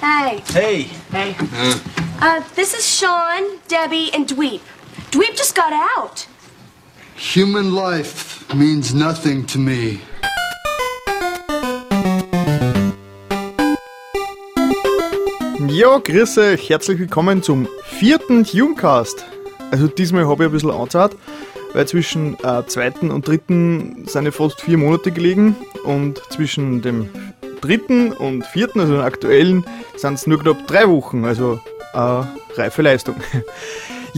Hey. Hey. Hey. Uh, this is Sean, Debbie, and Dweep. Dweep just got out. Human life means nothing to me. Ja, grüß euch, herzlich willkommen zum vierten Humecast. Also diesmal habe ich ein bisschen angezahlt, weil zwischen äh, zweiten und dritten sind ja fast vier Monate gelegen und zwischen dem dritten und vierten, also dem aktuellen, sind es nur knapp drei Wochen, also äh, reife Leistung.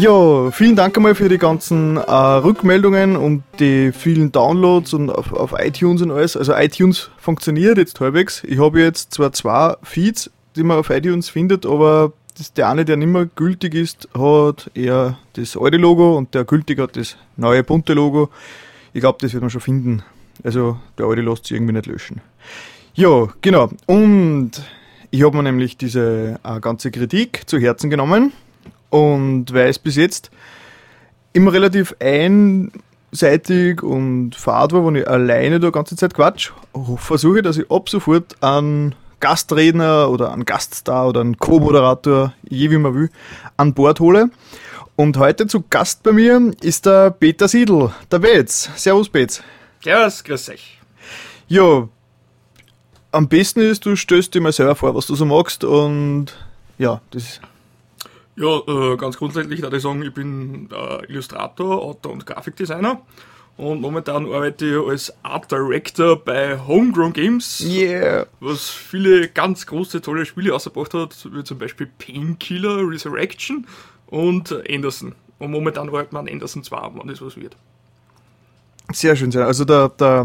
Ja, vielen Dank einmal für die ganzen äh, Rückmeldungen und die vielen Downloads und auf, auf iTunes und alles. Also iTunes funktioniert jetzt halbwegs. Ich habe jetzt zwar zwei Feeds, die man auf iTunes findet, aber das, der eine, der nicht mehr gültig ist, hat eher das alte Logo und der gültige hat das neue bunte Logo. Ich glaube, das wird man schon finden. Also der alte lässt sich irgendwie nicht löschen. Ja, genau. Und ich habe mir nämlich diese äh, ganze Kritik zu Herzen genommen und weiß bis jetzt immer relativ einseitig und fad war, wenn ich alleine da ganze Zeit quatsch, versuche, dass ich ab sofort einen Gastredner oder einen Gaststar oder einen Co-Moderator, je wie man will, an Bord hole. Und heute zu Gast bei mir ist der Peter Siedl, der Betz. Servus, Betz. Servus, grüß euch. Ja, am besten ist, du stößt dir mal selber vor, was du so magst und ja, das Ja, äh, ganz grundsätzlich würde ich sagen, ich bin äh, Illustrator, Autor und Grafikdesigner. Und momentan arbeite ich als Art Director bei Homegrown Games, Yeah. was viele ganz große, tolle Spiele ausgebracht hat, wie zum Beispiel Painkiller, Resurrection und Anderson. Und momentan arbeiten wir an Anderson 2, wenn das was wird. Sehr schön, sehr. Also der, der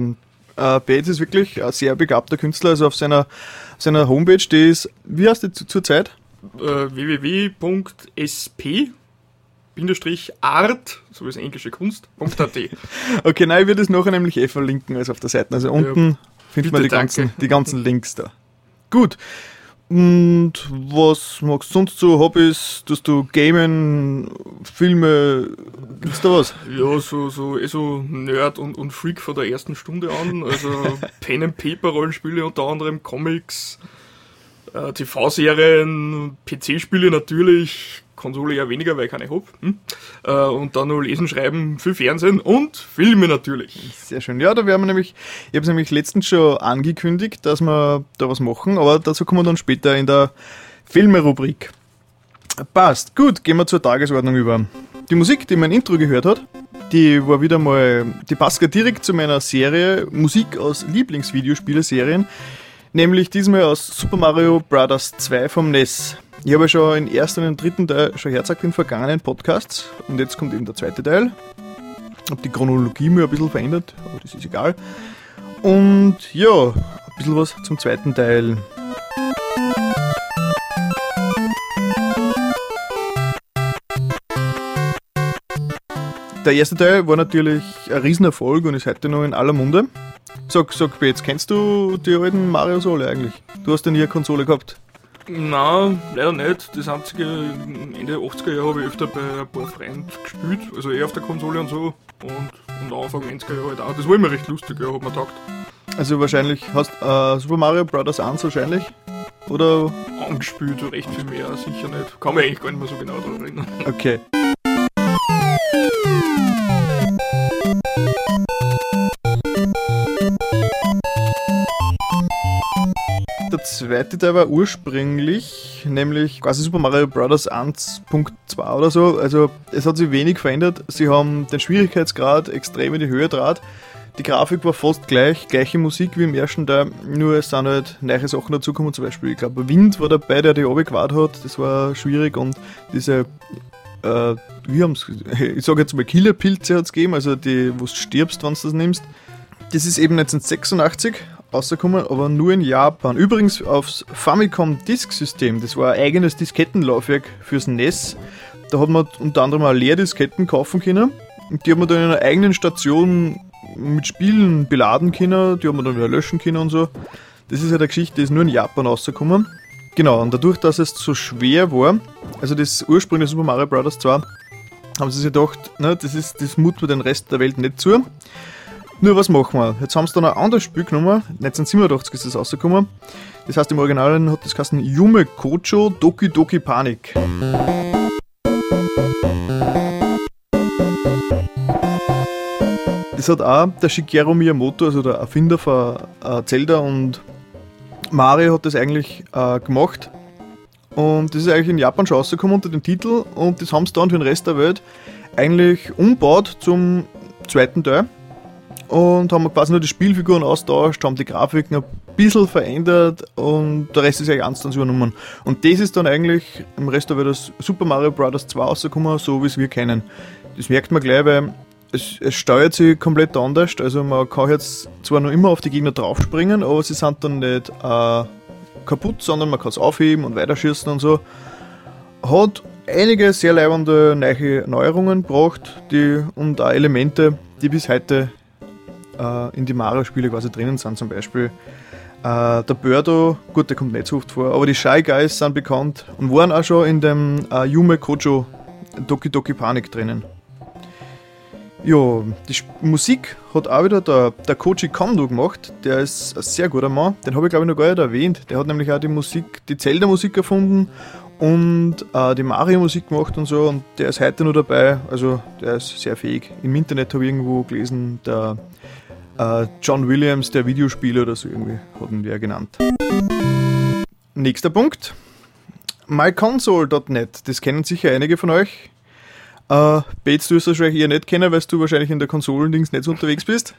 äh, Bates ist wirklich ein sehr begabter Künstler. Also auf seiner, seiner Homepage, die ist, wie heißt die zu- zurzeit? Äh, www.sp-art, so wie es englische Kunst.at. Okay, nein, ich würde es nachher nämlich eh verlinken, also auf der Seite. Also unten findet man die ganzen, die ganzen Links da. Gut. Und was magst du sonst so? Hobbys? Tust du Gamen, Filme? Gibt's da was? Ja, so, so, eh so Nerd und, und Freak von der ersten Stunde an. Also Pen and Paper Rollenspiele unter anderem, Comics, äh, TV-Serien, PC-Spiele natürlich, Konsole ja weniger, weil ich keine hab. Hm? Äh, und dann noch Lesen, Schreiben, viel Fernsehen und Filme natürlich. Sehr schön. Ja, da werden wir nämlich, ich habe es nämlich letztens schon angekündigt, dass wir da was machen, aber dazu kommen wir dann später in der Filme-Rubrik. Passt. Gut, gehen wir zur Tagesordnung über. Die Musik, die mein Intro gehört hat, die war wieder mal, die passt direkt zu meiner Serie Musik aus Lieblingsvideospiele-Serien, nämlich diesmal aus Super Mario Bros. 2 vom NES. Ich habe ja schon in ersten und im dritten Teil schon herzagt in vergangenen Podcasts und jetzt kommt eben der zweite Teil. Hab die Chronologie mir ein bisschen verändert, aber das ist egal. Und ja, ein bisschen was zum zweiten Teil. Der erste Teil war natürlich ein Riesenerfolg und ist heute noch in aller Munde. Sag, sag jetzt, kennst du die alten Marios alle eigentlich? Du hast ja nie eine Konsole gehabt. Na, leider nicht. Das einzige, Ende 80er Jahre habe ich öfter bei ein paar Freunden gespielt, also eher auf der Konsole und so. Und, und Anfang 90er Jahre halt auch. Das war immer recht lustig, ja, hat mir taugt. Also wahrscheinlich hast äh, Super Mario Bros. 1 wahrscheinlich? Oder Angespielt, so recht viel mehr, sicher nicht. Kann mich eigentlich gar nicht mehr so genau daran erinnern. Okay. Zweite Teil war ursprünglich, nämlich quasi Super Mario Bros. 1.2 oder so. Also es hat sich wenig verändert. Sie haben den Schwierigkeitsgrad extrem in die Höhe draht. Die Grafik war fast gleich, gleiche Musik wie im ersten Teil, nur es sind halt neue Sachen dazugekommen, zum Beispiel, ich glaube, Wind war dabei, der die runtergewartet hat, das war schwierig und diese, äh, wie haben's, ich sage jetzt mal Killerpilze hat es gegeben, also die, wo du stirbst, wenn du das nimmst. Das ist eben 1986 rausgekommen, aber nur in Japan. Übrigens aufs Famicom Disk System, das war ein eigenes Diskettenlaufwerk fürs NES. Da hat man unter anderem auch Leerdisketten kaufen können. Und die hat man dann in einer eigenen Station mit Spielen beladen können. Die hat man dann wieder löschen können und so. Das ist halt eine Geschichte, die ist nur in Japan rausgekommen. Genau, und dadurch, dass es so schwer war, also das ursprüngliche Super Mario Bros. 2, haben sie sich gedacht, ne, das, ist, das mut man den Rest der Welt nicht zu. Nur was machen wir? Jetzt haben sie dann ein anderes Spiel genommen, 1987 ist das rausgekommen. Das heißt, im Original hat das geheißen Yume Kocho Doki Doki Panik. Das hat auch der Shigeru Miyamoto, also der Erfinder von äh, Zelda und Mario, hat das eigentlich äh, gemacht. Und das ist eigentlich in Japan schon rausgekommen unter dem Titel und das haben sie dann für den Rest der Welt eigentlich umbaut zum zweiten Teil. Und haben quasi nur die Spielfiguren austauscht, haben die Grafiken ein bisschen verändert und der Rest ist eigentlich eins dann übernommen. Und das ist dann eigentlich im Rest der Welt das Super Mario Bros. 2 rausgekommen, so wie es wir kennen. Das merkt man gleich, weil es, es, steuert sich komplett anders. Also man kann jetzt zwar noch immer auf die Gegner draufspringen, aber sie sind dann nicht äh, kaputt, sondern man kann es aufheben und weiterschießen und so. Hat einige sehr leibende neue Neuerungen gebracht die, und auch Elemente, die bis heute äh, in die Mario-Spiele quasi drinnen sind. Zum Beispiel äh, der Birdo, gut, der kommt nicht so oft vor, aber die Shy Guys sind bekannt und waren auch schon in dem äh, Yume Kojo Doki Doki Panic drinnen. Ja, die Musik hat auch wieder der, der Koji Kondo gemacht. Der ist ein sehr guter Mann. Den habe ich glaube ich noch gar nicht erwähnt. Der hat nämlich auch die Musik, die Zelda-Musik erfunden und äh, die Mario-Musik gemacht und so. Und der ist heute noch dabei. Also der ist sehr fähig. Im Internet habe ich irgendwo gelesen, der äh, John Williams, der Videospieler oder so irgendwie, hat ihn wer genannt. Nächster Punkt. MyConsole.net. Das kennen sicher einige von euch. Äh, Bates, du wirst das wahrscheinlich eher nicht kennen, weil du wahrscheinlich in der Konsolendings nicht so unterwegs bist.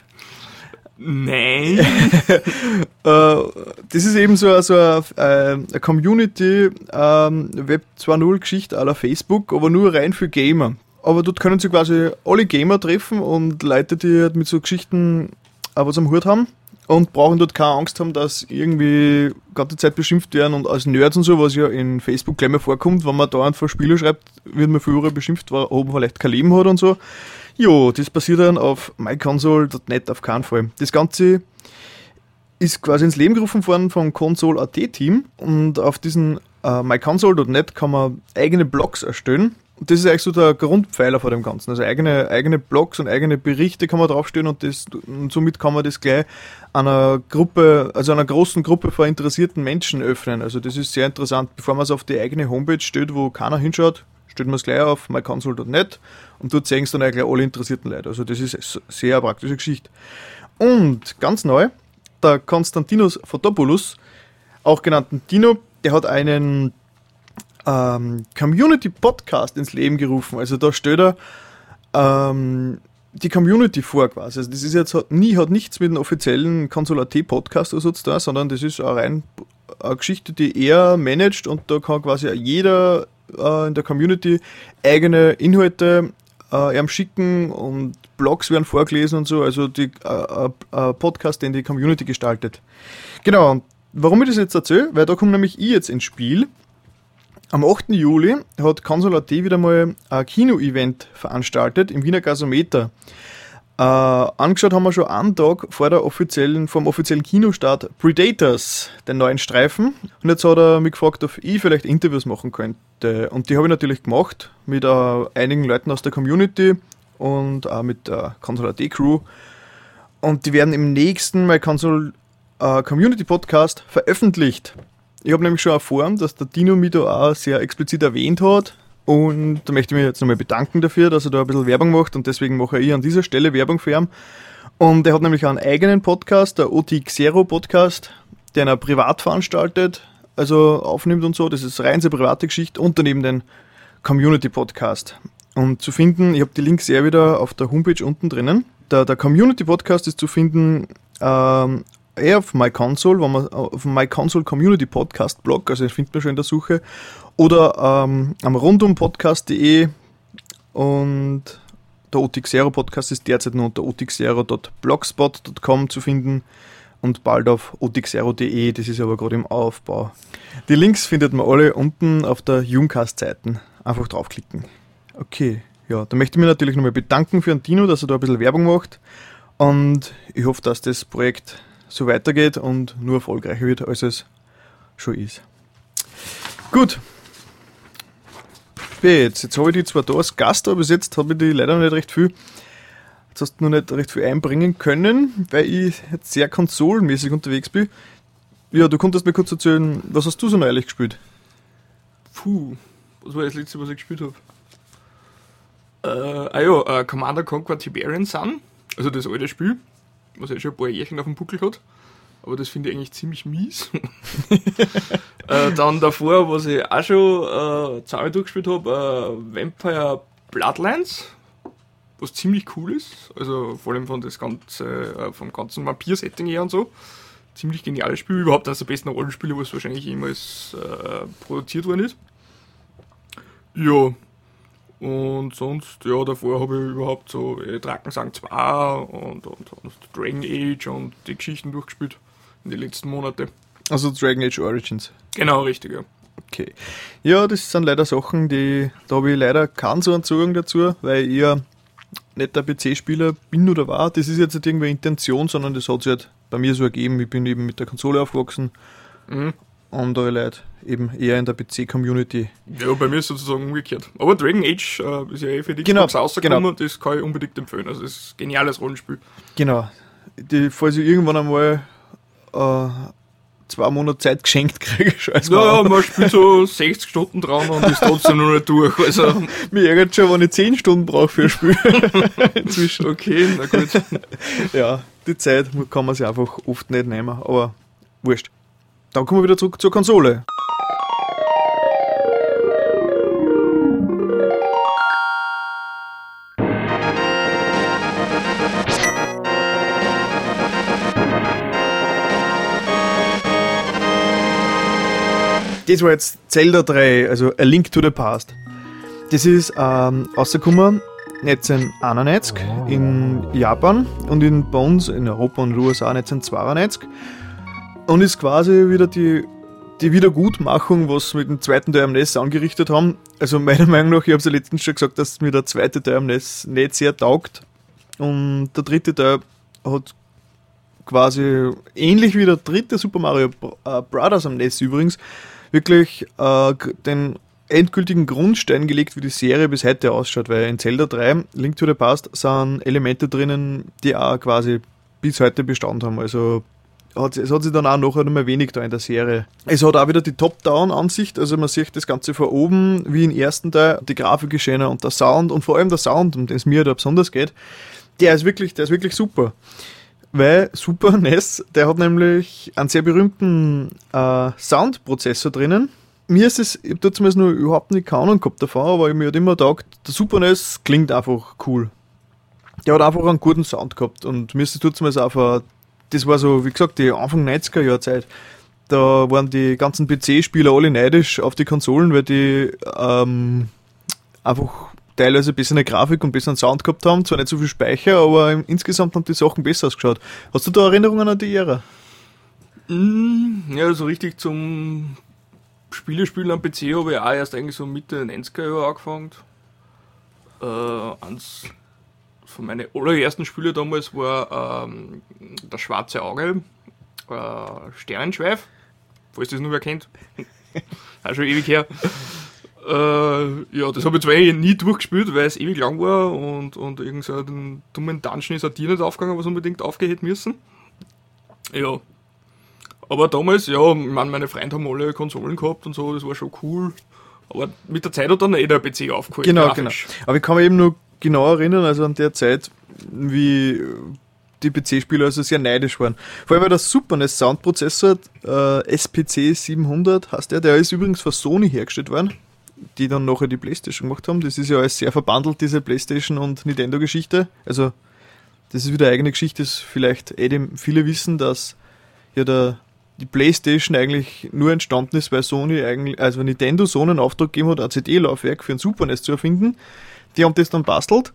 Nein. äh, das ist eben so, so eine, äh, eine Community ähm, Web 2.0 Geschichte aller Facebook, aber nur rein für Gamer. Aber dort können sie quasi alle Gamer treffen und Leute, die halt mit so Geschichten was am Hut haben und brauchen dort keine Angst haben, dass irgendwie ganze Zeit beschimpft werden und als Nerds und so, was ja in Facebook gleich mal vorkommt, wenn man dauernd vor Spiele schreibt, wird man früher beschimpft, warum man vielleicht kein Leben hat und so. Jo, das passiert dann auf myconsole.net auf keinen Fall. Das Ganze ist quasi ins Leben gerufen worden vom Console.at Team und auf diesen äh, myconsole.net kann man eigene Blogs erstellen das ist eigentlich so der Grundpfeiler vor dem Ganzen. Also eigene, eigene Blogs und eigene Berichte kann man draufstellen und, das, und somit kann man das gleich einer Gruppe, also einer großen Gruppe von interessierten Menschen öffnen. Also das ist sehr interessant. Bevor man es auf die eigene Homepage stellt, wo keiner hinschaut, stellt man es gleich auf myconsole.net und dort sehen es dann eigentlich alle interessierten Leute. Also das ist eine sehr praktische Geschichte. Und ganz neu, der Konstantinos Fotopoulos, auch genannten Dino, der hat einen ähm, Community Podcast ins Leben gerufen. Also da stellt er ähm, die Community vor quasi. Also das ist jetzt hat, nie, hat nichts mit einem offiziellen Konsulat Podcast oder so zu tun, sondern das ist eine rein eine Geschichte, die er managt und da kann quasi jeder äh, in der Community eigene Inhalte äh, ihm schicken und Blogs werden vorgelesen und so, also die äh, äh, Podcast, den die Community gestaltet. Genau, warum ich das jetzt erzähle? Weil da komme nämlich ich jetzt ins Spiel. Am 8. Juli hat Consulat wieder mal ein Kino-Event veranstaltet im Wiener Gasometer. Äh, angeschaut haben wir schon einen Tag vor der offiziellen, vom offiziellen Kinostart Predators, den neuen Streifen. Und jetzt hat er mich gefragt, ob ich vielleicht Interviews machen könnte. Und die habe ich natürlich gemacht mit äh, einigen Leuten aus der Community und auch mit der Consulat Crew. Und die werden im nächsten My Console äh, Community Podcast veröffentlicht. Ich habe nämlich schon erfahren, dass der Dino mich auch sehr explizit erwähnt hat. Und da möchte ich mich jetzt nochmal bedanken dafür, dass er da ein bisschen Werbung macht und deswegen mache ich an dieser Stelle Werbung für ihn. Und er hat nämlich einen eigenen Podcast, der OT Xero Podcast, den er privat veranstaltet, also aufnimmt und so. Das ist rein seine private Geschichte und daneben den Community Podcast. Und zu finden, ich habe die Links sehr wieder auf der Homepage unten drinnen. Der, der Community Podcast ist zu finden ähm, eher auf MyConsole, wenn man auf dem MyConsole Community Podcast Blog, also findet man schon in der Suche, oder ähm, am rundumpodcast.de und der Otixero Podcast ist derzeit nur unter otixero.blogspot.com zu finden und bald auf otixero.de, das ist aber gerade im Aufbau. Die Links findet man alle unten auf der Jungcast-Seiten. Einfach draufklicken. Okay, ja, da möchte ich mich natürlich nochmal bedanken für Antino, dass er da ein bisschen Werbung macht und ich hoffe, dass das Projekt so weitergeht und nur erfolgreicher wird, als es schon ist. Gut. Jetzt, jetzt habe ich die zwar da als Gast, aber bis jetzt habe ich die leider noch nicht recht viel. Jetzt hast du noch nicht recht viel einbringen können, weil ich jetzt sehr konsolenmäßig unterwegs bin. Ja, du konntest mir kurz erzählen, was hast du so neulich gespielt? Puh, was war das letzte, was ich gespielt habe? Äh, ah ja, äh, Commander Conquer Tiberian Sun, also das alte Spiel, was ja schon ein paar Jährchen auf dem Buckel hat. Aber das finde ich eigentlich ziemlich mies. äh, dann davor, was ich auch schon äh, Zahl durchgespielt habe, äh, Vampire Bloodlines, was ziemlich cool ist. Also vor allem von das ganze, äh, vom ganzen Vampir-Setting her und so. Ziemlich geniales Spiel, überhaupt eines der besten Rollenspiele, was wahrscheinlich jemals äh, produziert worden ist. Ja, und sonst, ja, davor habe ich überhaupt so äh, Drakensang 2 und, und, und Dragon Age und die Geschichten durchgespielt in den letzten Monaten. Also Dragon Age Origins. Genau, richtig, ja. Okay. Ja, das sind leider Sachen, die da habe ich leider keinen so einen Zugang dazu, weil ich ja nicht der PC-Spieler bin oder war. Das ist jetzt nicht irgendwie Intention, sondern das hat sich halt bei mir so ergeben. Ich bin eben mit der Konsole aufgewachsen. Mhm. Andere Leute eben eher in der PC-Community. Ja, bei mir ist es sozusagen umgekehrt. Aber Dragon Age äh, ist ja eh für die Genau, Xbox rausgekommen genau. und das kann ich unbedingt empfehlen. Also, es ist ein geniales Rollenspiel. Genau. Die, falls ich irgendwann einmal äh, zwei Monate Zeit geschenkt kriege, scheiß Ja, ja, man spielt so 60 Stunden dran und ist trotzdem noch nicht durch. Also, Mir ärgert schon, wenn ich 10 Stunden brauche für ein Spiel. Inzwischen. okay, na gut. Ja, die Zeit kann man sich einfach oft nicht nehmen, aber wurscht. Dann kommen wir wieder zurück zur Konsole. Das war jetzt Zelda 3, also A Link to the Past. Das ist ähm, rausgekommen 1991 in Japan und in bei in Europa und USA 1992 und ist quasi wieder die, die Wiedergutmachung, was mit dem zweiten Teil am NES angerichtet haben. Also meiner Meinung nach, ich habe es ja letztens schon gesagt, dass mir der zweite Teil am NES nicht sehr taugt und der dritte Teil hat quasi ähnlich wie der dritte Super Mario äh, Brothers am NES übrigens wirklich äh, den endgültigen Grundstein gelegt, wie die Serie bis heute ausschaut, weil in Zelda 3, Link to the Past, sind Elemente drinnen, die auch quasi bis heute Bestand haben. Also hat, es hat sich dann auch nicht mehr wenig da in der Serie. Es hat auch wieder die Top-Down-Ansicht, also man sieht das Ganze von oben, wie im ersten Teil, die Grafik ist schöner und der Sound und vor allem der Sound, um den es mir da besonders geht, der ist wirklich, der ist wirklich super. Weil Super NES, der hat nämlich einen sehr berühmten äh, Soundprozessor drinnen. Mir ist es, ich habe da zumindest noch überhaupt nicht Ahnung gehabt davon, aber mir hat immer gedacht, der Super NES klingt einfach cool. Der hat einfach einen guten Sound gehabt und mir ist es zumindest einfach, das war so, wie gesagt, die Anfang 90er Jahr Zeit. Da waren die ganzen PC-Spieler alle neidisch auf die Konsolen, weil die ähm, einfach teilweise bessere Grafik und besseren Sound gehabt haben. Zwar nicht so viel Speicher, aber insgesamt haben die Sachen besser ausgeschaut. Hast du da Erinnerungen an die Ära? Mm, Ja, so richtig zum Spielespielen am PC habe ich auch erst eigentlich so Mitte der 90er Jahre angefangen. Äh, von meinen allerersten Spiele damals war ähm, das Schwarze Auge, äh, Sternenschweif, falls das nur wer kennt. auch schon ewig her. Äh, ja, das habe ich zwar eh nie durchgespielt, weil es ewig lang war und, und irgend so einen dummen Dungeon ist ein Tier nicht aufgegangen, was unbedingt aufgehört müssen. Ja, aber damals, ja, ich meine, meine Freunde haben alle Konsolen gehabt und so, das war schon cool. Aber mit der Zeit hat dann eh der PC aufgeholt. Genau, grafisch. genau. Aber ich kann mich eben nur genau erinnern, also an der Zeit, wie die PC-Spieler also sehr neidisch waren. Vor allem, weil der Super NES Soundprozessor äh, SPC 700 heißt der, der ist übrigens von Sony hergestellt worden, die dann nachher die Playstation gemacht haben. Das ist ja alles sehr verbandelt, diese Playstation und Nintendo-Geschichte. Also, das ist wieder eine eigene Geschichte, das vielleicht eh viele wissen, dass ja der, die Playstation eigentlich nur entstanden ist, weil Sony eigentlich, also Nintendo Sony einen Auftrag gegeben hat, ein CD-Laufwerk für ein Super NES zu erfinden. Die haben das dann bastelt.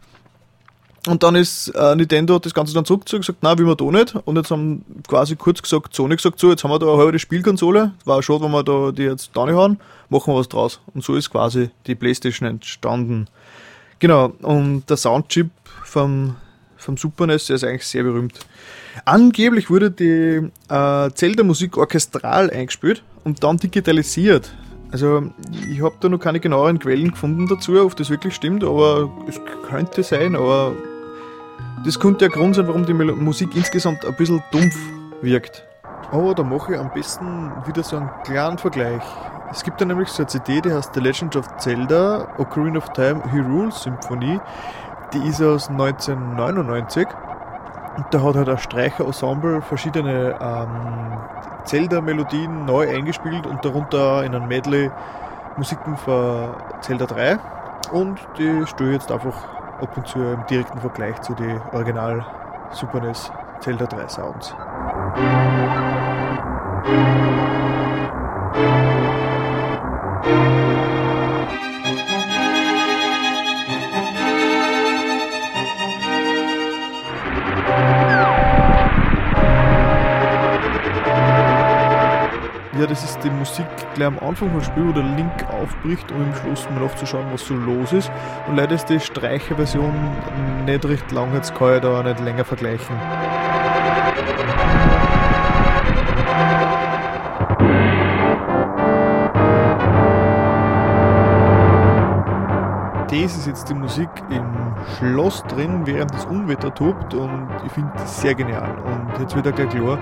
Und dann ist äh, Nintendo das Ganze dann zurückgezogen und gesagt, nein, will wir da nicht. Und jetzt haben quasi kurz gesagt, Sony gesagt, so, jetzt haben wir da eine halbe Spielkonsole. War schade, wenn wir da die jetzt da haben. Machen wir was draus. Und so ist quasi die Playstation entstanden. Genau, und der Soundchip vom, vom Super NES, der ist eigentlich sehr berühmt. Angeblich wurde die äh, Zelda-Musik orchestral eingespielt und dann digitalisiert. Also ich habe da noch keine genaueren Quellen gefunden dazu, ob das wirklich stimmt, aber es könnte sein, aber Das könnte der Grund sein, warum die Musik insgesamt ein bisschen dumpf wirkt. Aber da mache ich am besten wieder so einen kleinen Vergleich. Es gibt da nämlich so eine CD, die heißt The Legend of Zelda, Ocarina of Time, Hyrule Symphonie. Die ist aus 1999 und da hat halt ein Streicherensemble verschiedene ähm, Zelda-Melodien neu eingespielt und darunter in einem Medley Musiken von Zelda 3. Und die stelle jetzt einfach ab und zu im direkten Vergleich zu den Original Super NES Zelda 3 Sounds. Ja, das ist die Musik gleich am Anfang vom Spiel, wo der Link aufbricht, um im Schluss mal nachzuschauen, was so los ist. Und leider ist die Streicherversion nicht recht lang, jetzt kann ich da auch nicht länger vergleichen. Das ist jetzt die Musik im Schloss drin, während das Unwetter tobt und ich finde das sehr genial. Und jetzt wird auch gleich klar,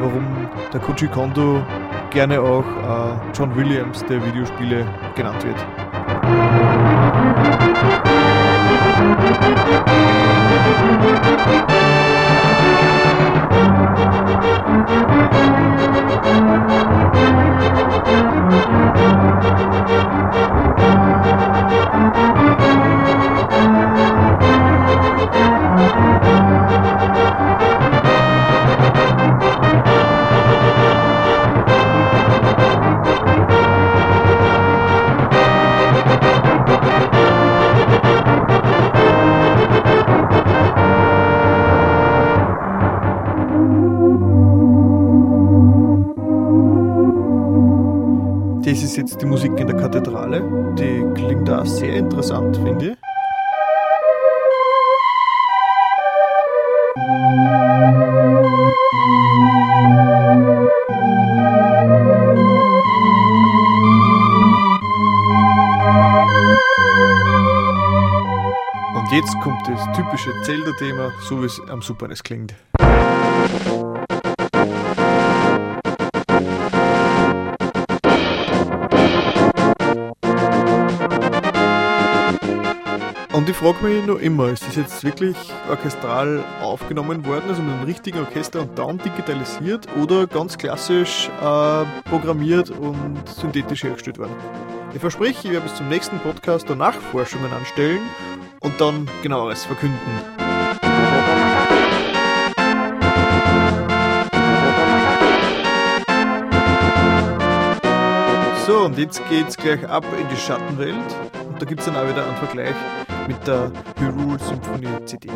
warum der Koji Kondo gerne auch äh, John Williams der Videospiele genannt wird. Das ist jetzt die Musik in der Kathedrale. Die klingt auch sehr interessant, finde ich. Und jetzt kommt das typische Zelda-Thema, so wie es am Super NES klingt. Frage mich noch immer, ist das jetzt wirklich orchestral aufgenommen worden, also mit einem richtigen Orchester und dann digitalisiert oder ganz klassisch äh, programmiert und synthetisch hergestellt worden? Ich verspreche, ich werde bis zum nächsten Podcast da Nachforschungen anstellen und dann genaueres verkünden. So, und jetzt geht's gleich ab in die Schattenwelt. Und da gibt es dann auch wieder einen Vergleich mit der Hyrule Symphonie CD.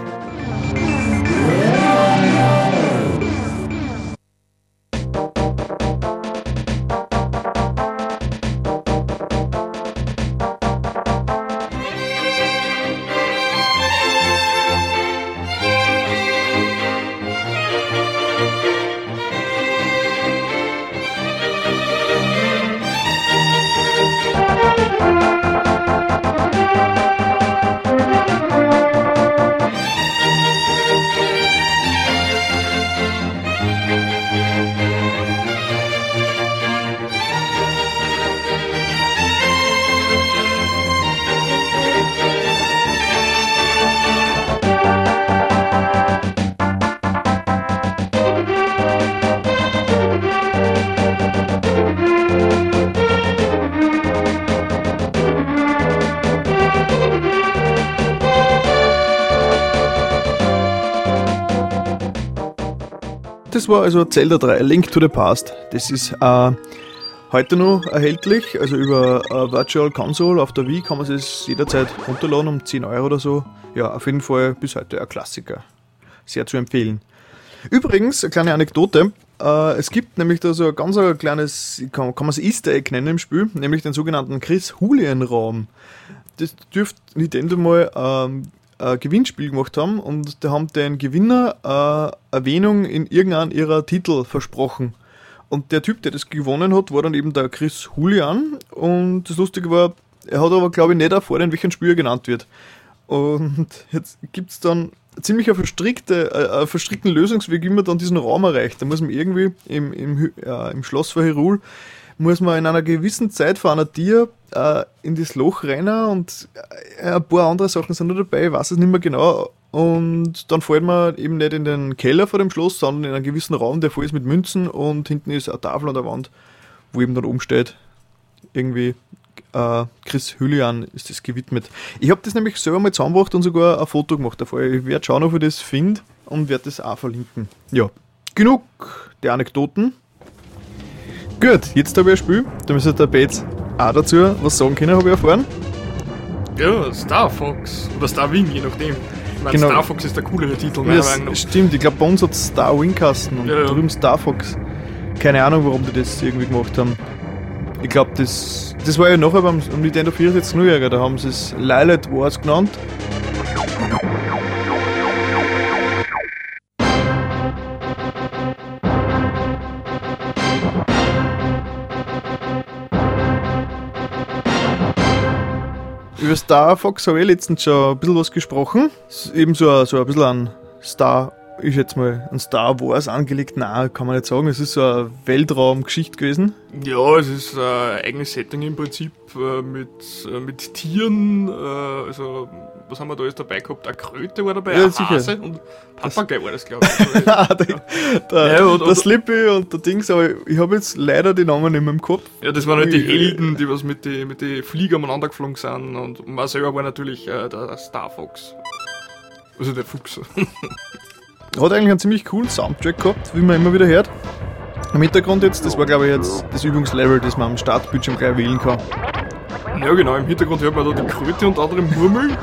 War also Zelda 3, A Link to the Past. Das ist äh, heute noch erhältlich, also über äh, Virtual Console auf der Wii kann man es jederzeit runterladen um 10 Euro oder so. Ja, auf jeden Fall bis heute ein Klassiker. Sehr zu empfehlen. Übrigens, eine kleine Anekdote. Äh, es gibt nämlich da so ein ganz ein kleines, kann, man es Easter Egg nennen im Spiel, nämlich den sogenannten Chris Julian Raum. Das dürfte Nintendo mal ähm, ein Gewinnspiel gemacht haben und da haben den Gewinner äh, Erwähnung in irgendeinem ihrer Titel versprochen. Und der Typ, der das gewonnen hat, war dann eben der Chris Julian. Und das Lustige war, er hat aber, glaube ich, nicht erfahren, in welchem Spiel er genannt wird. Und jetzt gibt es dann ziemlich eine verstrickte, äh, verstrickten Lösungsweg, wie man dann diesen Raum erreicht. Da muss man irgendwie im, im, äh, im Schloss von Hyrule muss man in einer gewissen Zeit vor einer Tier äh, in das Loch rennen und äh, ein paar andere Sachen sind noch dabei, ich weiß es nicht mehr genau. Und dann fällt man eben nicht in den Keller vor dem Schloss, sondern in einen gewissen Raum, der voll ist mit Münzen und hinten ist eine Tafel an der Wand, wo eben dann oben steht, irgendwie äh, Chris Hüllian ist das gewidmet. Ich habe das nämlich selber mal zusammengebracht und sogar ein Foto gemacht davor. Ich werde schauen, ob ich das finde und werde das auch verlinken. Ja, genug der Anekdoten. Gut, jetzt habe ich ein Spiel. Da müsste der Bates auch dazu was sagen können, habe ich erfahren. Ja, Star Fox oder Star Wing, je nachdem. Ich meine, Genau. Star Fox ist der coolere Titel, meiner Ja, Meinung nach. stimmt, ich glaube, bei uns hat Star Wingkasten und Ja, ja. drüben Star Fox. Keine Ahnung, warum die das irgendwie gemacht haben. Ich glaube, das, das war ja nachher beim am Nintendo 64 Nulljäger, da haben sie es Lilith Wars genannt. Über Star Fox habe ich letztens schon ein bisschen was gesprochen. Eben so ein, so ein bisschen ein Star, ich jetzt mal, ein Star Wars angelegt. Nein, kann man nicht sagen. Es ist so eine Weltraumgeschichte gewesen. Ja, es ist ein eigenes Setting im Prinzip äh, mit, äh, mit Tieren. Äh, also, was haben wir da jetzt dabei gehabt? Eine Kröte war dabei, Ja, ein sicher. Hase und Papagei war das, glaube ich. Der, der, Ja, und- der und- Slippy und der Dings, aber ich habe jetzt leider die Namen nicht mehr im Kopf. ja, das waren halt die. Helden, die was mit den mit die Flieger umeinander geflogen sind. Und man selber war natürlich äh, der Star Fox. Also der Fuchs. Hat eigentlich einen ziemlich coolen Soundtrack gehabt, wie man immer wieder hört. Im Hintergrund jetzt, das war glaube ich jetzt das Übungslevel, das man am Startbildschirm gleich wählen kann. Ja, genau, im Hintergrund hört man da die Kröte unter anderem murmeln,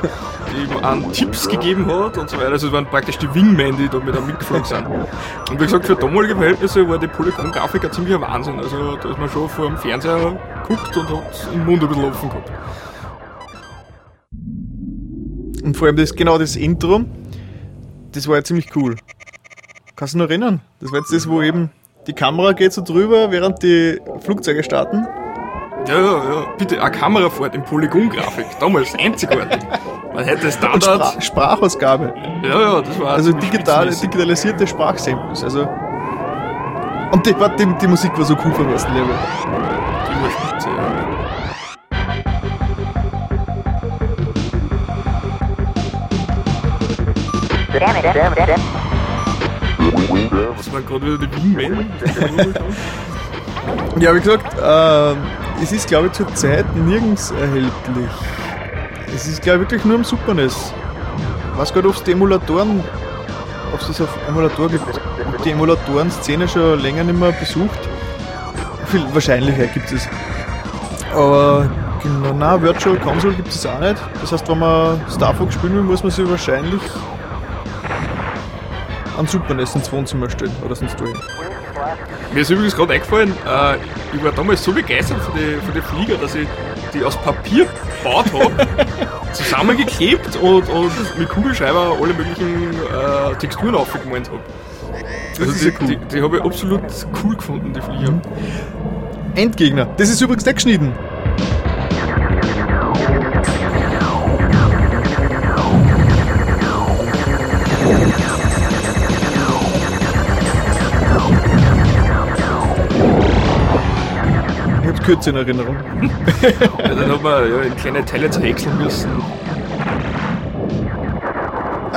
die eben an Tipps gegeben hat und so weiter. Also es waren praktisch die Wingmen, die da mit einem mitgeflogen sind. Und wie gesagt, für damalige Verhältnisse war die Polygon-Grafik ein ziemlicher Wahnsinn. Also da ist man schon vor dem Fernseher geguckt und hat den Mund ein bisschen offen gehabt. Und vor allem das, genau das Intro, das war ja ziemlich cool. Kannst du noch erinnern? Das war jetzt das, wo eben die Kamera geht so drüber, während die Flugzeuge starten. Ja, ja, ja, bitte, eine Kamerafahrt in Polygon-Grafik, damals einzigartig. Man hätte Standard. Spra Sprachausgabe. Ja, ja, das war Also digital, digitalisierte Sprachsamples. Also. Und die, die, die Musik war so cool vom ersten Level. Die war spitze, ja. Das waren gerade wieder die Wingmen. Ja, wie gesagt, ähm, es ist glaube ich zurzeit nirgends erhältlich. Es ist glaube ich wirklich nur am Super NES. Ich weiß gar ob es die Emulatoren, ob es das auf Emulator gibt, die Emulatoren-Szene schon länger nicht mehr besucht. Viel Wahrscheinlichkeit gibt es. Aber genau, nein, Virtual Console gibt es auch nicht. Das heißt, wenn man Star Fox spielen will, muss man sich wahrscheinlich an Super NES ins Wohnzimmer stellen oder sonst wohin. Mir ist übrigens gerade eingefallen, äh, ich war damals so begeistert von den von Flieger, dass ich die aus Papier gebaut habe, zusammengeklebt und, und mit Kugelschreiber alle möglichen äh, Texturen aufgemalt habe. Also die, cool. die, die habe ich absolut cool gefunden, die Flieger. Endgegner. Das ist übrigens nicht geschnitten. Kürzer in Erinnerung. Ja, dann hat man ja, in kleine Teile zerhäckseln müssen.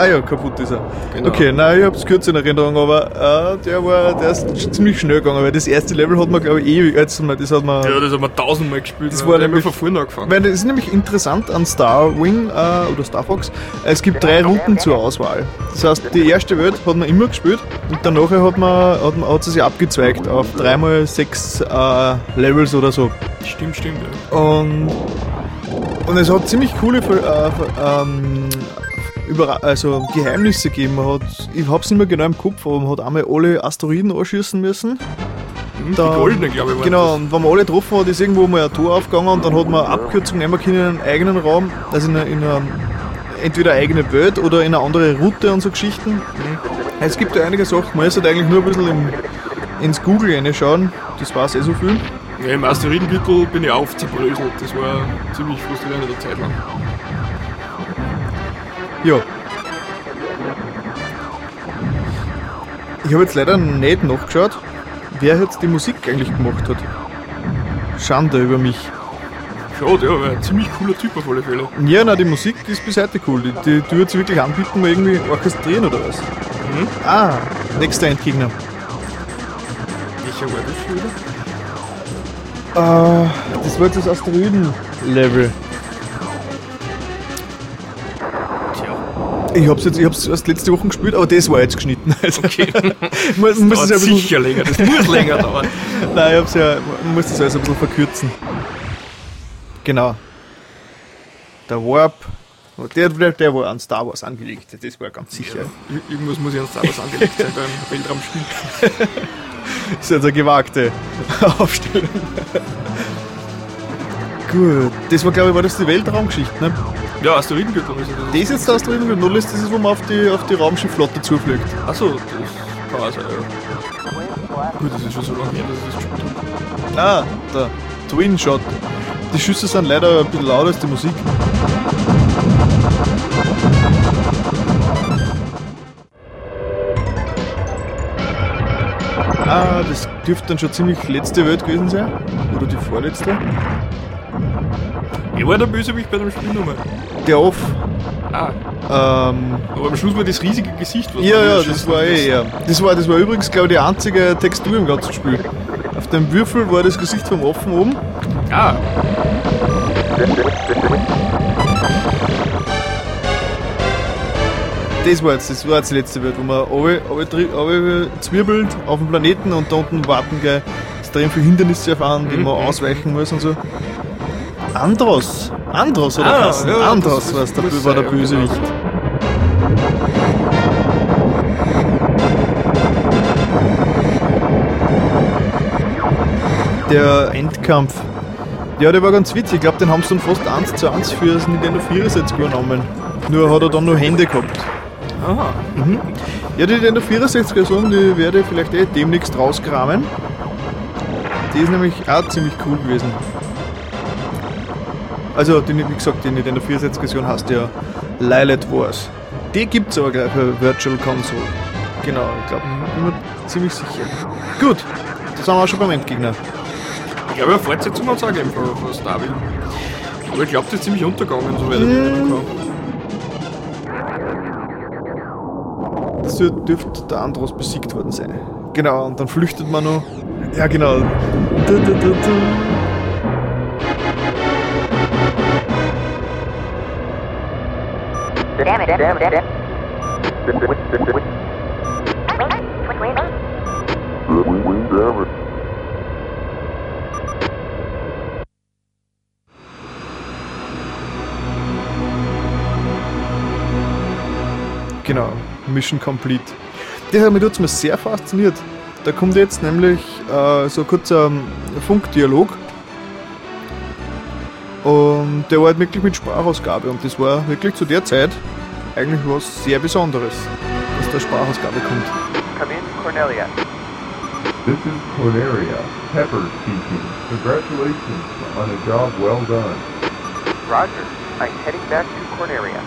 Ah ja, kaputt ist er. Genau. Okay, nein, ich hab's kürzer in Erinnerung, aber äh, der war, der ist ziemlich schnell gegangen, weil das erste Level hat man glaube ich ewig, das hat man... Ja, das haben wir tausendmal gespielt. Das Das war nämlich- von vorne angefangen. Weil das ist nämlich interessant an Star Wing äh, oder Star Fox. Es gibt drei Routen zur Auswahl. Das heißt, die erste Welt hat man immer gespielt und danach hat man hat, man, hat sie sich abgezweigt auf dreimal sechs äh, Levels oder so. Stimmt, stimmt. Ja. Und, und es hat ziemlich coole äh, ähm, Überra also Geheimnisse gegeben. Man hat, ich hab's nicht mehr genau im Kopf, aber man hat einmal alle Asteroiden anschießen müssen. Hm, Da- die goldenen, glaube ich, Genau, das. und wenn man alle getroffen hat, ist irgendwo mal ein Tor aufgegangen und dann hat man eine Abkürzung nehmen können in einen eigenen Raum, also in, eine, in eine, entweder eine eigene Welt oder in eine andere Route und so Geschichten. Es gibt ja einige Sachen, man sollte eigentlich nur ein bisschen im, ins Google reinschauen, das war eh so viel. Ja, Im Asteroidengürtel bin ich auf zerbröselt. Das war ziemlich frustrierend in der Zeit lang. Ja. Ich habe jetzt leider nicht nachgeschaut, wer jetzt die Musik eigentlich gemacht hat. Schande über mich. Schade, ja, aber ein ziemlich cooler Typ auf alle Fälle. Ja, na, die Musik die ist bis heute cool. Die, die, die sich wirklich anbieten, mal irgendwie orchestrieren oder was. Ah, nächster Endgegner. Welcher war das schon wieder? Ah, das war jetzt das Asteroiden-Level. Ich hab's jetzt, ich hab's erst letzte Woche gespielt, aber das war jetzt geschnitten. Also, okay. muss, muss Das es ja sicher länger, das muss länger dauern. nein, ich hab's ja, man muss das alles ein bisschen verkürzen. Genau. Der Warp, der, der, der war an Star Wars angelegt, das war ganz sicher. Ir- Irgendwas muss ja an Star Wars angelegt sein beim Weltraumspiel. Das ist jetzt eine gewagte Aufstellung. Gut, das war glaube ich, war das die Weltraumgeschichte, ne? Ja, Asteroidengürtel ist ja das. Das ist jetzt der Asteroiden, null ist das, ist, wo man auf die, auf die Raumschiffflotte zufliegt. Achso, das kann auch sein, ja. Gut, das ist schon so lange her, dass ich das gespielt habe. Ah, der Twin Shot. Die Schüsse sind leider ein bisschen lauter als die Musik. Ah, das dürfte dann schon ziemlich letzte Welt gewesen sein. Oder die vorletzte. Wer war der Bösewicht bei dem Spiel nochmal? Off. Ah, Ähm, aber am Schluss war das riesige Gesicht, was ja, ja, das war eh, ja. Das war, das war übrigens, glaube ich, die einzige Textur im ganzen Spiel. Auf dem Würfel war das Gesicht vom Offen oben. Ah, Das war jetzt, das war jetzt die letzte Welt, wo man alle, zwirbelt auf dem Planeten und da unten warten gleich extrem viele Hindernisse auf an, die Mhm. man ausweichen muss und so. Andros! Andros oder Ah, was? ja, Andros war's, der, war der Bösewicht. Der Endkampf. Ja, der war ganz witzig. Ich glaube, den haben sie dann fast 1 zu 1 für das Nintendo 64 übernommen. Nur hat er dann nur Hände gehabt. aha. Ja, die Nintendo 64 Version, die werde ich vielleicht eh demnächst rauskramen. Die ist nämlich auch ziemlich cool gewesen. Also, die, wie gesagt, die Nintendo 64 Version heißt ja Lilith Wars. Die gibt's aber gleich für Virtual Console. Genau, ich glaube, bin mir ziemlich sicher. Gut, da sind wir auch schon beim Endgegner. Ich glaube, eine Fortsetzung hat es auch gegeben von, Starville. Aber ich glaube, das ist ziemlich untergegangen, ich mich erinnern kann. Das dür- dürfte der Andros besiegt worden sein. Genau, und dann flüchtet man noch. Ja, genau. Du, du, du, Damn it, damn it, damn it. Genau, Mission Complete. Das hat mich mal sehr fasziniert. Da kommt jetzt nämlich äh, so ein kurzer ähm, Funkdialog. Und der war halt wirklich mit Sprachausgabe. Und das war wirklich zu der Zeit eigentlich was sehr Besonderes, dass da Sprachausgabe kommt. Come in, Cornelia. This is Cornelia, Pepper speaking. Congratulations on a job well done. Roger. I'm heading back to Cornelia.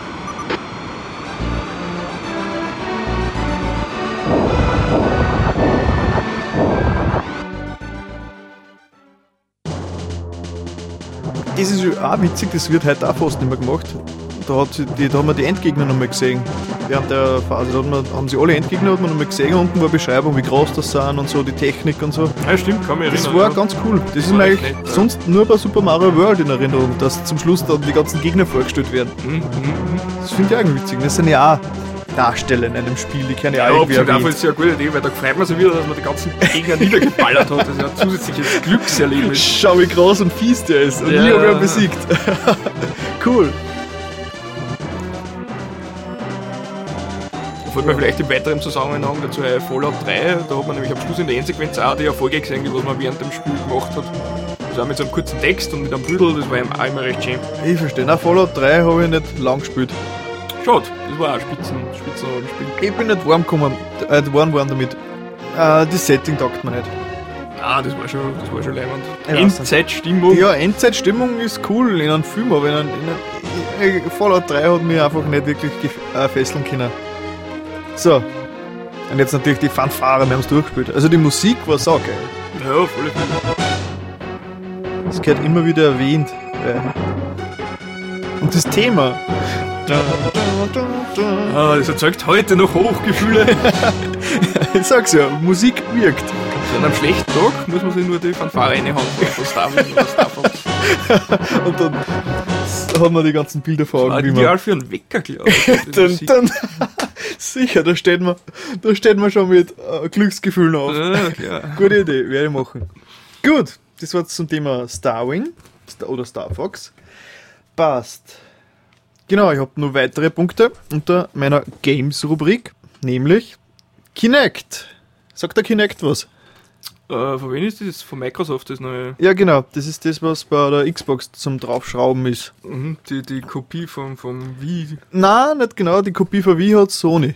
Das ist ja auch witzig, das wird heute auch fast nicht mehr gemacht. Da, hat die, da haben wir die Endgegner nochmal gesehen. Während der Phase da hat man, haben sie alle Endgegner hat man nochmal gesehen. Unten war Beschreibung, wie groß das sind und so, die Technik und so. Ja, stimmt, kann mich Das erinnern. war ja. ganz cool. Das ist war mir eigentlich nett, ja. sonst nur bei Super Mario World in Erinnerung, dass zum Schluss dann die ganzen Gegner vorgestellt werden. Mhm, mhm, mhm. Das finde ich auch witzig. Das sind ja auch Darsteller in einem Spiel, die keine Ja, ja, davon erwähnt. ist ja eine gute Idee, weil da freut man sich wieder, dass man die ganzen Gegner niedergeballert hat. Das ist ja ein zusätzliches Glückserlebnis. Schau, wie groß und fies der ist. Und Ja. nie habe ich ihn besiegt. cool. Fällt mir vielleicht im weiteren Zusammenhang dazu ein Fallout 3, da hat man nämlich am Schluss in der Endsequenz auch die Erfolge gesehen, die was man während dem Spiel gemacht hat. Das auch mit so einem kurzen Text und mit einem Büdel, das war ihm auch immer recht schön. Ich verstehe. Na, Fallout 3 habe ich nicht lang gespielt. Schade, das war auch ein Spitzen, Spitzenrollenspiel. Ich bin nicht warm gekommen, äh, warm geworden damit. Äh, das Setting taugt mir nicht. Ah, das war schon, das war schon nicht. Endzeitstimmung. Ja, Endzeitstimmung ist cool in einem Film, aber in einem, in einem, Fallout 3 hat mich einfach nicht wirklich äh, fesseln können. So, Und jetzt natürlich die Fanfare, wir haben es durchgespielt. Also die Musik war saugeil. Ja, voll. Das gehört immer wieder erwähnt. Ja. Und das Thema. Ah, das erzeugt heute noch Hochgefühle. Ich sag's ja, Musik wirkt. An einem schlechten Tag muss man sich nur die Fanfare reinhauen. Und dann haben wir die ganzen Bilder vor Augen. ideal für einen Wecker, glaube ich. dann, sicher, da steht man, da steht man schon mit äh, Glücksgefühlen auf. Ja. Gute Idee, werde ich machen. Gut, das war zum Thema Starwing Star oder Star Fox. Passt. Genau, ich habe nur weitere Punkte unter meiner Games-Rubrik, nämlich Kinect. Sagt der Kinect was? Äh, von wem ist das? Von Microsoft, das neue. Ja, genau, das ist das, was bei der Xbox zum Draufschrauben ist. Mhm, die, die Kopie vom, vom Wii. Na, nicht genau, die Kopie von Wii hat Sony.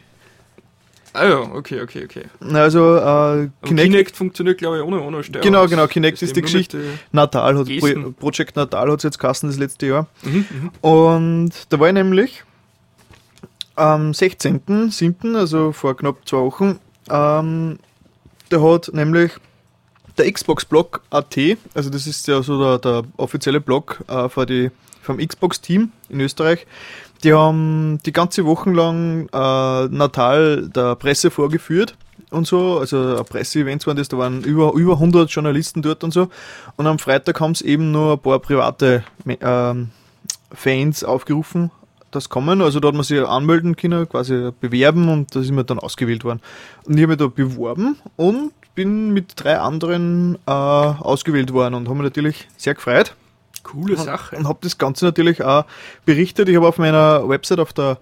Ah ja, okay, okay, okay. Also, äh, Kinect, Kinect, funktioniert, glaube ich, ohne, ohne Steuerung. Genau, genau, Kinect ist die Geschichte. den- Natal hat. Pro Project Natal hat jetzt kassen das letzte Jahr. Mhm, mhm. Und da war ich nämlich am 16.07., also vor knapp zwei Wochen, ähm, da hat nämlich der Xbox-Blog AT, also das ist ja so der, der offizielle Blog äh, für die, vom Xbox-Team in Österreich, die haben die ganze Woche lang äh, Natal der Presse vorgeführt und so, also Presseevents waren das, da waren über, über 100 Journalisten dort und so. Und am Freitag haben es eben nur ein paar private ähm, Fans aufgerufen, das kommen. Also da hat man sich anmelden können, quasi bewerben und da sind wir dann ausgewählt worden. Und ich habe mich da beworben und bin mit drei anderen äh, ausgewählt worden und habe mich natürlich sehr gefreut Coole Sache. und habe das Ganze natürlich auch berichtet. Ich habe auf meiner Website auf der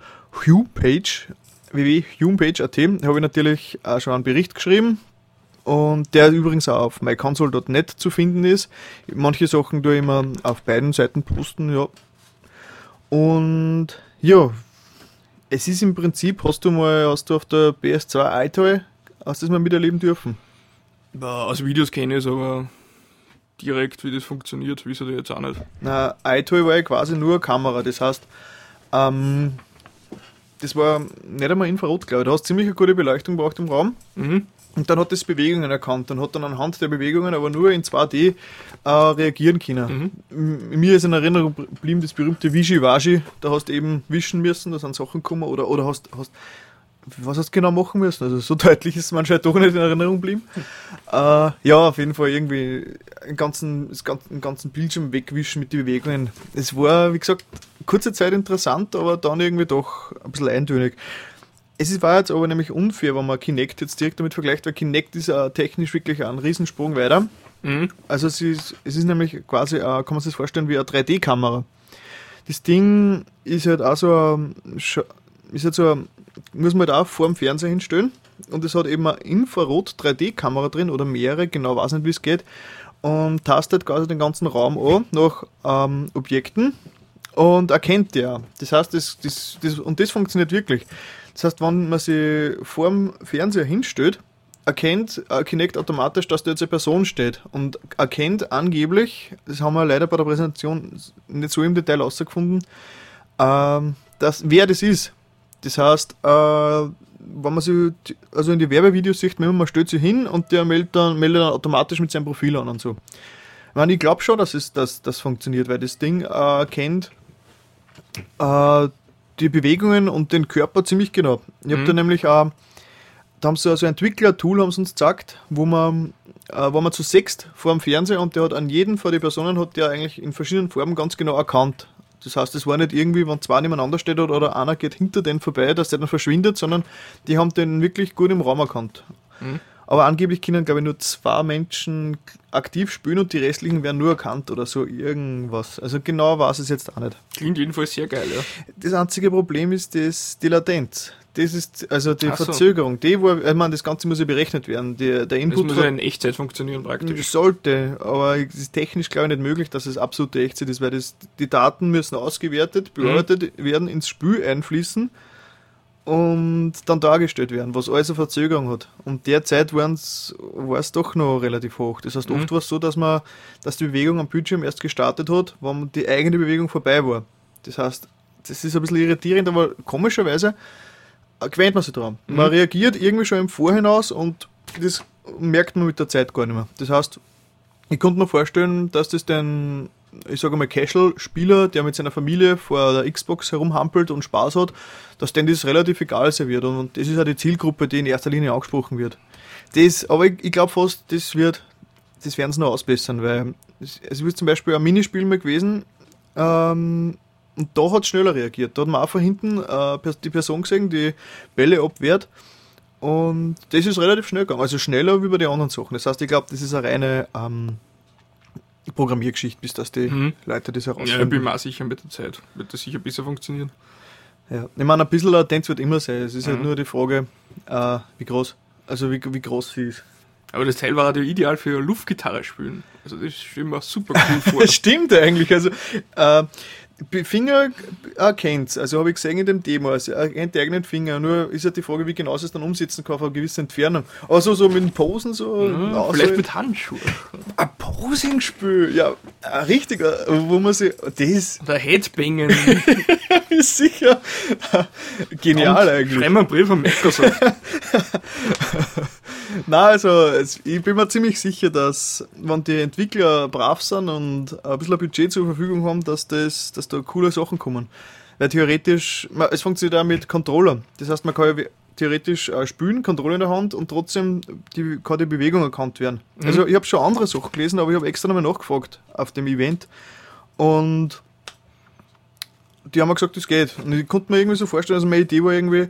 Hue-Page, www.humepage.at, habe ich natürlich auch schon einen Bericht geschrieben und der übrigens auch auf myconsole.net zu finden ist. Manche Sachen tue ich immer auf beiden Seiten posten, ja. Und ja, es ist im Prinzip, hast du mal, hast du auf der PS2 iToy, hast du das mal miterleben dürfen? Aus Videos kenne ich es, aber direkt, wie das funktioniert, ihr jetzt auch nicht. Na, iToy war ja quasi nur Kamera. Das heißt, ähm, das war nicht einmal Infrarot, glaube ich. Du hast ziemlich eine gute Beleuchtung braucht im Raum. Mhm. Und dann hat das Bewegungen erkannt und hat dann anhand der Bewegungen aber nur in 2D äh, reagieren können. M- Mir ist in Erinnerung geblieben das berühmte Wischiwaschi. Da hast du eben wischen müssen, da sind Sachen gekommen oder, oder hast, hast was hast du genau machen müssen? Also so deutlich ist es manchmal doch nicht in Erinnerung geblieben. Äh, ja, auf jeden Fall irgendwie einen ganzen, einen ganzen Bildschirm wegwischen mit den Bewegungen. Es war, wie gesagt, kurze Zeit interessant, aber dann irgendwie doch ein bisschen eintönig. Es ist- war jetzt aber nämlich unfair, wenn man Kinect jetzt direkt damit vergleicht, weil Kinect ist ja technisch wirklich ein Riesensprung weiter. Mhm. Also es ist, es ist nämlich quasi, äh, kann man sich das vorstellen, wie eine 3D-Kamera. Das Ding ist halt auch so, ein- ist halt so, ein- man halt auch vor dem Fernseher hinstellen und es hat eben eine Infrarot-3D-Kamera drin oder mehrere, genau weiß nicht wie es geht und tastet quasi den ganzen Raum an nach ähm, Objekten und erkennt der. Das heißt, das, das, das, und das funktioniert wirklich. Das heißt, wenn man sich vor dem Fernseher hinstellt, erkennt äh, Kinect automatisch, dass da jetzt eine Person steht und erkennt angeblich, das haben wir leider bei der Präsentation nicht so im Detail herausgefunden, ähm, dass, wer das ist. Das heißt, äh, wenn man sich, also in die Werbevideos sieht man immer, man stellt sich hin und der meldet dann, meldet dann automatisch mit seinem Profil an und so. Ich, meine, ich glaube schon, dass es dass das funktioniert, weil das Ding äh, kennt äh, die Bewegungen und den Körper ziemlich genau. Ich habe da nämlich auch, da haben sie also ein Entwickler-Tool, haben sie uns gesagt, wo man, äh, wo man zu sechst vor dem Fernseher und der hat an jeden von den Personen hat der eigentlich in verschiedenen Farben ganz genau erkannt. Das heißt, es war nicht irgendwie, wenn zwei nebeneinander steht oder, oder einer geht hinter den vorbei, dass der dann verschwindet, sondern die haben den wirklich gut im Raum erkannt. Aber angeblich können, glaube ich, nur zwei Menschen aktiv spielen und die restlichen werden nur erkannt oder so irgendwas. Also genau weiß es jetzt auch nicht. Klingt jedenfalls sehr geil, ja. Das einzige Problem ist das, die Latenz. Das ist also die Ach so. Verzögerung. Die, wo, ich meine, das Ganze muss ja berechnet werden. Der, der Das Input muss ja in Echtzeit funktionieren praktisch. sollte, aber es ist technisch glaube ich nicht möglich, dass es absolute Echtzeit ist, weil das, die Daten müssen ausgewertet, bearbeitet werden, ins Spiel einfließen und dann dargestellt werden, was alles eine Verzögerung hat. Und derzeit war es doch noch relativ hoch. Das heißt, oft war es so, dass man, dass die Bewegung am Bildschirm erst gestartet hat, wenn die eigene Bewegung vorbei war. Das heißt, das ist ein bisschen irritierend, aber komischerweise gewöhnt man sich dran. Man reagiert irgendwie schon im Vorhinaus und das merkt man mit der Zeit gar nicht mehr. Das heißt, ich konnte mir vorstellen, dass das den, ich sage mal, Casual-Spieler, der mit seiner Familie vor der Xbox herumhampelt und Spaß hat, dass denen das relativ egal sein wird. Und, und das ist auch die Zielgruppe, die in erster Linie angesprochen wird. Das, aber ich, ich glaube fast, das wird, das werden sie noch ausbessern, weil es, es wird zum Beispiel ein Minispiel mal gewesen, ähm, und da hat es schneller reagiert. Da hat man auch von hinten äh, die Person gesehen, die Bälle abwehrt. Und das ist relativ schnell gegangen. Also schneller wie bei den anderen Sachen. Das heißt, ich glaube, das ist eine reine ähm, Programmiergeschichte, bis dass die Mhm. Leute das Ja, ich bin herausfinden. mir auch sicher mit der Zeit. Wird das sicher besser funktionieren. Ja. Ich meine, ein bisschen Latenz wird immer sein. Es ist halt Mhm. nur die Frage, äh, wie groß. Also wie, wie groß sie ist. Aber das Teil war ja ideal für Luftgitarre spielen. Also das ich mir super cool vor. Das stimmt eigentlich. Also, äh, Finger erkennt Also habe ich gesehen in dem Demo. Also er erkennt die eigenen Finger. Nur ist halt die Frage, wie genau sie es dann umsetzen kann auf eine gewisse Entfernung. Aber so, mit den Posen so. Ja, auch vielleicht so mit Handschuhen. ein Posingspiel. Ja, ein richtiger, wo man sich. Das Oder Headbangen. ist sicher genial eigentlich. Schreiben wir einen Brief an Microsoft. Na, also ich bin mir ziemlich sicher, dass wenn die Entwickler brav sind und ein bisschen Budget zur Verfügung haben, dass, das, dass da coole Sachen kommen. Weil theoretisch, es funktioniert auch mit Controller. Das heißt, man kann ja theoretisch spielen, Controller in der Hand und trotzdem die, kann die Bewegung erkannt werden. Also ich habe schon andere Sachen gelesen, aber ich habe extra nochmal nachgefragt auf dem Event. Und die haben mir gesagt, das geht. Und ich konnte mir irgendwie so vorstellen, also meine Idee war irgendwie,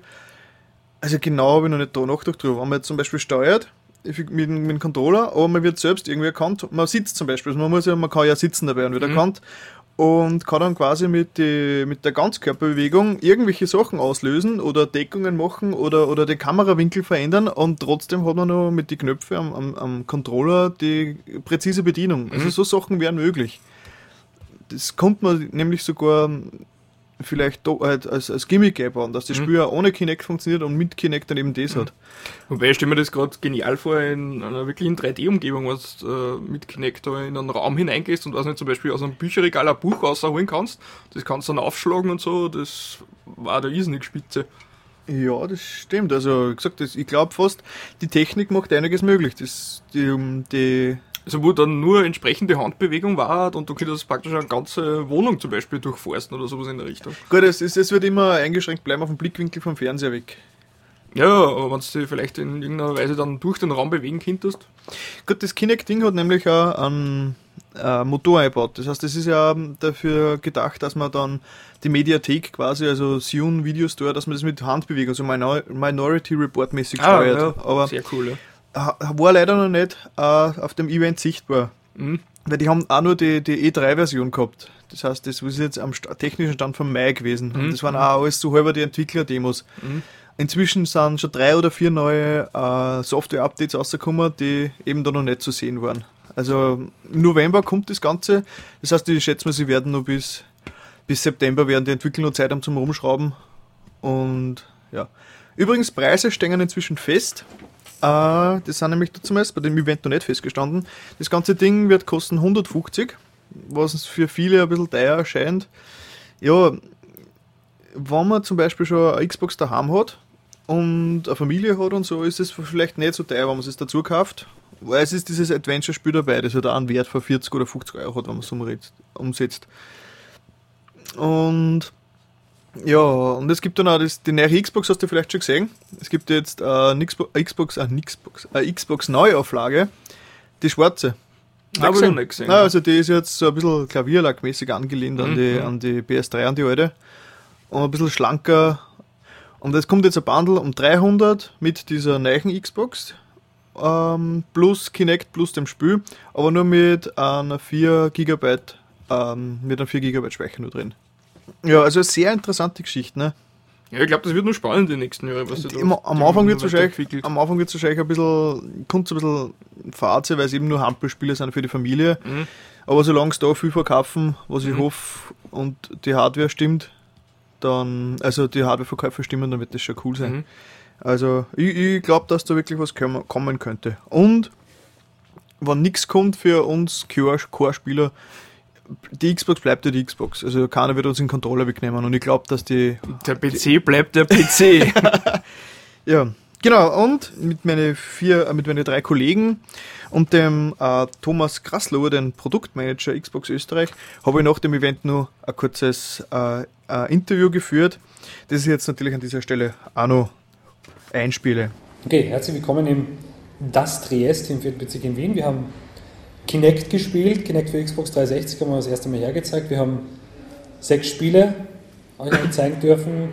also genau habe ich noch nicht da nachgedacht drüber. Wenn man jetzt zum Beispiel steuert mit, dem- mit dem Controller, aber man wird selbst irgendwie erkannt, man sitzt zum Beispiel, also man, muss ja, man kann ja sitzen dabei und wird erkannt und kann dann quasi mit, die, mit der Ganzkörperbewegung irgendwelche Sachen auslösen oder Deckungen machen oder, oder den Kamerawinkel verändern und trotzdem hat man noch mit den Knöpfen am, am, am Controller die präzise Bedienung. Also so Sachen wären möglich. Das kommt man nämlich sogar vielleicht halt als, als Gimmick einbauen, dass das Spiel auch ohne Kinect funktioniert und mit Kinect dann eben das hat. Wobei ich stelle mir das gerade genial vor in einer wirklichen 3D-Umgebung, wo du äh, mit Kinect da in einen Raum hineingehst und was nicht zum Beispiel aus einem Bücherregal ein Buch rausholen kannst. Das kannst du dann aufschlagen und so. Das war der irrsinnig spitze. Ja, das stimmt. Also, wie gesagt, das, ich glaube fast, die Technik macht einiges möglich. Das, die, die, Also wo dann nur entsprechende Handbewegung war und du könntest praktisch eine ganze Wohnung zum Beispiel durchforsten oder sowas in der Richtung. gut, es, ist, es wird immer eingeschränkt bleiben auf den Blickwinkel vom Fernseher weg. Ja, aber wenn du dich vielleicht in irgendeiner Weise dann durch den Raum bewegen könntest. Gut, das Kinect-Ding hat nämlich auch einen äh, Motor eingebaut. Das heißt, es ist ja dafür gedacht, dass man dann die Mediathek quasi, also Sion Video Store, dass man das mit Handbewegung, also Minor Minority Report mäßig steuert. Aber Ah, sehr cool. Ja. War leider noch nicht äh, auf dem Event sichtbar. Mhm. Weil die haben auch nur die, die E3-Version gehabt. Das heißt, das ist jetzt am technischen Stand vom Mai gewesen. Und das waren auch alles so halber die Entwickler-Demos. Inzwischen sind schon drei oder vier neue äh, Software-Updates rausgekommen, die eben da noch nicht zu sehen waren. Also im November kommt das Ganze. Das heißt, ich schätze mal, sie werden nur bis, bis September werden die Entwickler noch Zeit haben zum Rumschrauben. Und ja. Übrigens, Preise stehen inzwischen fest. Äh, das sind nämlich zumindest bei dem Event noch nicht festgestanden. Das ganze Ding wird kosten 150, was für viele ein bisschen teuer erscheint. Ja, wenn man zum Beispiel schon eine Xbox daheim hat und eine Familie hat und so, ist es vielleicht nicht so teuer, wenn man es dazu kauft. Weil es ist dieses Adventure-Spiel dabei, das halt auch einen Wert von 40 oder 50 Euro hat, wenn man es umsetzt. Und ja, und es gibt dann auch das, die neue Xbox, hast du vielleicht schon gesehen. Es gibt jetzt äh, eine Xbox, eine Xbox, eine Xbox, eine Xbox Neuauflage, die schwarze. Hab ich noch nicht gesehen. Ja, also die ist jetzt so ein bisschen klavierlackmäßig angelehnt an, Mhm, die, an die PS3, an die alte. Und ein bisschen schlanker. Und es kommt jetzt ein Bundle um 300 mit dieser neuen Xbox. Ähm, plus Kinect plus dem Spiel. Aber nur mit einer 4 GB, ähm, mit einem 4 GB Speicher nur drin. Ja, also eine sehr interessante Geschichte, ne? Ja, ich glaube, das wird nur spannend die nächsten Jahre. Was sich da Am, am Anfang wird es wahrscheinlich, am Anfang wird's wahrscheinlich ein bisschen, kommt ein bisschen sein, weil es eben nur Hampelspiele sind für die Familie. Mhm. Aber solange es da viel verkaufen, was ich hoffe, und die Hardware stimmt, dann, also die Hardwareverkäufe stimmen, dann wird das schon cool sein. Mhm. Also ich, ich glaube, dass da wirklich was kommen kommen könnte. Und wenn nichts kommt für uns Core-Spieler, die Xbox bleibt ja die Xbox. Also keiner wird uns den Controller wegnehmen. Und ich glaube, dass die. Der PC bleibt der PC. Ja, genau. Und mit meinen vier, äh, mit meinen drei Kollegen und dem äh, Thomas Kraslower, den Produktmanager Xbox Österreich, habe ich nach dem Event nur ein kurzes äh, äh, Interview geführt, das ich jetzt natürlich an dieser Stelle auch noch einspiele. Okay, herzlich willkommen im Das Triest im 4. Bezirk in Wien. Wir haben Kinect gespielt, Kinect für Xbox 360 haben wir das erste Mal hergezeigt. Wir haben sechs Spiele euch zeigen dürfen,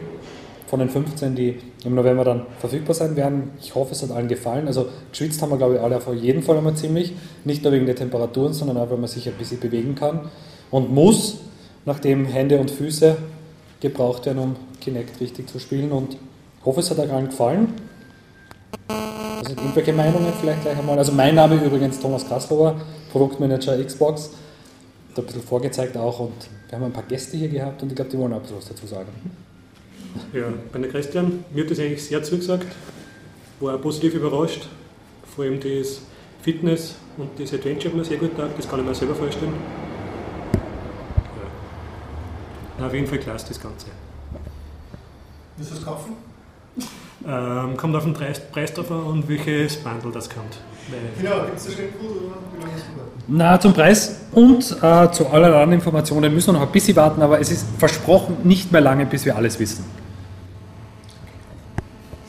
von den 15, die im November dann verfügbar sein werden. Ich hoffe, es hat allen gefallen. Also geschwitzt haben wir, glaube ich, alle auf jeden Fall einmal ziemlich. Nicht nur wegen der Temperaturen, sondern auch, weil man sich ein bisschen bewegen kann und muss, nachdem Hände und Füße gebraucht werden, um Kinect richtig zu spielen. Und ich hoffe, es hat euch allen gefallen. Also irgendwelche Meinungen vielleicht gleich einmal. Also mein Name übrigens Thomas Kaslower, Produktmanager Xbox. Da ein bisschen vorgezeigt auch und wir haben ein paar Gäste hier gehabt und ich glaube, die wollen auch ein bisschen was dazu sagen. Ja, bei der Christian, mir hat das eigentlich sehr zugesagt, war positiv überrascht. Vor allem das Fitness und das Adventure hat mir sehr gut gedacht, das kann ich mir selber vorstellen. Ja. Na, auf jeden Fall klasse das Ganze. Willst du es kaufen? Ähm, kommt auf den Preis, Preis drauf an und welches Bundle das kommt. Genau, gibt es da Schnellcode oder? Na, zum Preis und äh, zu aller anderen Informationen müssen wir noch ein bisschen warten, aber es ist versprochen nicht mehr lange, bis wir alles wissen.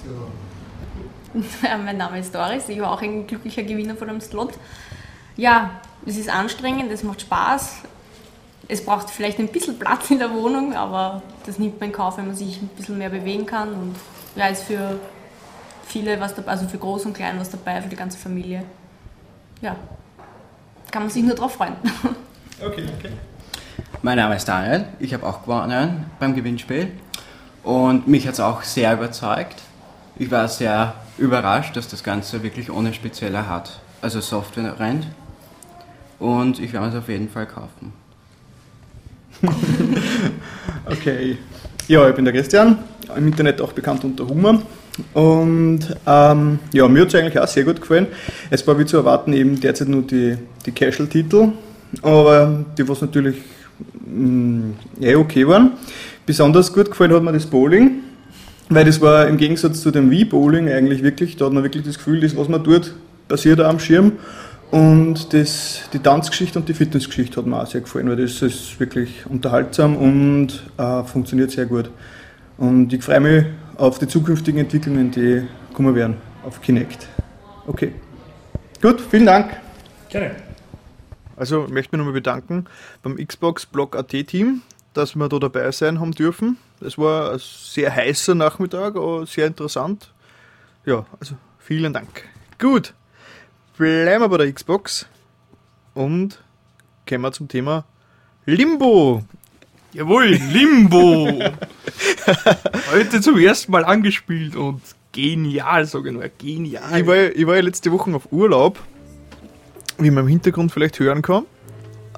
So. Ja, mein Name ist Doris, ich war auch ein glücklicher Gewinner von dem Slot. Ja, es ist anstrengend, es macht Spaß. Es braucht vielleicht ein bisschen Platz in der Wohnung, aber das nimmt man in Kauf, wenn man sich ein bisschen mehr bewegen kann. Und ja, ist für viele was dabei, also für Groß und Klein was dabei, für die ganze Familie. Ja, kann man sich nur drauf freuen. Okay, okay. Mein Name ist Daniel, ich habe auch gewonnen beim Gewinnspiel und mich hat es auch sehr überzeugt. Ich war sehr überrascht, dass das Ganze wirklich ohne spezieller hat, also Software rennt und ich werde es auf jeden Fall kaufen. Okay. Ja, ich bin der Christian, im Internet auch bekannt unter Hummer. Und ähm, ja, mir hat es eigentlich auch sehr gut gefallen. Es war wie zu erwarten eben derzeit nur die, die Casual-Titel, aber die, was natürlich mh, eh okay waren. Besonders gut gefallen hat mir das Bowling, weil das war im Gegensatz zu dem Wii-Bowling eigentlich wirklich, da hat man wirklich das Gefühl, das, was man tut, passiert auch am Schirm. Und das, die Tanzgeschichte und die Fitnessgeschichte hat mir auch sehr gefallen, weil das ist wirklich unterhaltsam und äh, funktioniert sehr gut. Und ich freue mich auf die zukünftigen Entwicklungen, die kommen werden auf Kinect. Okay. Gut, vielen Dank. Gerne. Also ich möchte mich nochmal bedanken beim Xbox Blog AT Team, dass wir da dabei sein haben dürfen. Es war ein sehr heißer Nachmittag, aber sehr interessant. Ja, also vielen Dank. Gut, bleiben wir bei der Xbox und kommen wir zum Thema Limbo. Jawohl, Limbo! Heute zum ersten Mal angespielt und genial, sage ich nur, genial. Ich war, ja- ich war ja letzte Woche auf Urlaub, wie man im Hintergrund vielleicht hören kann.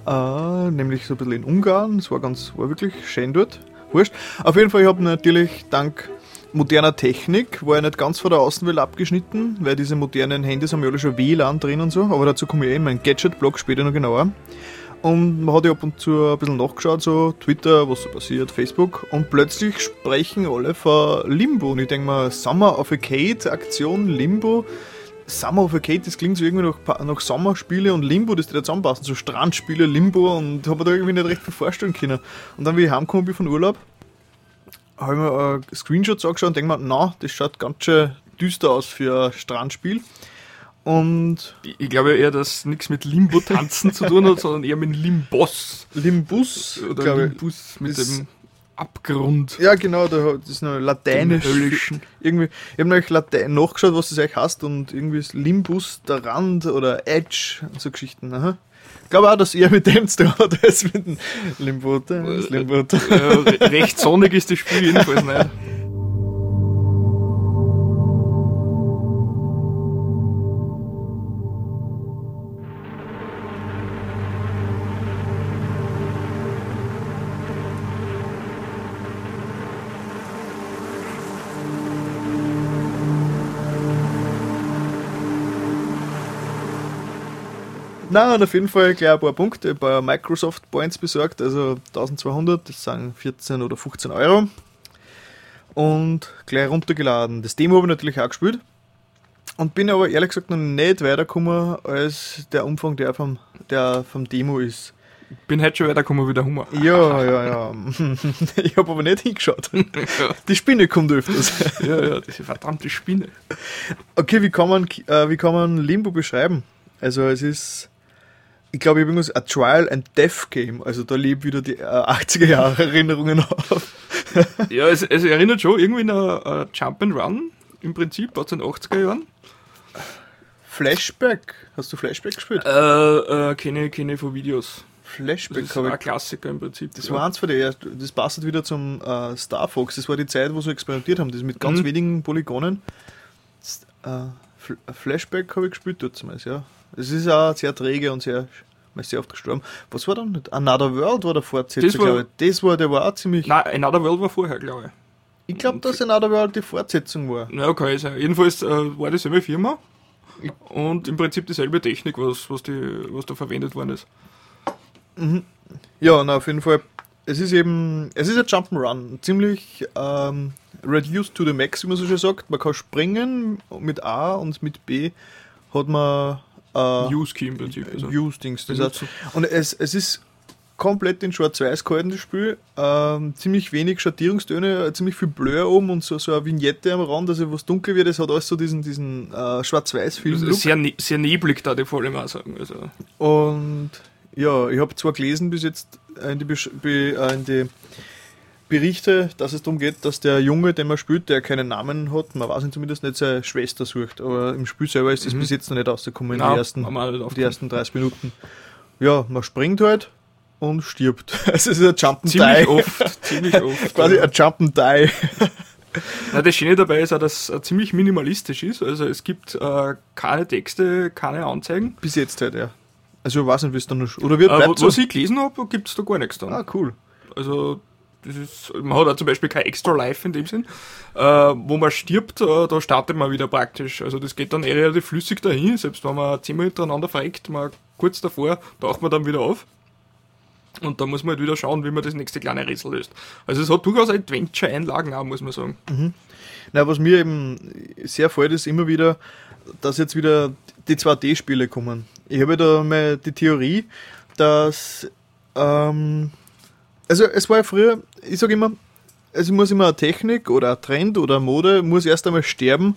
Äh, nämlich so ein bisschen in Ungarn. Es war ganz, war wirklich schön dort. Wurscht. Auf jeden Fall, ich habe natürlich dank moderner Technik, war ja nicht ganz von der Außenwelt abgeschnitten, weil diese modernen Handys haben ja alle schon WLAN drin und so, aber dazu komme ich eh in meinen Gadget-Blog später noch genauer. Und man hat ja ab und zu ein bisschen nachgeschaut, so Twitter, was so passiert, Facebook. Und plötzlich sprechen alle von Limbo. Und ich denke mal, Summer of Arcade, Aktion Limbo. Summer of Arcade, das klingt so irgendwie nach, nach Sommerspiele und Limbo, das die da zusammenpassen. So Strandspiele, Limbo und habe mir da irgendwie nicht recht viel vorstellen können. Und dann, wie ich heimgekommen bin von Urlaub, habe ich mir äh, Screenshots angeschaut und denke mir, na, das schaut ganz schön düster aus für ein Strandspiel. Und Ich, glaube eher, dass nichts mit Limbo-Tanzen zu tun hat, sondern eher mit Limbos. Limbus, Oder. Limbus mit dem Abgrund. Ja, genau, da, das ist noch lateinisch. Irgendwie, ich habe nämlich Latein nachgeschaut, was das eigentlich heißt und irgendwie ist Limbus, der Rand oder Edge und so Geschichten. Aha. Ich glaube auch, dass ihr mit dem zu tun hat, als mit dem Limbo. Das Limbo. Äh, re- recht sonnig ist das Spiel jedenfalls nicht. Nein, und auf jeden Fall gleich ein paar Punkte bei Microsoft Points besorgt, also 1200, das sind 14 oder 15 Euro. Und gleich runtergeladen. Das Demo habe ich natürlich auch gespielt. Und bin aber ehrlich gesagt noch nicht weitergekommen, als der Umfang, der vom, der vom Demo ist. Bin heute schon weitergekommen wie der Hummer. Ja, ja, ja. Ich habe aber nicht hingeschaut. Die Spinne kommt öfters. Ja, ja, diese verdammte Spinne. Okay, wie kann man, äh, wie kann man Limbo beschreiben? Also es ist, ich glaube, ich habe irgendwas, ein Trial and Death Game. Also da leben wieder die äh, 80er Jahre Erinnerungen auf. Ja, es, es erinnert schon irgendwie an ein Jump and Run im Prinzip aus den 80er Jahren. Flashback. Hast du Flashback gespielt? Äh, äh, kenne, kenne von Videos. Das Flashback ist habe ein. Klassiker im Prinzip. Das war eins von der ersten. Das passt wieder zum äh, Star Fox. Das war die Zeit, wo sie experimentiert haben. Das mit ganz Mhm. wenigen Polygonen. Das, äh, Fl- Flashback habe ich gespielt damals, ja. Es ist auch sehr träge und sehr, sehr oft gestorben. Was war dann? Another World war der Fortsetzer, Das war- glaube ich. Das war, der war auch ziemlich. Nein, Another World war vorher, glaube Ich glaube, dass Another World die Fortsetzung war. ich. Na, okay, sein. Jedenfalls äh, war dieselbe Firma und im Prinzip dieselbe Technik, was, was, die, was da verwendet worden ist. Ja, na, auf jeden Fall. Es ist eben, es ist ein Jump'n'Run, ziemlich ähm, reduced to the max, wie man so schön sagt. Man kann springen mit A und mit B hat man äh, Use Key im Prinzip. Also. Benutzen. heißt, und es, es ist komplett in Schwarz-Weiß gehalten, das Spiel. Ähm, ziemlich wenig Schattierungstöne, ziemlich viel Blur oben und so, so eine Vignette am Rand, also was dunkel wird, es hat alles so diesen, diesen äh, Schwarz-Weiß-Film. Sehr, ne sehr neblig, da die vor allem auch sagen. Also. Und ja, ich habe zwar gelesen bis jetzt äh, in die, Besch Be äh, in die Berichte, dass es darum geht, dass der Junge, den man spielt, der keinen Namen hat, man weiß ihn zumindest nicht, seine Schwester sucht. Aber im Spiel selber ist das Mhm. bis jetzt noch nicht rausgekommen in Nein, den ersten, die ersten 30 Minuten. Ja, man springt halt und stirbt. Es ist ein Jump and Ziemlich Die. oft, ziemlich oft. Quasi ein Jump and Die. Na, das Schöne dabei ist auch, dass es ziemlich minimalistisch ist. Also es gibt äh, keine Texte, keine Anzeigen. Bis jetzt halt, ja. Also ich weiß nicht, wie es dann noch... Oder wird Äh, wo, so? was ich gelesen habe, gibt es da gar nichts dann. Ah, cool. Also das ist, man hat auch zum Beispiel kein Extra Life in dem Sinn. Äh, wo man stirbt, äh, da startet man wieder praktisch. Also das geht dann eh relativ flüssig dahin, selbst wenn man zehnmal hintereinander verreckt, man kurz davor taucht man dann wieder auf. Und da muss man halt wieder schauen, wie man das nächste kleine Rätsel löst. Also es hat durchaus Adventure-Einlagen auch, muss man sagen. Na, was mir eben sehr freut, ist immer wieder, dass jetzt wieder die 2D-Spiele kommen. Ich habe da mal die Theorie, dass, ähm, also es war ja früher, ich sage immer, es muss immer eine Technik oder ein Trend oder eine Mode muss erst einmal sterben,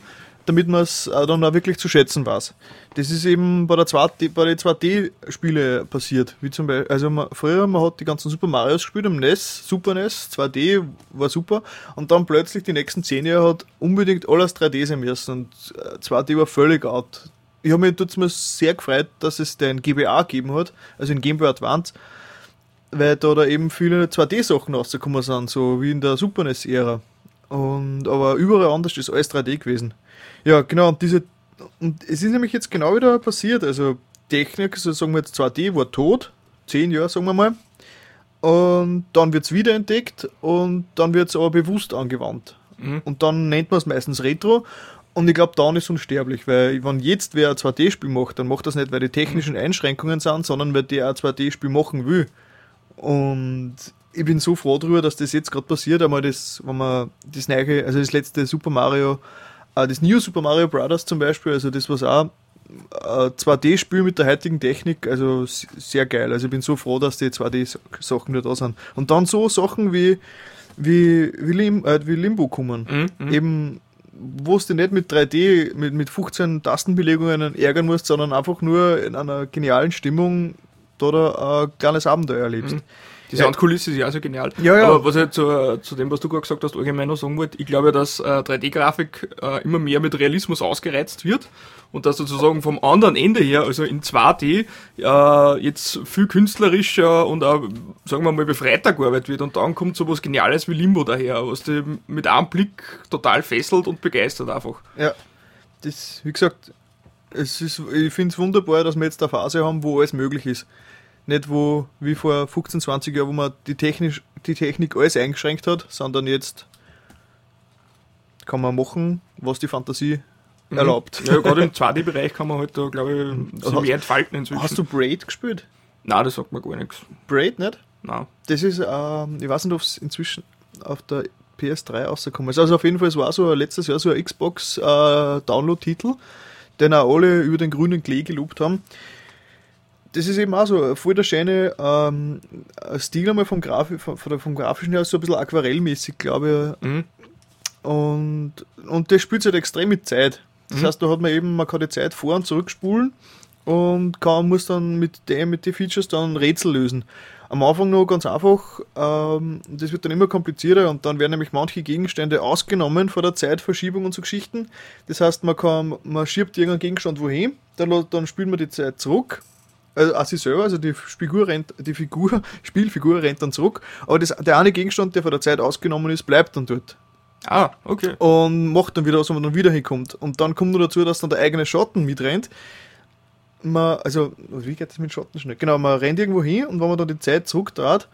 damit man es dann auch wirklich zu schätzen weiß. Das ist eben bei der 2D, bei den 2D-Spiele passiert. Wie zum Beispiel, also man, früher, man hat die ganzen Super Marios gespielt am NES, Super NES, 2D war super und dann plötzlich die nächsten 10 Jahre hat unbedingt alles 3D sein müssen und äh, 2D war völlig out. Ich habe mich tut's mir sehr gefreut, dass es den GBA gegeben hat, also in Game Boy Advance, weil da, da eben viele 2D-Sachen rausgekommen sind, so wie in der Super NES-Ära. Und, aber überall anders ist alles 3D gewesen. Ja, genau, und diese, und es ist nämlich jetzt genau wieder passiert, also Technik, so sagen wir jetzt 2D war tot, 10 Jahre sagen wir mal, und dann wird es wiederentdeckt und dann wird es aber bewusst angewandt. Mhm. Und dann nennt man es meistens Retro. Und ich glaube, dann ist es unsterblich, weil wenn jetzt wer ein 2D-Spiel macht, dann macht das nicht, weil die technischen Einschränkungen sind, sondern weil der ein 2D-Spiel machen will. Und ich bin so froh darüber, dass das jetzt gerade passiert, einmal das, wenn man das neue, also das letzte Super Mario, äh, das New Super Mario Brothers zum Beispiel, also das was auch äh, 2D-Spiel mit der heutigen Technik, also sehr geil. Also ich bin so froh, dass die 2D-Sachen wieder da sind. Und dann so Sachen wie, wie, wie, Lim, äh, wie Limbo kommen. Mhm, Eben, wo du nicht mit 3D, mit, mit 15 Tastenbelegungen ärgern musst, sondern einfach nur in einer genialen Stimmung da, da ein kleines Abenteuer erlebst. Mhm. Die Ja. Soundkulisse ist ja auch so genial. Ja, ja. Aber was ich zu, zu dem, was du gerade gesagt hast, allgemein noch sagen wollte, ich glaube, dass äh, 3D-Grafik äh, immer mehr mit Realismus ausgereizt wird und dass sozusagen vom anderen Ende her, also in 2D, äh, jetzt viel künstlerischer und auch, sagen wir mal, befreiter gearbeitet wird und dann kommt so was Geniales wie Limbo daher, was dich mit einem Blick total fesselt und begeistert einfach. Ja, das, wie gesagt, es ist, ich finde es wunderbar, dass wir jetzt eine Phase haben, wo alles möglich ist. Nicht wo, wie vor 15, 20 Jahren, wo man die, technisch, die Technik alles eingeschränkt hat, sondern jetzt kann man machen, was die Fantasie Mhm. erlaubt. Ja, gerade im 2D-Bereich kann man halt da, glaube ich, sich Hast- mehr entfalten inzwischen. Hast du Braid gespielt? Nein, das sagt mir gar nichts. Braid nicht? Nein. Das ist, ähm, ich weiß nicht, ob es inzwischen auf der PS3 rausgekommen ist. Also auf jeden Fall, es war so letztes Jahr so ein Xbox-Download-Titel, den auch alle über den grünen Klee gelobt haben. Das ist eben auch so voll der schöne ähm, Stil einmal vom, Grafi vom, vom Grafischen her, so ein bisschen aquarellmäßig, glaube ich. Mhm. Und, und das spielt halt extrem mit Zeit. Das Mhm. heißt, da hat man eben, man kann die Zeit vor- und zurückspulen und kann, muss dann mit dem, mit den Features dann Rätsel lösen. Am Anfang noch ganz einfach, ähm, das wird dann immer komplizierter und dann werden nämlich manche Gegenstände ausgenommen von der Zeitverschiebung und so Geschichten. Das heißt, man kann, man schiebt irgendeinen Gegenstand wohin, dann, dann spielt man die Zeit zurück. Also auch sich selber, also die Figur rennt, die Figur, Spielfigur rennt dann zurück, aber das, der eine Gegenstand, der von der Zeit ausgenommen ist, bleibt dann dort Ah, okay. und macht dann wieder was, wenn man dann wieder hinkommt. Und dann kommt noch dazu, dass dann der eigene Schatten mitrennt. Man, also, wie geht das mit Schatten schnell? Genau, man rennt irgendwo hin und wenn man dann die Zeit zurückdreht,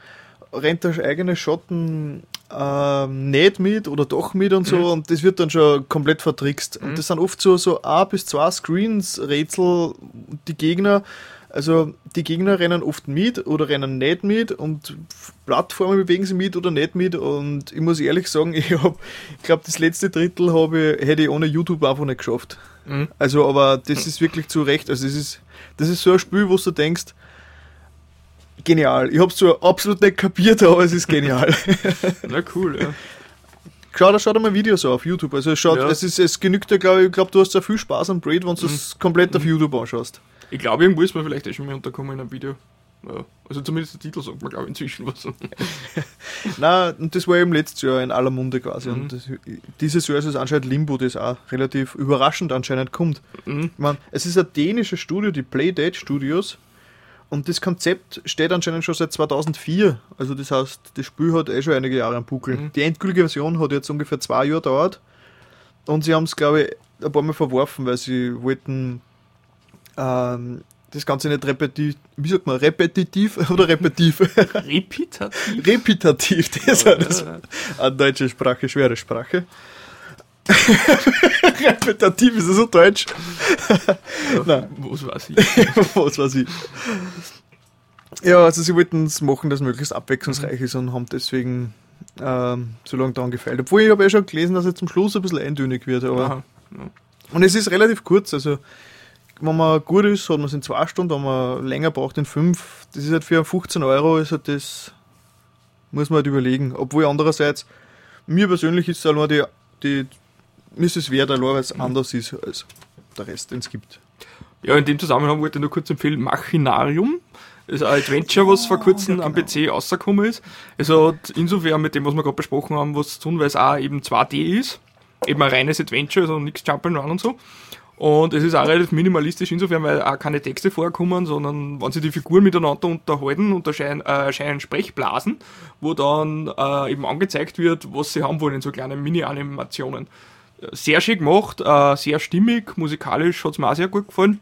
rennt der eigene Schatten ähm, nicht mit oder doch mit und so Mhm. und das wird dann schon komplett vertrickst. Und das sind oft so, so ein bis zwei Screens-Rätsel, die Gegner, also die Gegner rennen oft mit oder rennen nicht mit und Plattformen bewegen sie mit oder nicht mit und ich muss ehrlich sagen, ich habe, ich glaube das letzte Drittel habe hätte ich ohne YouTube einfach nicht geschafft. Mhm. Also, aber das ist wirklich zu Recht, also das ist, das ist so ein Spiel, wo du denkst, genial. Ich habe es zwar absolut nicht kapiert, aber es ist genial. Na cool, ja. Schau, da schau dir mal Videos auf YouTube. Also es schaut, Ja. es ist, es genügt dir, glaube ich, glaub, du hast sehr viel Spaß am Braid, wenn du es komplett auf YouTube anschaust. Ich glaube, irgendwo ist man vielleicht eh schon mal unterkommen in einem Video. Ja. Also zumindest der Titel sagt man, glaube ich, inzwischen was. Na, und das war eben letztes Jahr in aller Munde quasi. Mhm. Und das, dieses Jahr ist es anscheinend Limbo, das auch relativ überraschend anscheinend kommt. Mhm. Ich mein, es ist ein dänisches Studio, die Playdead Studios. Und das Konzept steht anscheinend schon seit 2004. Also das heißt, das Spiel hat eh schon einige Jahre am Buckel. Mhm. Die endgültige Version hat jetzt ungefähr zwei Jahre gedauert. Und sie haben es, glaube ich, ein paar Mal verworfen, weil sie wollten ähm, das Ganze nicht repetitiv, wie sagt man, repetitiv oder repetitiv? Repetitiv? repetitiv, das Ja, ist ja. Eine deutsche Sprache, schwere Sprache. repetitiv ist das so deutsch? Nein. Was weiß ich. Was weiß ich. Ja, also sie wollten es machen, dass es möglichst abwechslungsreich ist und haben deswegen ähm, so lange daran gefeilt. Obwohl ich habe ja schon gelesen, dass es zum Schluss ein bisschen eintönig wird. Aber Aha, ja. und es ist relativ kurz, also wenn man gut ist, hat man es in zwei Stunden, wenn man länger braucht, in fünf. Das ist halt für 15 Euro, ist halt das, muss man halt überlegen. Obwohl andererseits, mir persönlich ist es halt die, die, mir ist es wert, allein weil es anders ist als der Rest, den es gibt. Ja, in dem Zusammenhang wollte ich nur kurz empfehlen, Machinarium. Das ist ein Adventure, was vor kurzem am PC rausgekommen ist. Es hat insofern mit dem, was wir gerade besprochen haben, was zu tun, weil es auch eben 2D ist. Eben ein reines Adventure, also nichts Jump'n'Run und so. Und es ist auch relativ minimalistisch insofern, weil auch keine Texte vorkommen, sondern wenn sich die Figuren miteinander unterhalten, erscheinen, äh, erscheinen Sprechblasen, wo dann äh, eben angezeigt wird, was sie haben wollen in so kleinen Mini-Animationen. Sehr schick gemacht, äh, sehr stimmig, musikalisch hat es mir auch sehr gut gefallen.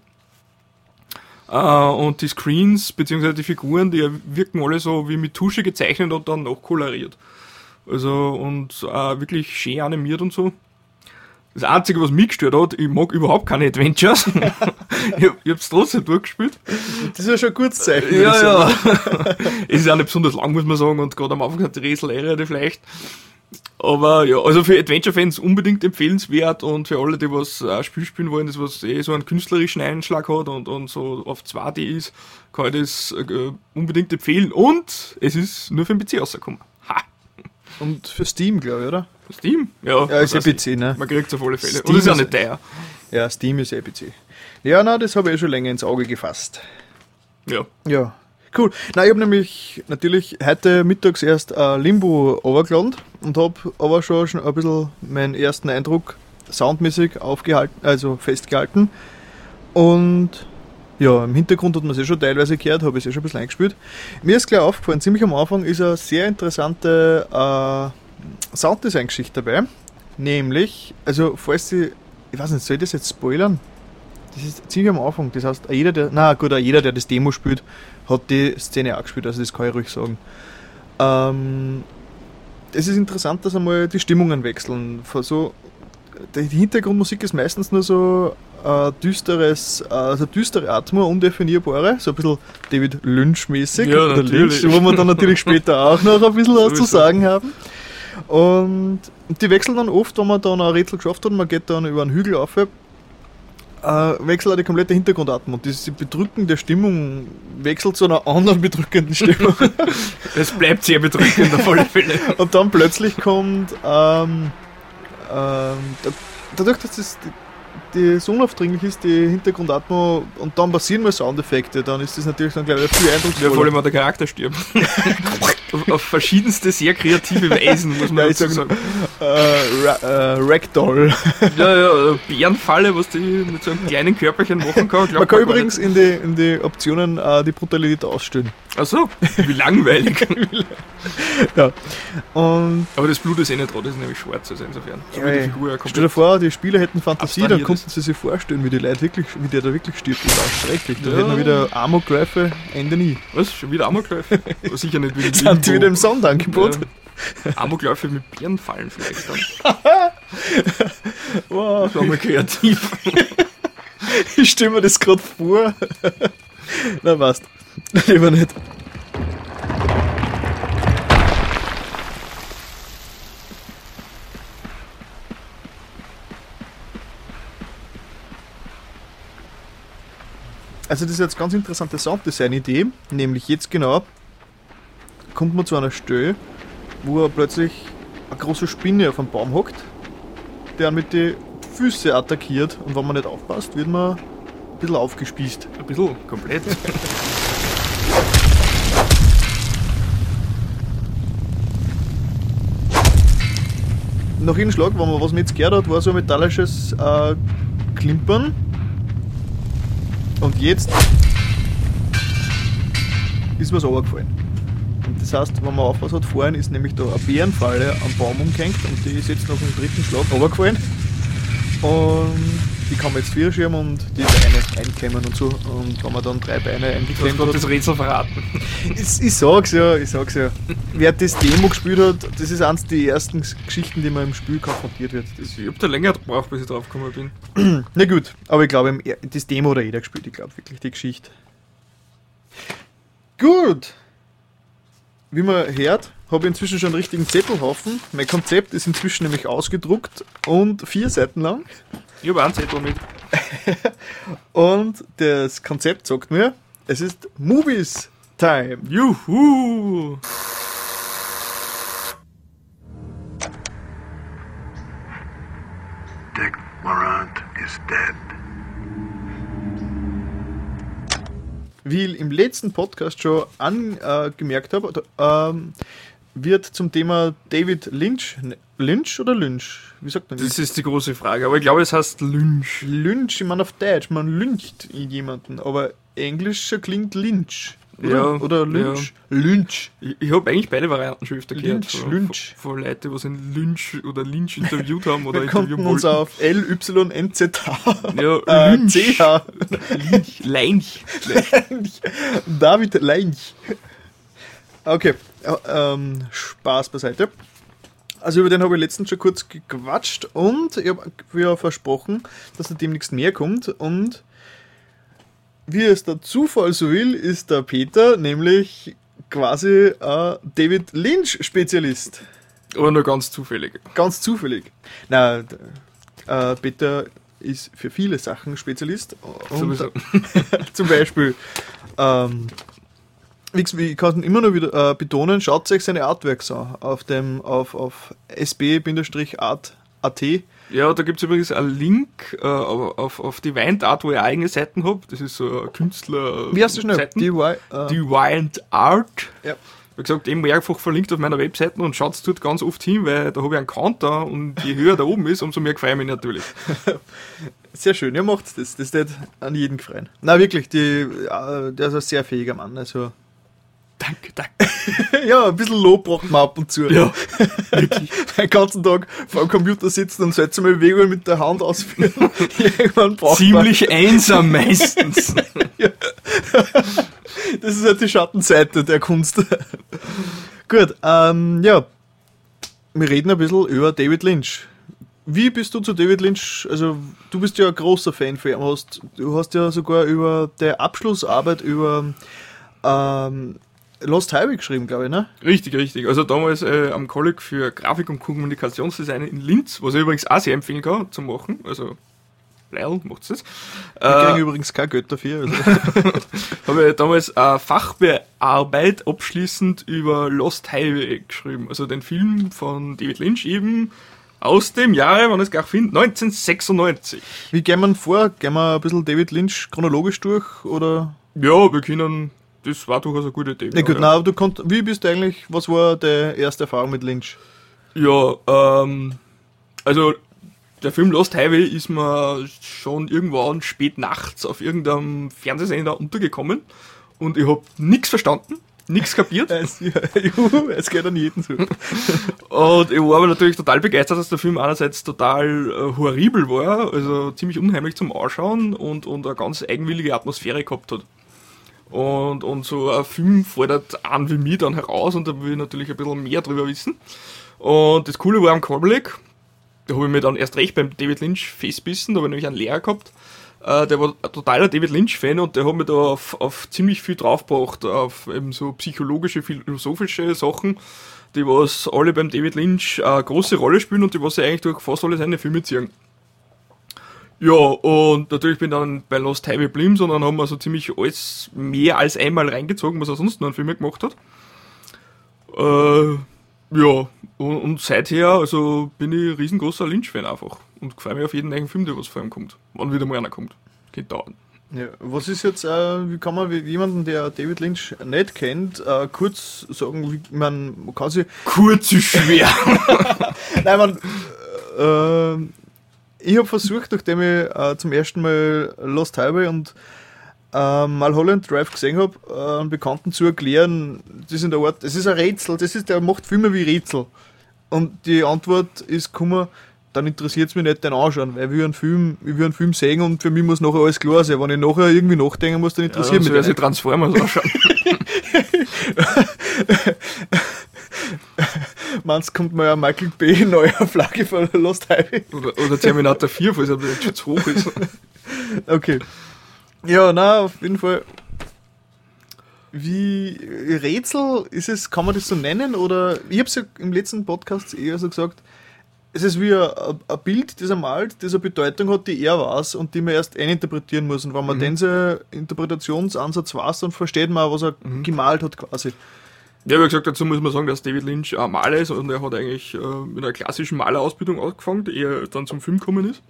Äh, und die Screens bzw. die Figuren, die wirken alle so wie mit Tusche gezeichnet und dann noch koloriert. Also und äh, wirklich schön animiert und so. Das Einzige, was mich gestört hat, ich mag überhaupt keine Adventures. ich, ich hab's trotzdem durchgespielt. Das ist ja schon ein gutes Zeichen. Ja, ja. es ist auch nicht besonders lang, muss man sagen, und gerade am Anfang hat die Rätsel relativ leicht. Aber ja, also für Adventure-Fans unbedingt empfehlenswert und für alle, die was ein Spiel spielen wollen, das was eh so einen künstlerischen Einschlag hat und, und so auf 2D ist, kann ich das äh, unbedingt empfehlen. Und es ist nur für den PC rausgekommen. Und für Steam, glaube ich, oder? Für Steam? Ja, Ja, ist das ja weiß PC, ne? Man kriegt es auf alle Fälle. Steam Und ist ist- nicht teuer. Ja, Steam ist ja PC. Ja, na, das habe ich eh schon länger ins Auge gefasst. Ja. Ja, cool. Na, ich habe nämlich natürlich heute mittags erst äh, Limbo overgeladen und habe aber schon, schon ein bisschen meinen ersten Eindruck soundmäßig aufgehalten, also festgehalten. Und ja, im Hintergrund hat man es eh schon teilweise gehört, habe ich es eh schon ein bisschen eingespielt. Mir ist gleich aufgefallen, ziemlich am Anfang ist eine sehr interessante äh, Sounddesign-Geschichte dabei. Nämlich, also falls Sie, ich weiß nicht, soll ich das jetzt spoilern? Das ist ziemlich am Anfang. Das heißt, jeder, der, na gut, jeder, der das Demo spielt, hat die Szene auch gespielt, also das kann ich ruhig sagen. Ähm, es ist interessant, dass einmal die Stimmungen wechseln. So, die Hintergrundmusik ist meistens nur so äh, düsteres, äh, also düstere Atmo, undefinierbare, so ein bisschen David Lynch-mäßig. Ja, oder. Lynch, wo wir dann natürlich später auch noch ein bisschen was zu sagen haben. Und die wechseln dann oft, wenn man dann ein Rätsel geschafft hat, man geht dann über einen Hügel auf, äh, wechselt auch die komplette Hintergrundatmung. Und diese bedrückende Stimmung wechselt zu einer anderen bedrückenden Stimmung. Es bleibt sehr bedrückend auf alle Fälle. Und dann plötzlich kommt, ähm, ähm, da, dadurch, dass das die, so unaufdringlich ist, die Hintergrundatmo, und dann passieren mal Soundeffekte, dann ist das natürlich dann gleich viel Ja, vor allem, eindrucksvoller. wenn der Charakter stirbt. auf, auf verschiedenste, sehr kreative Weisen, muss man Ja, dazu sag, sagen. äh, äh, Ragdoll. Ja, ja, Bärenfalle, was die mit so einem kleinen Körperchen machen kann. Man kann übrigens in die, in die Optionen äh, die Brutalität ausstellen. Ach so, wie langweilig. Ja. Und Aber das Blut ist eh nicht rot, das ist nämlich schwarz, also insofern. So die Figur ja Stell dir vor, die Spieler hätten Fantasie, dann konnten sie sich vorstellen, wie die Leute wirklich, wie der da wirklich stirbt. Das ist auch schrecklich. Da Ja. hätten wir wieder Amokläufe, Ende nie. Was? Schon wieder Amokläufe? Sicher nicht wie Sind wieder im Sonderangebot? Ja. Amokläufe mit Bärenfallen vielleicht dann. Wow. Das war mal kreativ. Ich stelle mir das gerade vor. Na, passt. Lieber nicht. Also das ist jetzt ganz interessante Sounddesign-Idee, nämlich jetzt genau kommt man zu einer Stelle, wo er plötzlich eine große Spinne auf einem Baum hockt, der mit den Füße attackiert und wenn man nicht aufpasst, wird man ein bisschen aufgespießt. Ein bisschen, komplett. Nach jedem Schlag, wenn man was mit gehört hat, war so ein metallisches äh, Klimpern. Und jetzt ist was runtergefallen. Und das heißt, wenn man aufpasst hat, vorhin ist nämlich da eine Bärenfalle am Baum umgehängt und die ist jetzt nach dem dritten Schlag runtergefallen. Und die kann man jetzt vierschirmen und die Beine einklemmen und so. Und wenn man dann drei Beine eingeklemmt hat, das Rätsel verraten. ich, ich sag's ja, ich sag's ja. Wer das Demo gespielt hat, das ist eins der ersten Geschichten, die man im Spiel konfrontiert wird. Das, Ich hab da länger gebraucht, bis ich drauf gekommen bin. na gut, aber ich glaube, im das Demo hat jeder gespielt. Ich glaube wirklich die Geschichte. Gut. Wie man hört, habe ich inzwischen schon einen richtigen Zettelhaufen. Mein Konzept ist inzwischen nämlich ausgedruckt und vier Seiten lang. Ich hab auch einen Zettel mit. Und das Konzept sagt mir, es ist Movies Time. Juhu! Dick Morant is dead. Wie ich im letzten Podcast schon angemerkt habe, ähm, wird zum Thema David Lynch, ne, Lynch oder Lynch? Wie sagt man Das ist die große Frage, aber ich glaube, es heißt Lynch. Lynch, ich meine auf Deutsch, man lyncht jemanden, aber Englischer klingt Lynch. Oder, Ja, oder Lynch? Lynch. Ich, ich habe eigentlich beide Varianten schon öfter gehört. Lynch, von, Lynch. Von, von Leuten, die einen Lynch oder Lynch interviewt haben oder Wir interviewen konnten uns wollten. auf LYNZH Ja, äh, Lynch. CH Lynch. Leinch. David Leinch. Okay, äh, ähm, Spaß beiseite. Also über den habe ich letztens schon kurz gequatscht und ich habe ja versprochen, dass da demnächst mehr kommt und wie es der Zufall so will, ist der Peter nämlich quasi äh, David Lynch Spezialist. Aber nur ganz zufällig. Ganz zufällig. Na, äh, Peter ist für viele Sachen Spezialist. Und Sowieso. zum Beispiel, ähm, ich kann immer nur wieder äh, betonen, schaut euch seine Artworks an auf dem auf, auf sb-art.at. Ja, da gibt es übrigens einen Link äh, auf, auf die Wind Art, wo ich eigene Seiten habe. Das ist so ein Künstler. Wie heißt das schnell? DIY, äh, Die Wild Art. Ja. Wie gesagt, eben mehrfach verlinkt auf meiner Webseite und schaut dort ganz oft hin, weil da habe ich einen Counter und je höher da oben ist, umso mehr gefällt mich natürlich. Sehr schön, ihr macht das. Das steht an jeden gefreien. Na wirklich, die, äh, der ist ein sehr fähiger Mann. Also, Danke, danke. ja, ein bisschen Lob braucht man ab und zu. Ja, wirklich. Den ganzen Tag vor dem Computer sitzen und seltsame Bewegungen mit der Hand ausführen. Irgendwann braucht Ziemlich einsam meistens. man. Das ist halt die Schattenseite der Kunst. Gut, ähm, ja. Wir reden ein bisschen über David Lynch. Wie bist du zu David Lynch? Also, du bist ja ein großer Fan von ihm. Hast, du hast ja sogar über der Abschlussarbeit über ähm, Lost Highway geschrieben, glaube ich, ne? Richtig, richtig. Also damals äh, am Kolleg für Grafik- und Kommunikationsdesign in Linz, was ich übrigens auch sehr empfehlen kann zu machen. Also, Leil, macht's das. Wir kriegen übrigens kein Geld dafür. Also. habe ich damals eine Fachbearbeit abschließend über Lost Highway geschrieben. Also den Film von David Lynch eben aus dem Jahre, wann ich es gleich finde, 1996. Wie gehen wir vor? Gehen wir ein bisschen David Lynch chronologisch durch? Oder? Ja, wir können, das war durchaus eine gute Idee. Na gut, ja. nein, aber du konnt, wie bist du eigentlich, was war deine erste Erfahrung mit Lynch? Ja, ähm, also der Film Lost Highway ist mir schon irgendwann spät nachts auf irgendeinem Fernsehsender untergekommen und ich habe nichts verstanden, nichts kapiert. Es, ja, es geht an jeden so. Und ich war aber natürlich total begeistert, dass der Film einerseits total äh, horribel war, also ziemlich unheimlich zum Anschauen und, und eine ganz eigenwillige Atmosphäre gehabt hat. Und, und so ein Film fordert an wie mich dann heraus und da will ich natürlich ein bisschen mehr drüber wissen. Und das Coole war am Colleague, da habe ich mir dann erst recht beim David Lynch festbissen, da habe ich nämlich einen Lehrer gehabt, äh, der war ein totaler David Lynch-Fan und der hat mir da auf, auf ziemlich viel draufgebracht, auf eben so psychologische, philosophische Sachen, die was alle beim David Lynch eine große Rolle spielen und die was sie eigentlich durch fast alle seine Filme ziehen. Ja, und natürlich bin ich dann bei Lost Highway geblieben, sondern haben wir so ziemlich alles mehr als einmal reingezogen, was er sonst noch an Filme gemacht hat. Äh, ja, und, und seither also bin ich ein riesengroßer Lynch-Fan einfach und freue mich auf jeden neuen Film, der was vor ihm kommt. Wann wieder mal einer kommt. Geht dauern. Ja, was ist jetzt, äh, wie kann man jemanden, der David Lynch nicht kennt, äh, kurz sagen, wie man, man kann sich. Kurz ist schwer. Nein, man, äh, ich habe versucht, nachdem ich äh, zum ersten Mal Lost Highway und äh, Mulholland Drive gesehen habe, äh, einen Bekannten zu erklären, das ist in der Art, das ist ein Rätsel, das ist, der macht Filme wie Rätsel. Und die Antwort ist, kummer, dann interessiert es mich nicht den anschauen, weil ich will einen Film, ich will einen Film sehen und für mich muss nachher alles klar sein. Wenn ich nachher irgendwie nachdenken muss, dann interessiert ja, mich das sich Transformers anschauen. Meinst kommt mal ein Michael Bay neuer Flagge von Lost Highway? Oder, oder Terminator 4, falls er schon zu hoch ist. Okay. Ja, na, auf jeden Fall. Wie Rätsel ist es, kann man das so nennen? Oder ich habe es ja im letzten Podcast eher so gesagt, es ist wie ein, ein Bild, das er malt, das eine Bedeutung hat, die er weiß und die man erst eininterpretieren muss. Und wenn man Mhm. den Interpretationsansatz weiß, dann versteht man, was er gemalt hat quasi. Ja, wie gesagt, dazu muss man sagen, dass David Lynch ein Maler ist und er hat eigentlich äh, mit einer klassischen Malerausbildung angefangen, die er dann zum Film gekommen ist.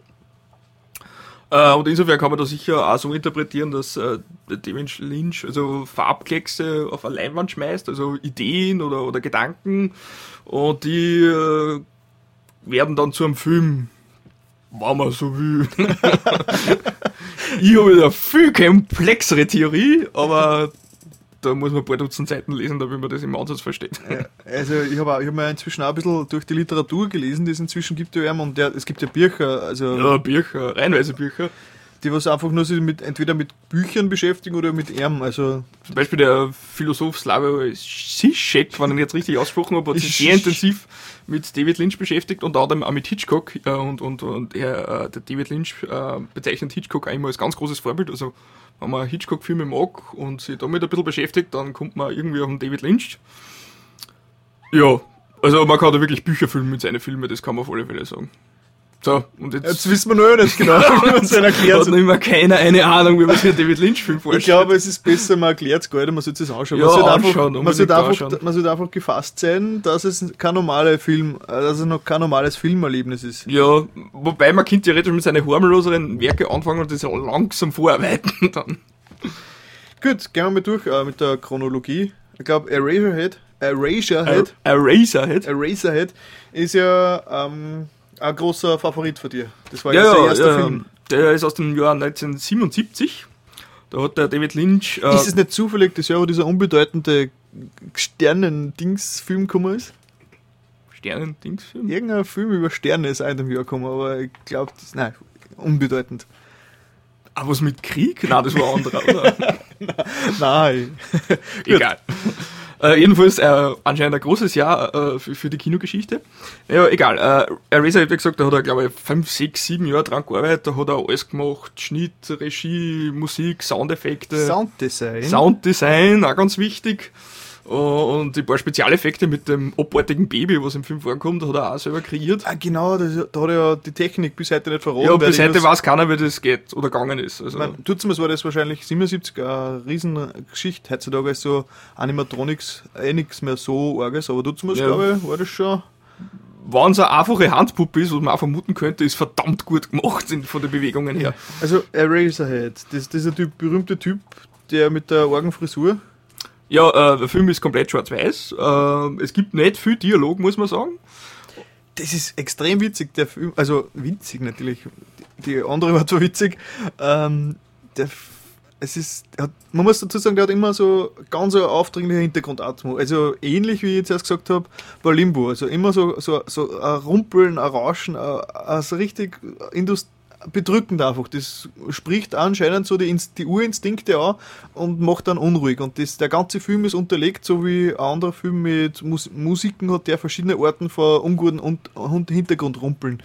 Äh, und insofern kann man da sicher auch so interpretieren, dass äh, David Lynch also Farbkleckse auf eine Leinwand schmeißt, also Ideen oder, oder Gedanken und die äh, werden dann zu einem Film, wenn man so will. ich habe eine viel komplexere Theorie, aber da muss man ein paar Dutzend Seiten lesen, damit man das im Ansatz versteht. Also ich habe hab mir inzwischen auch ein bisschen durch die Literatur gelesen, die es inzwischen gibt ja und der, es gibt ja Bücher, also Ja, Bücher, reihenweise Bücher. die was einfach nur sich mit, entweder mit Büchern beschäftigen oder mit Erben, also Zum Beispiel der Philosoph Slavoj Žižek, wenn ich ihn jetzt richtig ausgesprochen habe, hat sich sehr intensiv mit David Lynch beschäftigt, anderem auch mit Hitchcock. Äh, und, und, und er, äh, der David Lynch äh, bezeichnet Hitchcock immer als ganz großes Vorbild. Also wenn man Hitchcock-Filme mag und sich damit ein bisschen beschäftigt, dann kommt man irgendwie auf den David Lynch. Ja, also man kann da wirklich Bücher füllen mit seinen Filmen, das kann man auf alle Fälle sagen. So, und jetzt, jetzt wissen wir noch nicht genau, wie man es erklärt. hat noch immer keiner eine Ahnung, wie man sich einen David Lynch-Film Ich vorstellt. glaube, es ist besser, man erklärt es gar nicht, man sollte es anschauen. Ja, man sollte anschauen, einfach, man, sollte einfach, man sollte einfach gefasst sein, dass es kein normaler Film, äh, dass es noch kein normales Filmerlebnis ist. Ja, wobei man kann theoretisch mit seinen harmloseren Werke anfangen und das langsam vorarbeiten dann. Gut, gehen wir mal durch äh, mit der Chronologie. Ich glaube, Eraserhead, Eraserhead, Eraserhead. Eraserhead ist ja ähm, ein großer Favorit von dir. Das war ja, Ja, der erste ja, Film. der ist aus dem Jahr 1977. Da hat der David Lynch. Äh, Ist es nicht zufällig das Jahr, wo dieser unbedeutende Sternen-Dings-Film gekommen ist? Sternen-Dings-Film? Irgendein Film über Sterne ist dem Jahr gekommen, aber ich glaube, das nein, unbedeutend. Ah, was mit Krieg? Nein, das war ein anderer, oder? Nein. Egal. Äh, jedenfalls äh, anscheinend ein großes Jahr äh, für, für die Kinogeschichte. Ja, egal. Äh, Eraser hat ja gesagt, da hat er, glaube ich, fünf, sechs, sieben Jahre dran gearbeitet. Da hat er alles gemacht. Schnitt, Regie, Musik, Soundeffekte. Sounddesign. Sounddesign, auch ganz wichtig. Oh, Und die paar Spezialeffekte mit dem abartigen Baby, was im Film vorkommt, hat er auch selber kreiert. Ah, genau, das, da hat er ja die Technik bis heute nicht verraten. Ja, bis heute das- weiß keiner, wie das geht oder gegangen ist. Also, mein, tut's war das wahrscheinlich 77 eine Riesengeschichte. Heutzutage ist so Animatronics eh nichts mehr so arges, aber tut's Ja. glaube ich, war das schon. wenn es eine einfache Handpuppe ist, was man auch vermuten könnte, ist verdammt gut gemacht von den Bewegungen her. Also Eraserhead, das, dieser typ, berühmte Typ, der mit der Orgenfrisur. Ja, äh, der Film ist komplett schwarz-weiß. Äh, es gibt nicht viel Dialog, muss man sagen. Das ist extrem witzig, der Film. Also witzig natürlich. Die, andere war zwar witzig. Ähm, der, es ist, hat, man muss dazu sagen, der hat immer so ganz ein aufdringlicher Hintergrundatmo. Also ähnlich wie ich jetzt erst gesagt habe bei Limbo. Also immer so, so, so ein Rumpeln, ein Rauschen, ein, ein so richtig Indust bedrückend einfach. Das spricht anscheinend so die, Inst- die Urinstinkte an und macht dann unruhig. Und das, der ganze Film ist unterlegt, so wie ein anderer Film mit Mus Musiken hat, der verschiedene Arten von unguten und, und Hintergrund rumpeln.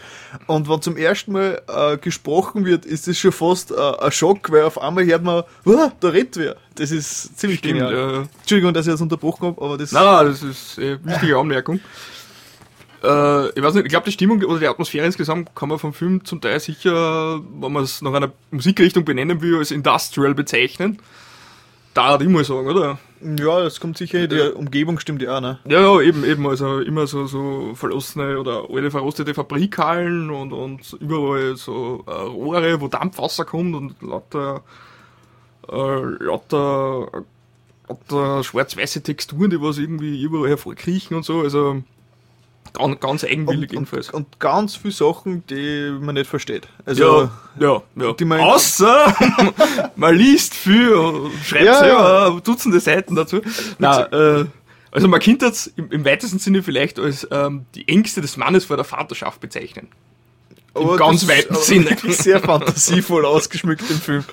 Und wenn zum ersten Mal äh, gesprochen wird, ist es schon fast äh, ein Schock, weil auf einmal hört man, "Uah, da redet wer. Das ist ziemlich Stimmt, genial. ja. Entschuldigung, dass ich das unterbrochen habe, aber das. Nein, nein, das ist eine wichtige Anmerkung. Äh, ich weiß nicht, ich glaube, die Stimmung oder die Atmosphäre insgesamt kann man vom Film zum Teil sicher, wenn man es nach einer Musikrichtung benennen will, als Industrial bezeichnen. Da ich mal sagen, oder? Ja, das kommt sicher, die Umgebung stimmt ja auch, ne? Ja, ja, eben, eben, also immer so, so verlassene oder alte verrostete Fabrikhallen und, und überall so äh, Rohre, wo Dampfwasser kommt und lauter, äh, lauter, lauter schwarz-weiße Texturen, die was irgendwie überall hervorkriechen und so, also ganz, ganz eigenwillig jedenfalls. Und ganz viele Sachen, die man nicht versteht. Also, ja, ja, ja. Die man Außer man liest viel und schreibt Ja, selber Dutzende Seiten dazu. Nein, äh, also man könnte das im, im weitesten Sinne vielleicht als ähm, die Ängste des Mannes vor der Vaterschaft bezeichnen. Im Aber ganz das- weiten aber Sinne. wirklich Sehr fantasievoll ausgeschmückt im Film.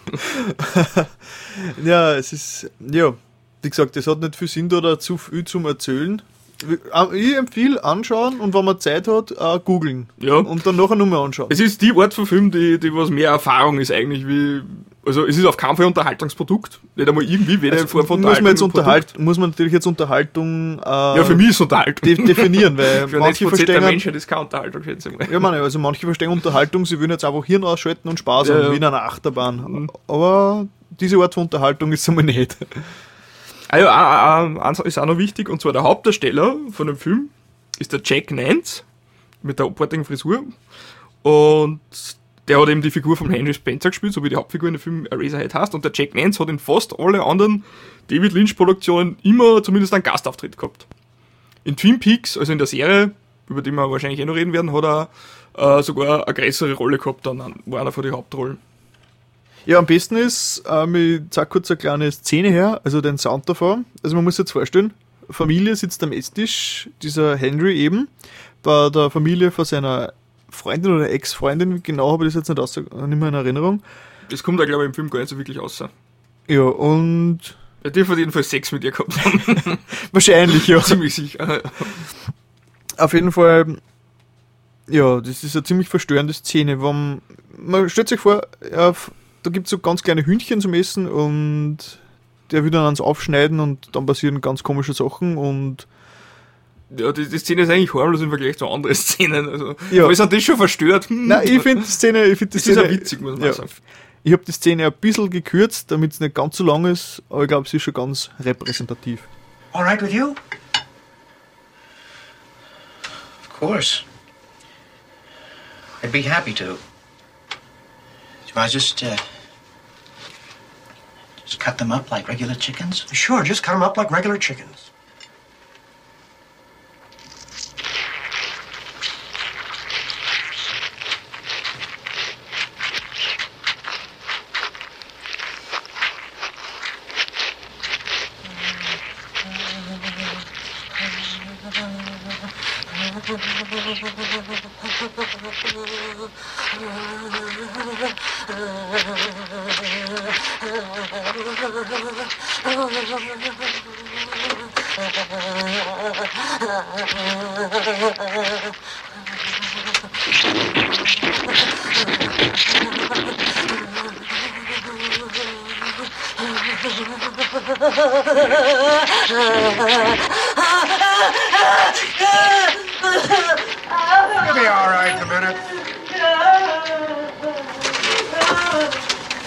ja, es ist, ja, wie gesagt, es hat nicht viel Sinn, da, da zu viel zum Erzählen. Ich empfehle anschauen und wenn man Zeit hat, äh, googeln. Ja. Und dann nachher nochmal anschauen. Es ist die Art von Film, die, die was mehr Erfahrung ist eigentlich wie. Also es ist auf keinen Fall Unterhaltungsprodukt. Nicht einmal irgendwie weder in Form von muss man jetzt unterhalten, muss man natürlich jetzt Unterhaltung äh, Ja, für mich ist Unterhaltung. de definieren, weil Für manche 90% der verstehen, Menschheit ist keine Unterhaltung, schätze ich mal. ja, meine, also manche verstehen Unterhaltung, sie würden jetzt einfach Hirn ausschalten und Spaß Ja, haben, wie in einer Achterbahn. Aber diese Art von Unterhaltung ist einmal nicht. Ah ja, ah, ah, eins ist auch noch wichtig, und zwar der Hauptdarsteller von dem Film ist der Jack Nance mit der abartigen Frisur. Und der hat eben die Figur von Henry Spencer gespielt, so wie die Hauptfigur in dem Film Eraserhead heißt. Und der Jack Nance hat in fast alle anderen David Lynch-Produktionen immer zumindest einen Gastauftritt gehabt. In Twin Peaks, also in der Serie, über die wir wahrscheinlich eh noch reden werden, hat er äh, sogar eine größere Rolle gehabt, dann war einer von den Hauptrollen. Ja, am besten ist, ähm, ich zeig kurz eine kleine Szene her, also den Sound davon. Also man muss sich jetzt vorstellen, Familie sitzt am Esstisch, dieser Henry eben, bei der Familie von seiner Freundin oder Ex-Freundin, genau habe ich das jetzt nicht, aus, nicht mehr in Erinnerung. Das kommt da, glaube ich, im Film gar nicht so wirklich raus. Ja, und Er dürfte jedenfalls Sex mit ihr gehabt haben. wahrscheinlich, ja. Ziemlich sicher. Auf jeden Fall, ja, das ist eine ziemlich verstörende Szene. Wenn, man stellt sich vor, ja, f- da gibt es so ganz kleine Hühnchen zum Essen und der will dann ans Aufschneiden und dann passieren ganz komische Sachen und Ja, die, die Szene ist eigentlich harmlos im Vergleich zu anderen Szenen. Also, Ja. ja. ist das schon verstört? Hm. Nein, ich finde die Szene, ich finde die Das ist Szene ja witzig, muss man ja. sagen. Ich habe die Szene ein bisschen gekürzt, damit es nicht ganz so lang ist, aber ich glaube, sie ist schon ganz repräsentativ. All right with you? Of course. I'd be happy to. Do I just, uh, just cut them up like regular chickens? Sure, just cut them up like regular chickens. You'll be all right in a minute.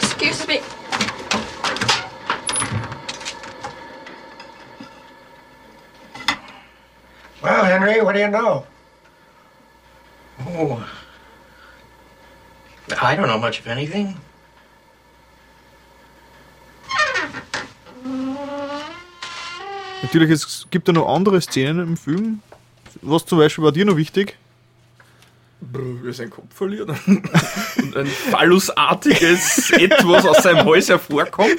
Excuse me. Well, Henry, what do you know? Oh. I don't know much of anything. Natürlich, es gibt ja noch andere Szenen im Film. Was zum Beispiel war dir noch wichtig? Wie er seinen Kopf verliert und ein phallusartiges Etwas aus seinem Hals hervorkommt.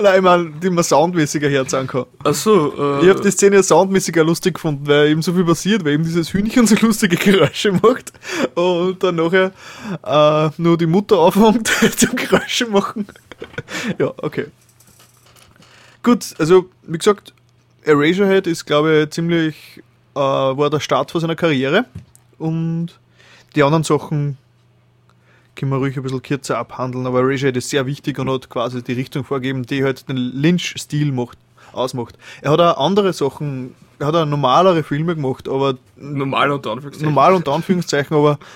Nein, ich meine, die man soundmäßiger herzahlen kann. Achso, äh, Ich habe die Szene soundmäßiger lustig gefunden, weil eben so viel passiert, weil eben dieses Hühnchen so lustige Geräusche macht und dann nachher äh, nur die Mutter aufhängt zum Geräusche machen. ja, okay. Gut, also wie gesagt, Eraserhead ist, glaube ich, ziemlich, äh, war der Start von seiner Karriere und die anderen Sachen können wir ruhig ein bisschen kürzer abhandeln, aber Eraserhead ist sehr wichtig und hat quasi die Richtung vorgegeben, die halt den Lynch-Stil macht, ausmacht. Er hat auch andere Sachen, er hat auch normalere Filme gemacht, aber normal unter Anführungszeichen. normal unter Anführungszeichen, aber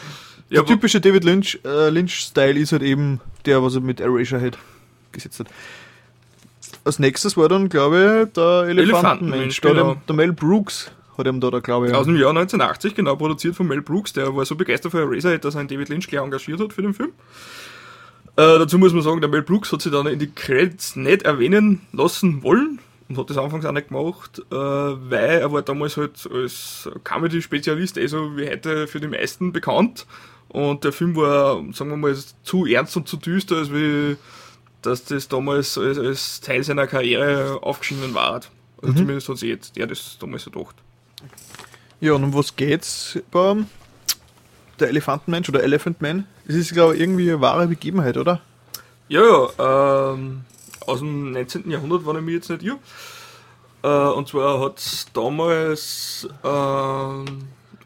Ja, der typische David Lynch, äh, Lynch-Style ist halt eben der, was er mit Eraserhead gesetzt hat. Als nächstes war dann, glaube ich, der Elefantenmensch. Elefantenmensch, genau. ihm der Mel Brooks hat ihm da, da glaube ich. Aus dem Jahr 1980, genau, produziert von Mel Brooks, der war so begeistert von Eraserhead, dass er einen David Lynch gleich engagiert hat für den Film. Äh, dazu muss man sagen, der Mel Brooks hat sich dann in die Credits nicht erwähnen lassen wollen und hat das anfangs auch nicht gemacht, äh, weil er war damals halt als Comedy-Spezialist, eh so wie heute für die meisten bekannt. Und der Film war, sagen wir mal, zu ernst und zu düster, als wie dass das damals als, als Teil seiner Karriere aufgeschienen war. Also Mhm. zumindest hat sich jetzt der das damals so gedacht. Ja, und um was geht's bei der Elefantenmensch oder Elephant Man? Das ist, glaube ich, irgendwie eine wahre Begebenheit, oder? Ja, ja, ähm, aus dem 19. Jahrhundert, wenn ich mich jetzt nicht irre. Äh, und zwar hat es damals ähm,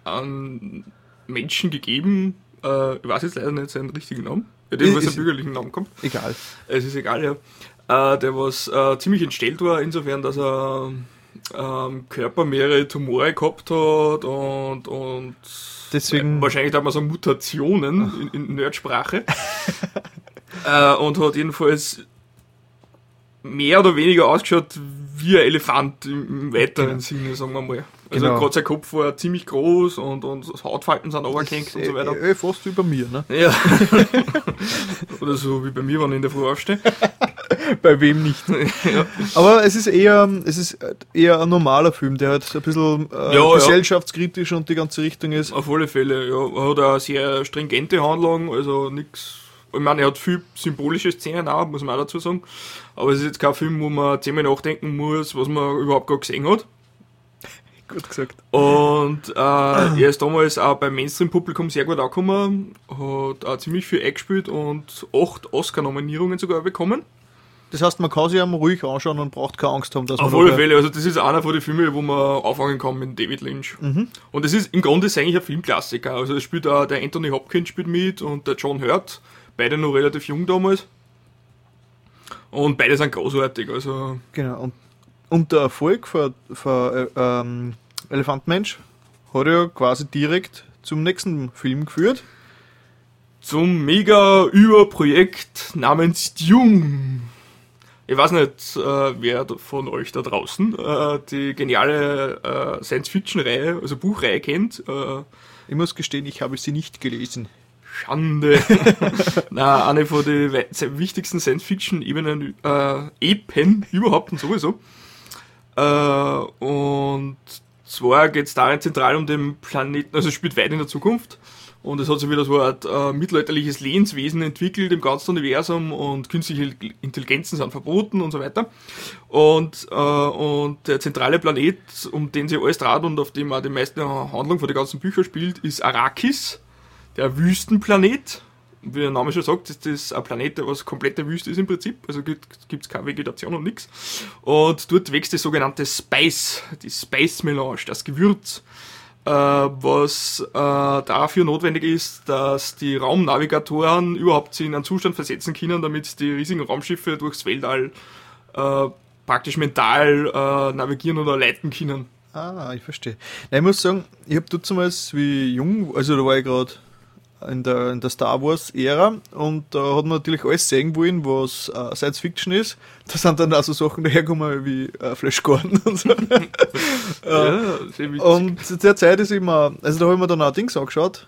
einen Menschen gegeben, äh, ich weiß jetzt leider nicht seinen richtigen Namen, ja, dem, was Ist- seinen bürgerlichen Namen kommt. Egal. Es ist egal, ja. Äh, der was äh, ziemlich entstellt war, insofern, dass er ähm, Körper mehrere Tumore gehabt hat und, und Deswegen- wahrscheinlich hat man so Mutationen in, in Nerdsprache. äh, und hat jedenfalls mehr oder weniger ausgeschaut wie ein Elefant im, im weiteren Genau. Sinne, sagen wir mal. Also Genau. gerade sein Kopf war ziemlich groß und, und Hautfalten sind runtergehängt und so weiter. Äh, äh, fast wie bei mir, ne? Ja. Oder so wie bei mir, wenn ich in der Früh aufstehe. Bei wem nicht? ja. Aber es ist eher, es ist eher ein normaler Film, der halt ein bisschen äh, Ja, ja. gesellschaftskritisch und die ganze Richtung ist. Auf alle Fälle, ja. Er hat eine sehr stringente Handlung, also nichts. Ich meine, er hat viel symbolische Szenen auch, muss man auch dazu sagen. Aber es ist jetzt kein Film, wo man zehnmal nachdenken muss, was man überhaupt gar gesehen hat. Gut gesagt. Und äh, er ist damals auch beim Mainstream-Publikum sehr gut angekommen, hat auch ziemlich viel eingespielt und acht Oscar-Nominierungen sogar bekommen. Das heißt, man kann sich ihm ruhig anschauen und braucht keine Angst haben, dass Auf man alle nachher- Fälle, also das ist einer von den Filmen, wo man auffangen kann mit David Lynch. Mhm. Und es ist im Grunde ist eigentlich ein Filmklassiker. Also es spielt auch der Anthony Hopkins spielt mit und der John Hurt, beide noch relativ jung damals. Und beide sind großartig, also Genau. Und, und der Erfolg von, von äh, ähm, Elefantmensch hat ja quasi direkt zum nächsten Film geführt. zum mega Überprojekt namens Dune. Ich weiß nicht, äh, wer von euch da draußen äh, die geniale äh, Science-Fiction-Reihe, also Buchreihe kennt. Äh, ich muss gestehen, ich habe sie nicht gelesen. Schande. Na, eine von den wichtigsten Science-Fiction-Ebenen, äh, Epen überhaupt und sowieso. Äh, und zwar geht es darin zentral um den Planeten, also es spielt weit in der Zukunft. Und es hat sich wieder so eine Art äh, mittelalterliches Lebenswesen entwickelt im ganzen Universum und künstliche Intelligenzen sind verboten und so weiter. Und, äh, und der zentrale Planet, um den sie alles dreht und auf dem auch die meiste Handlung von den ganzen Büchern spielt, ist Arrakis, der Wüstenplanet. Wie der Name schon sagt, ist das ein Planet, der was komplette Wüste ist im Prinzip. Also gibt es keine Vegetation und nichts. Und dort wächst das sogenannte Spice, die Spice Melange, das Gewürz, äh, was äh, dafür notwendig ist, dass die Raumnavigatoren überhaupt sich in einen Zustand versetzen können, damit die riesigen Raumschiffe durchs Weltall äh, praktisch mental äh, navigieren oder leiten können. Ah, ich verstehe. Nein, ich muss sagen, ich habe damals wie jung, also da war ich gerade in der, in der Star Wars Ära und da hat man natürlich alles sehen wollen, was äh, Science Fiction ist. Da sind dann auch so Sachen dahergekommen wie äh, Flash Gordon und so. Ja, und zu der Zeit ist immer, also da habe ich mir dann auch Dings angeschaut,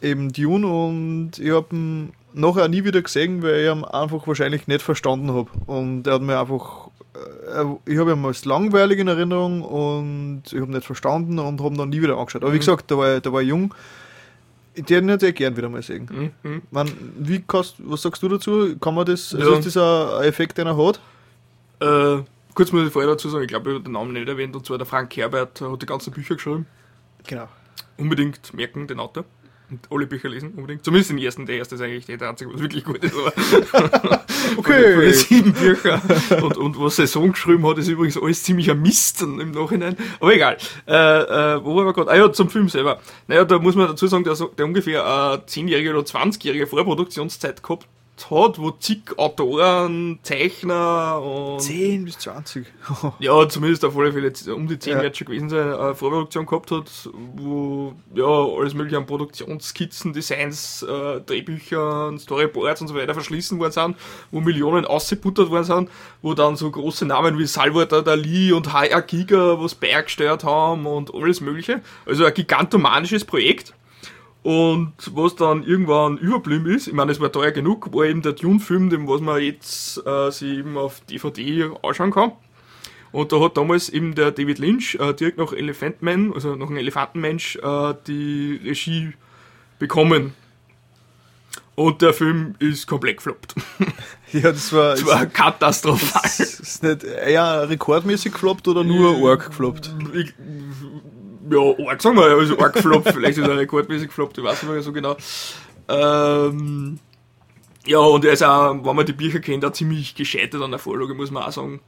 eben Dune und ich habe ihn nachher nie wieder gesehen, weil ich ihn einfach wahrscheinlich nicht verstanden habe. Und er hat mir einfach, äh, ich habe ihn als langweilig in Erinnerung und ich habe nicht verstanden und habe ihn dann nie wieder angeschaut. Aber wie Mhm. gesagt, da war, ich- da war ich jung. Ich hätte sehr gern wieder mal sehen. Mhm. Man, wie kannst, was sagst du dazu? Kann man das, also Ja. ist das ein Effekt, den er hat? Äh, kurz muss ich vorher dazu sagen, ich glaube, ich habe den Namen nicht erwähnt, und zwar der Frank Herbert hat die ganzen Bücher geschrieben. Genau. Unbedingt merken, den Autor. Und alle Bücher lesen, unbedingt. Zumindest den ersten, der erste ist eigentlich der einzige, was wirklich gut ist. Aber Okay. Von den sieben Bücher. Und, und was Saison geschrieben hat, ist übrigens alles ziemlich ein Mist im Nachhinein. Aber egal. Äh, äh, wo waren wir gerade? Ah ja, zum Film selber. Naja, da muss man dazu sagen, der, der ungefähr eine 10-jährige oder 20-jährige Vorproduktionszeit gehabt hat, wo zig Autoren, Zeichner und 10 bis 20. ja, zumindest auf alle Fälle um die 10 Ja. wird schon gewesen sein, eine Vorproduktion gehabt hat, wo ja alles mögliche an Produktionsskizzen, Designs, äh, Drehbüchern, Storyboards und so weiter verschließen worden sind, wo Millionen ausgebuttert worden sind, wo dann so große Namen wie Salvador Dali und HR Giga was beigesteuert haben und alles mögliche. Also ein gigantomanisches Projekt. Und was dann irgendwann überblieben ist, ich meine, es war teuer genug, war eben der Dune-Film, den was man jetzt äh, sich eben auf DVD anschauen kann. Und da hat damals eben der David Lynch äh, direkt nach Elephant Man, also nach einem Elefantenmensch, äh, die Regie bekommen. Und der Film ist komplett gefloppt. Ja, das war, Das war katastrophal. Ist, ist nicht eher rekordmäßig gefloppt oder nur arg gefloppt? Ich, ja, arg sagen wir, also arg gefloppt, vielleicht ist er rekordmäßig gefloppt, ich weiß nicht mehr so genau. Ähm, ja, und er ist auch, wenn man die Bücher kennt, auch ziemlich gescheitert an der Vorlage, muss man auch sagen.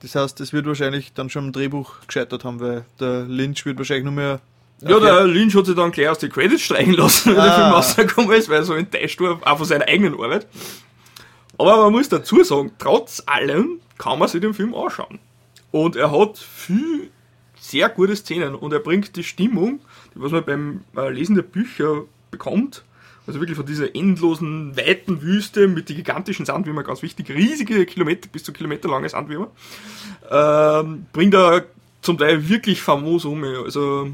Das heißt, es wird wahrscheinlich dann schon im Drehbuch gescheitert haben, weil der Lynch wird wahrscheinlich nur mehr. Ja, der Lynch hat sich dann gleich aus den Credits streichen lassen, wenn der Ah. Film rausgekommen ist, weil er so enttäuscht war, auch von seiner eigenen Arbeit. Aber man muss dazu sagen, trotz allem kann man sich den Film anschauen. Und er hat viel sehr gute Szenen und er bringt die Stimmung, die was man beim äh, Lesen der Bücher bekommt, also wirklich von dieser endlosen, weiten Wüste mit den gigantischen Sandwürmer, ganz wichtig, riesige Kilometer, bis zu kilometerlange Sandwürmer, ähm, bringt er zum Teil wirklich famos um. Also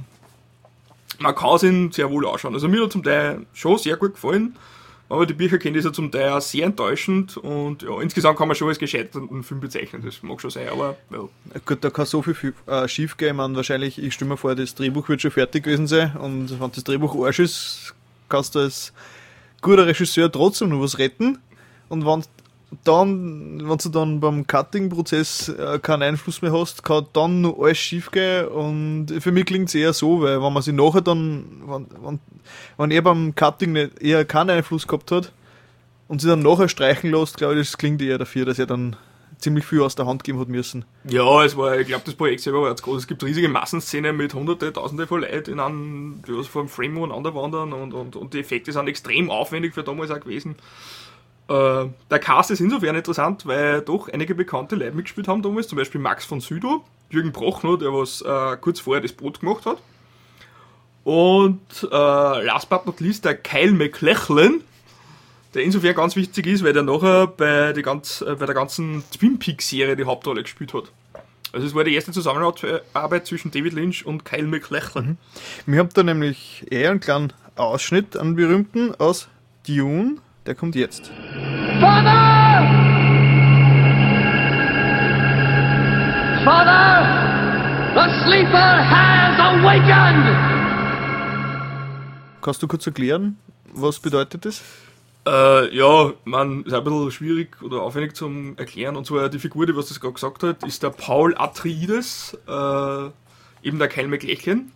man kann es ihn sehr wohl anschauen. Also mir hat zum Teil schon sehr gut gefallen, aber die Bücher kennt ist ja zum Teil sehr enttäuschend und ja, insgesamt kann man schon als gescheiterten Film bezeichnen, das mag schon sein, aber ja. Gut, da kann so viel, äh, schief gehen. Man wahrscheinlich, ich stelle mir vor, das Drehbuch wird schon fertig gewesen sein und wenn das Drehbuch Arsch ist, kannst du als guter Regisseur trotzdem noch was retten. Und wenn dann, wenn du dann beim Cutting-Prozess äh, keinen Einfluss mehr hast, kann dann noch alles schief gehen. Und für mich klingt es eher so, weil wenn man sich nachher dann, wenn, wenn, wenn er beim Cutting nicht, eher keinen Einfluss gehabt hat und sich dann nachher streichen lässt, glaube ich, das klingt eher dafür, dass er dann ziemlich viel aus der Hand geben hat müssen. Ja, es war, ich glaube, das Projekt selber war jetzt groß. Es gibt riesige Massenszenen mit hunderte, tausende von Leuten in einem, die vor dem Frame umeinander wandern und, und, und die Effekte sind extrem aufwendig für damals auch gewesen. Äh, der Cast ist insofern interessant, weil doch einige bekannte Leute mitgespielt haben damals, zum Beispiel Max von Südow, Jürgen Prochnow, der was äh, kurz vorher das Boot gemacht hat. Und äh, last but not least der Kyle McLachlan, der insofern ganz wichtig ist, weil der nachher bei, ganz, äh, bei der ganzen Twin Peaks-Serie die Hauptrolle gespielt hat. Also es war die erste Zusammenarbeit zwischen David Lynch und Kyle MacLachlan. Wir haben da nämlich eher einen kleinen Ausschnitt an berühmten aus Dune, der kommt jetzt. Father! Father! The sleeper has awakened! Kannst du kurz erklären, was bedeutet das? Äh, ja, man ist ein bisschen schwierig oder aufwendig zum Erklären. Und zwar die Figur, die was das gerade gesagt hat, ist der Paul Atreides, äh, eben der Kyle MacLachlan.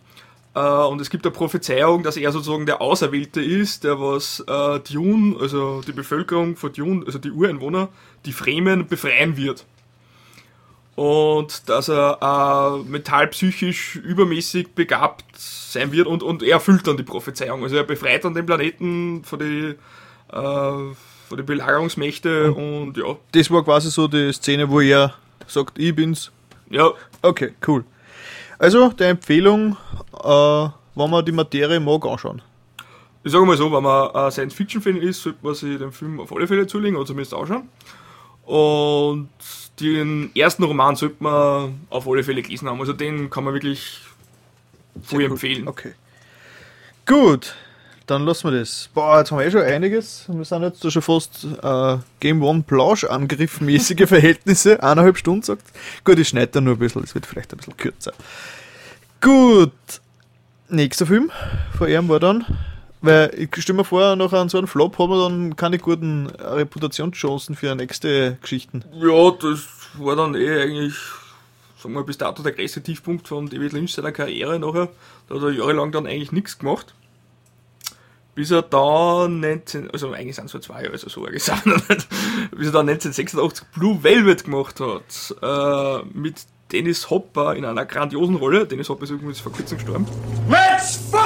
Äh, und es gibt eine Prophezeiung, dass er sozusagen der Auserwählte ist, der was äh, Dune, also die Bevölkerung von Dune, also die Ureinwohner, die Fremen befreien wird. Und dass er äh, mental-psychisch übermäßig begabt sein wird und, und er erfüllt dann die Prophezeiung. Also er befreit dann den Planeten von die, äh, von die Belagerungsmächte und ja. Das war quasi so die Szene, wo er sagt, ich bin's. Ja. Okay, cool. Also, der Empfehlung, äh, wenn man die Materie mag, anschauen. Ich sage mal so, wenn man ein Science-Fiction-Fan ist, sollte man sich den Film auf alle Fälle zulegen oder zumindest anschauen. Und den ersten Roman sollte man auf alle Fälle gelesen haben. Also den kann man wirklich voll empfehlen. Okay. Gut, dann lassen wir das. Boah, jetzt haben wir eh schon einiges. Wir sind jetzt da schon fast äh, Game One Plausch angriffmäßige Verhältnisse. Eineinhalb Stunden sagt. Gut, ich schneide da nur ein bisschen, es wird vielleicht ein bisschen kürzer. Gut. Nächster Film von ihm war dann, weil ich stelle mir vor, nach einem so einem Flop haben wir dann keine guten Reputationschancen für nächste Geschichten. Ja, das war dann eh eigentlich, sagen wir bis dato der größte Tiefpunkt von David Lynch seiner Karriere nachher. Da hat er jahrelang dann eigentlich nichts gemacht. Bis er dann 19, also eigentlich sind es zwei Jahre, also so nicht. bis er dann 1986 Blue Velvet gemacht hat. Äh, mit Dennis Hopper in einer grandiosen Rolle. Dennis Hopper ist übrigens vor kurzem gestorben. Let's fuck!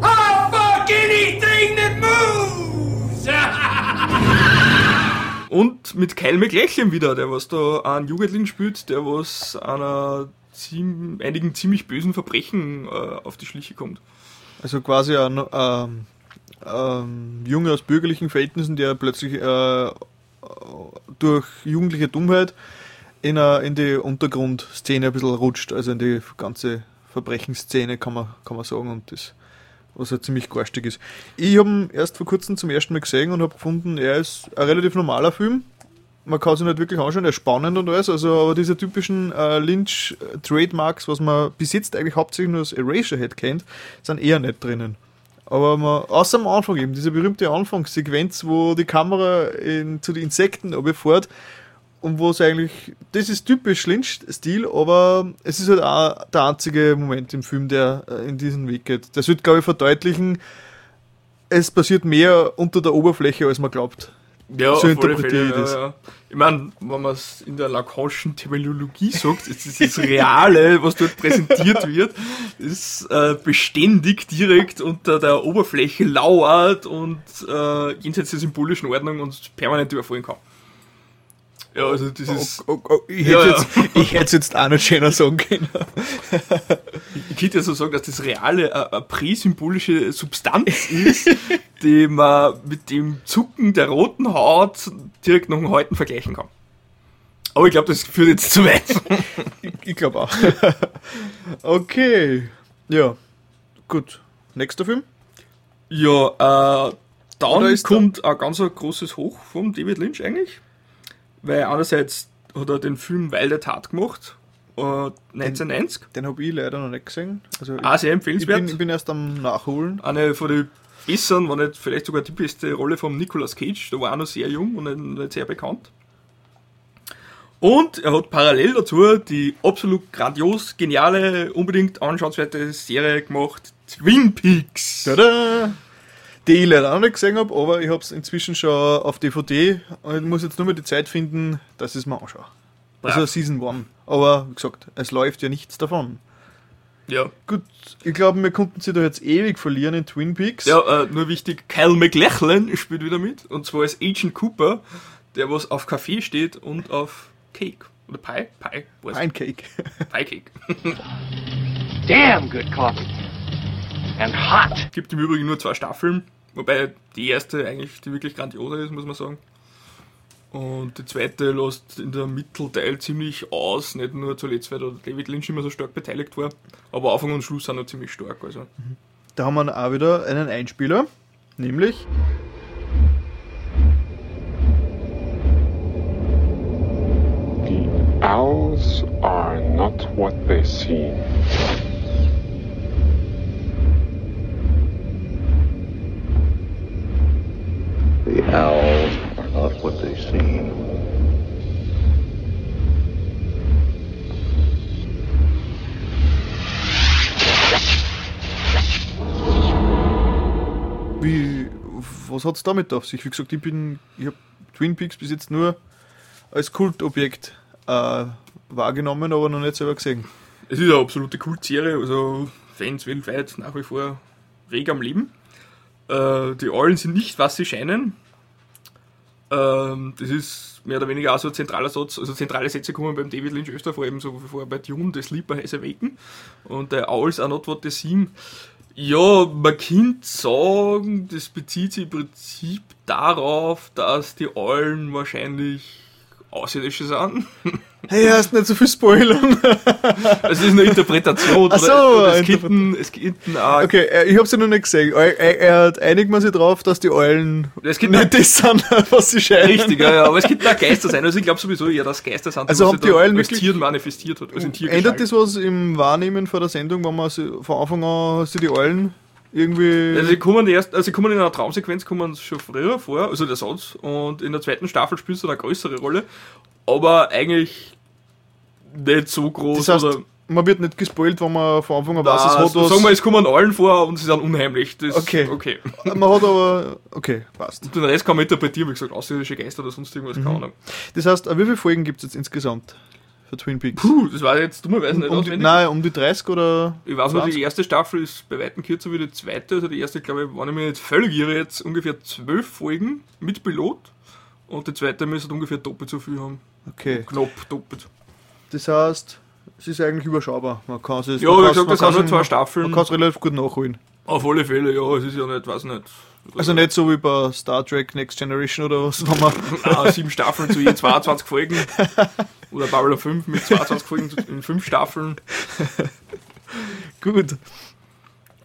I'll fuck anything that moves! Und mit Kyle McLachlan wieder, der was da einen Jugendling spielt, der was einer ziem, einigen ziemlich bösen Verbrechen äh, auf die Schliche kommt. Also quasi ein ähm, ähm, Junge aus bürgerlichen Verhältnissen, der plötzlich äh, durch jugendliche Dummheit in, a, in die Untergrundszene ein bisschen rutscht, also in die ganze Verbrechensszene kann man, kann man sagen und das was ja ziemlich garstig ist. Ich habe ihn erst vor kurzem zum ersten Mal gesehen und habe gefunden, er ist ein relativ normaler Film. Man kann sich nicht wirklich anschauen, er ist spannend und alles, also aber diese typischen äh, Lynch-Trademarks, was man bis jetzt eigentlich hauptsächlich nur als Eraserhead kennt, sind eher nicht drinnen. Aber man, außer am Anfang eben, diese berühmte Anfangssequenz, wo die Kamera in, zu den Insekten fährt und wo es eigentlich, das ist typisch Lynch-Stil, aber es ist halt auch der einzige Moment im Film, der äh, in diesen Weg geht. Das wird, glaube ich, verdeutlichen, es passiert mehr unter der Oberfläche, als man glaubt. Ja, so interpretiere ich das. Ja, ja. Ich meine, wenn man es in der Lacanischen Terminologie sagt, ist das, das Reale, was dort präsentiert wird, ist äh, beständig direkt unter der Oberfläche lauert und äh, jenseits der symbolischen Ordnung uns permanent überfallen kann. Ja, also das ist. Oh, oh, ich hätte jetzt, ich hätte jetzt auch nicht schöner sagen können. Ich könnte ja so sagen, dass das Reale eine, eine präsymbolische Substanz ist, die man mit dem Zucken der roten Haut direkt noch einen Häuten vergleichen kann. Aber ich glaube, das führt jetzt zu weit. ich ich glaube auch. okay. Ja. Gut. Nächster Film? Ja, äh, dann kommt ein ganz großes Hoch vom David Lynch eigentlich. Weil einerseits hat er den Film Weil der Tat gemacht, äh, 1990. Den habe ich leider noch nicht gesehen. Also Ah, sehr empfehlenswert. Ich bin, ich bin erst am Nachholen. Eine von den besseren, wenn nicht vielleicht sogar die beste Rolle von Nicolas Cage. Der war auch noch sehr jung und nicht, nicht sehr bekannt. Und er hat parallel dazu die absolut grandios, geniale, unbedingt anschauenswerte Serie gemacht, Twin Peaks. Tada! Die ich leider auch nicht gesehen habe, aber ich habe es inzwischen schon auf DVD und ich muss jetzt nur mal die Zeit finden, dass ich es mir anschaue. Also Brav. Season 1. Aber wie gesagt, es läuft ja nichts davon. Ja. Gut, ich glaube, wir konnten sie da jetzt ewig verlieren in Twin Peaks. Ja, äh, nur wichtig, Kyle MacLachlan spielt wieder mit. Und zwar als Agent Cooper, der was auf Kaffee steht und auf Cake. Oder Pie? Pie? Was? Pancake. Pie Cake. Damn good coffee. And hot. Gibt im Übrigen nur zwei Staffeln. Wobei die erste eigentlich die wirklich grandiose ist, muss man sagen. Und die zweite lässt in der Mittelteil ziemlich aus, nicht nur zuletzt, weil da David Lynch immer so stark beteiligt war, aber Anfang und Schluss sind noch ziemlich stark. Also. Da haben wir auch wieder einen Einspieler, nämlich Owls are not what they seem. The owls are not what they seem. Wie, was hat es damit auf sich? Wie gesagt, ich bin, ich habe Twin Peaks bis jetzt nur als Kultobjekt äh, wahrgenommen, aber noch nicht selber gesehen. Es ist eine absolute Kultserie, also Fans weltweit nach wie vor reg am Leben. Äh, die Eulen sind nicht, was sie scheinen. Ähm, das ist mehr oder weniger auch so ein zentraler Satz, also zentrale Sätze kommen beim David Lynch öfter vor, eben so wie vorher bei Dune, The Sleeper has awaken und der Owls are not what they seem. Ja, man könnte sagen, das bezieht sich im Prinzip darauf, dass die Eulen wahrscheinlich Außerirdische sind. Hey, hast nicht so viel Spoilern. Es ist eine Interpretation. Ach so, oder, es gibt es gibt auch Okay, äh, ich hab's ja noch nicht gesehen. Einigt man sich drauf, dass die Eulen Es gibt nicht das sind, was sie scheinen. Richtig, ja, ja, aber es gibt auch Geister sein. Also ich glaube sowieso eher, dass Geister sind, Also was die da Eulen als Tier manifestiert hat. Also in Ändert das was im Wahrnehmen vor der Sendung, wenn man sie, von Anfang an du die Eulen irgendwie. Also sie kommen erst, also sie kommen in einer Traumsequenz kommen schon früher vor, also der Satz, und in der zweiten Staffel spielt es eine größere Rolle, aber eigentlich nicht so groß. das heißt, oder, man wird nicht gespoilt, wenn man von Anfang an weiß, es hat was. sagen wir, es kommen allen vor und sie sind unheimlich. Das, Okay. okay. man hat aber. Okay, passt. Und den Rest kann man interpretieren, wie gesagt, außerirdische Geister oder sonst irgendwas, Mhm. keine Ahnung. Das heißt, äh, wie viele Folgen gibt es jetzt insgesamt für Twin Peaks? Puh, das war jetzt dummerweise nicht um die, auswendig. Nein, um die 30 oder. Ich weiß nur, 20? die erste Staffel ist bei weitem kürzer wie die zweite. Also die erste, glaube ich, wenn ich mich nicht völlig irre, jetzt ungefähr zwölf Folgen mit Pilot. Und die zweite müsste ungefähr doppelt so viel haben. Okay. Knapp doppelt. Das heißt, es ist eigentlich überschaubar. Man kann es. Ja, wie gesagt, man das sind nur zwei Staffeln. Man kann es relativ gut nachholen. Auf alle Fälle, ja, es ist ja nicht, weiß nicht. Also nicht so wie bei Star Trek Next Generation oder was, wo man. Ah, sieben Staffeln zu je 22 Folgen. Oder Babylon 5 mit 22 Folgen in fünf Staffeln. Gut.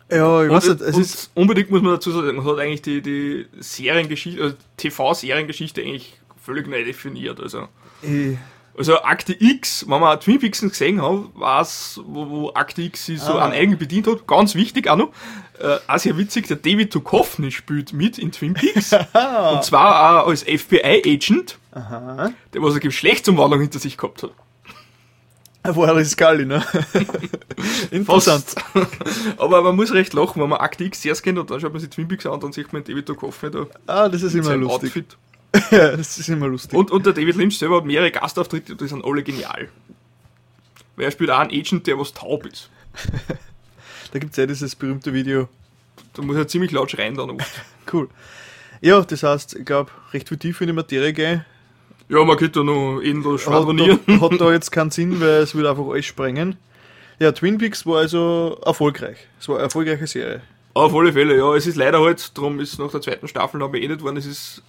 Ja, ich weiß nicht, es ist. unbedingt muss man dazu sagen, man hat eigentlich die, die Seriengeschichte, also TV-Seriengeschichte eigentlich völlig neu definiert. Also, Ich, also Akte X, wenn man Twin Peaks gesehen hat, weiß, wo, wo Akte X sich so Ah. an eigen bedient hat. Ganz wichtig auch noch, äh, auch sehr witzig, der David Duchovny spielt mit in Twin Peaks. und zwar auch als FBI-Agent, der was eine Geschlechtsumwandlung hinter sich gehabt hat. War das Scully, ne? Interessant. Aber man muss recht lachen, wenn man Akte X zuerst kennt und dann schaut man sich Twin Peaks an und dann sieht man David Duchovny da. Ah, das ist immer lustig. Outfit. das ist immer lustig. Und, und der David Lynch selber hat mehrere Gastauftritte und die sind alle genial. Weil er spielt auch einen Agent, der was taub ist. Da gibt es ja dieses berühmte Video. Da muss er ziemlich laut schreien dann. Cool. Ja, das heißt, ich glaube, recht viel tief in die Materie gehen. Ja, man könnte da noch endlos Hat schwadronieren. da, hat da jetzt keinen Sinn, weil es würde einfach alles sprengen. Ja, Twin Peaks war also erfolgreich. Es war eine erfolgreiche Serie. Auf alle Fälle, ja. Es ist leider halt, darum ist nach der zweiten Staffel noch beendet worden. Es ist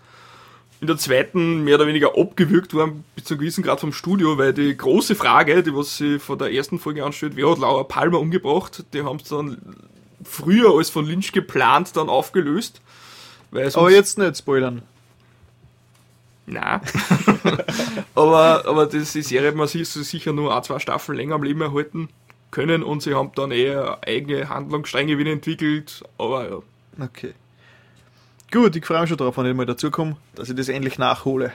in der zweiten mehr oder weniger abgewürgt worden, bis zu einem gewissen Grad vom Studio, weil die große Frage, die was sie von der ersten Folge anstellt, wer hat Laura Palmer umgebracht, die haben es dann früher als von Lynch geplant dann aufgelöst. Aber jetzt nicht spoilern. Nein. aber, aber das, die Serie hat man sich sicher nur ein, zwei Staffeln länger am Leben erhalten können und sie haben dann eher eigene Handlungsstränge wieder entwickelt. Aber ja. Okay. Gut, ich freue mich schon drauf, wenn ich mal dazukomme, dass ich das endlich nachhole.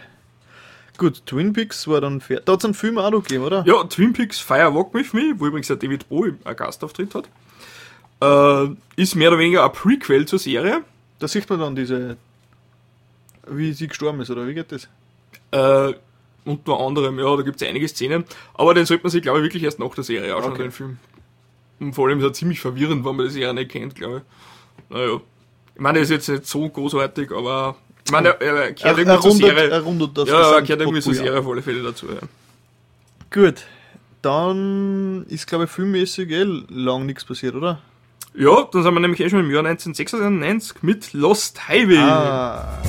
Gut, Twin Peaks war dann fertig. Da hat es einen Film auch noch gegeben, oder? Ja, Twin Peaks Fire Walk With Me, wo übrigens der David Bowie einen Gastauftritt hat, äh, ist mehr oder weniger ein Prequel zur Serie. Da sieht man dann diese. Wie sie gestorben ist, oder wie geht das? Äh, unter anderem, ja, da gibt es einige Szenen. Aber den sollte man sich, glaube ich, wirklich erst nach der Serie anschauen, Okay. den Film. Und vor allem ist er ziemlich verwirrend, wenn man die Serie nicht kennt, glaube ich. Naja. Ich meine, er ist jetzt nicht so großartig, aber. Ich meine, er, er kehrt Er- irgendwie zur Serie. er rundet das ja, er kehrt irgendwie zur Serie auf alle Fälle dazu, ja. Gut. Dann ist, glaube ich, filmmäßig eh lang nichts passiert, oder? Ja, dann sind wir nämlich eh schon im Jahr 1996 mit Lost Highway. Ah.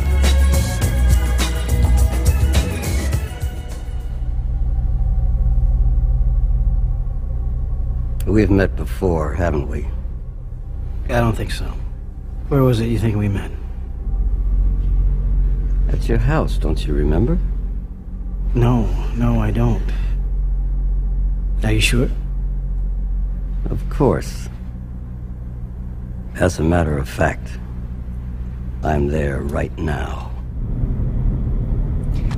We've met before, haven't we? I don't think so. Where was it you think we met? At your house, don't you remember? No, no, I don't. Are you sure? Of course. As a matter of fact, I'm there right now.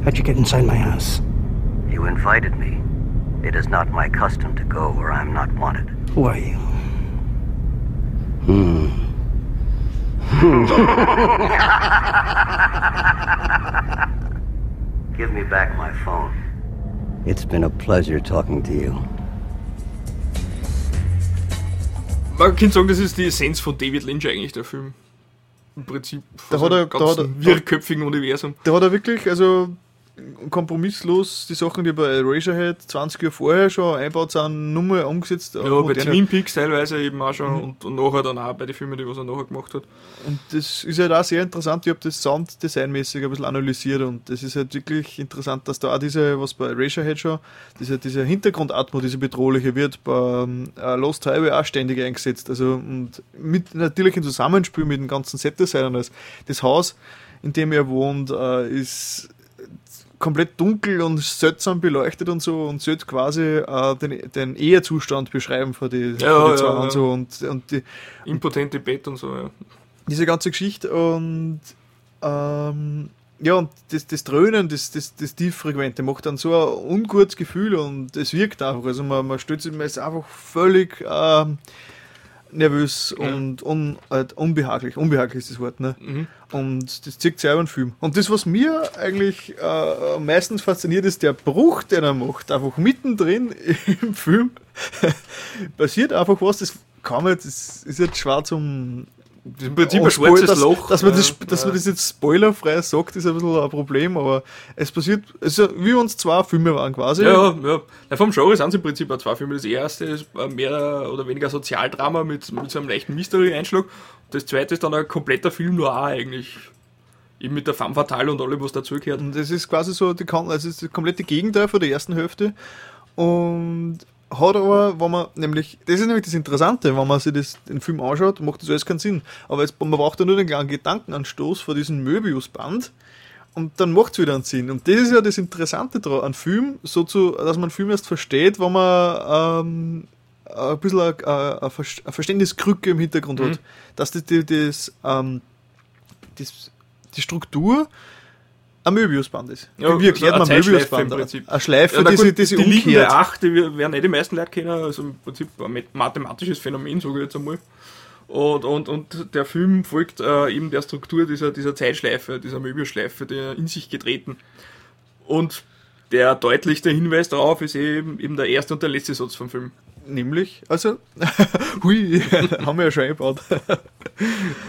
How'd you get inside my house? You invited me. It is not my custom to go where I'm not wanted. Who are you? Hmm. Give me back my phone. It's been a pleasure talking to you. Man kann sagen, das ist die Essenz von David Lynch eigentlich, der Film. Im Prinzip. Da hat er- da hat er- wirrköpfigen Universum. Da hat er wirklich, also kompromisslos die Sachen, die bei Eraserhead 20 Jahre vorher schon einbaut sind, nur mal umgesetzt. Ja, bei Twin Peaks teilweise eben auch schon und, und nachher dann auch bei den Filmen, die was er nachher gemacht hat. Und das ist halt auch sehr interessant. Ich habe das Sounddesignmäßig ein bisschen analysiert und das ist halt wirklich interessant, dass da auch diese, was bei Eraserhead schon, diese, diese Hintergrundatmo, diese bedrohliche wird bei ähm, äh, Lost Highway auch ständig eingesetzt. Also und mit natürlich im Zusammenspiel mit dem ganzen Set-Design und alles. Das Haus, in dem er wohnt, äh, ist komplett dunkel und seltsam beleuchtet und so und sollte quasi äh, den, den Ehezustand beschreiben für die, Ja, für die zwei ja. und so und, und die, Impotente Bett und so, ja. diese ganze Geschichte und ähm, ja, und das, das Dröhnen, das, das, das Tieffrequente macht dann so ein ungutes Gefühl und es wirkt einfach. Also man, man stellt sich, man ist einfach völlig ähm, nervös und un, halt unbehaglich. Unbehaglich ist das Wort, ne? Mhm. Und das zieht sich einen Film. Und das, was mir eigentlich äh, meistens fasziniert, ist der Bruch, den er macht. Einfach mittendrin im Film passiert einfach was, das kann man, jetzt- das ist jetzt schwer zum. Im Prinzip ein schwarzes dass, Loch. Dass man, das, Ja, dass ja. man das jetzt spoilerfrei sagt, ist ein bisschen ein Problem, aber es passiert, ja wie uns zwei Filme waren quasi. Ja, ja. ja. Vom Genre sind es im Prinzip auch zwei Filme. Das erste ist äh, mehr oder weniger Sozialdrama mit, mit so einem leichten Mystery-Einschlag. Das zweite ist dann ein kompletter Film nur auch eigentlich. Eben mit der Femme Fatale und allem, was dazugehört. Und das ist quasi so, die also das ist das komplette Gegenteil von der ersten Hälfte. Und hat aber, wenn man nämlich, das ist nämlich das Interessante, wenn man sich das, den Film anschaut, macht das alles keinen Sinn. Aber jetzt, man braucht ja nur den kleinen Gedankenanstoß von diesem Möbius-Band und dann macht es wieder einen Sinn. Und das ist ja das Interessante daran, an Film, so zu, dass man einen Film erst versteht, wenn man ähm, ein bisschen eine, eine, eine Ver- eine Verständniskrücke im Hintergrund Mhm. hat. Dass das, die, das, ähm, das, die Struktur ein Möbiusband ist. Ja, Wie erklärt also man Möbiusband? im Prinzip. Eine Schleife, Ja, na die, gut, sie, die die umkehrt. Acht, die wir- werden nicht die meisten Leute kennen, also im Prinzip ein math- mathematisches Phänomen, sage ich jetzt einmal. Und, und, und der Film folgt äh, eben der Struktur dieser, dieser Zeitschleife, dieser Möbiusschleife, der in sich getreten. Und der deutlichste Hinweis darauf ist eben, eben der erste und der letzte Satz vom Film. Nämlich, also, hui, haben wir ja schon eingebaut.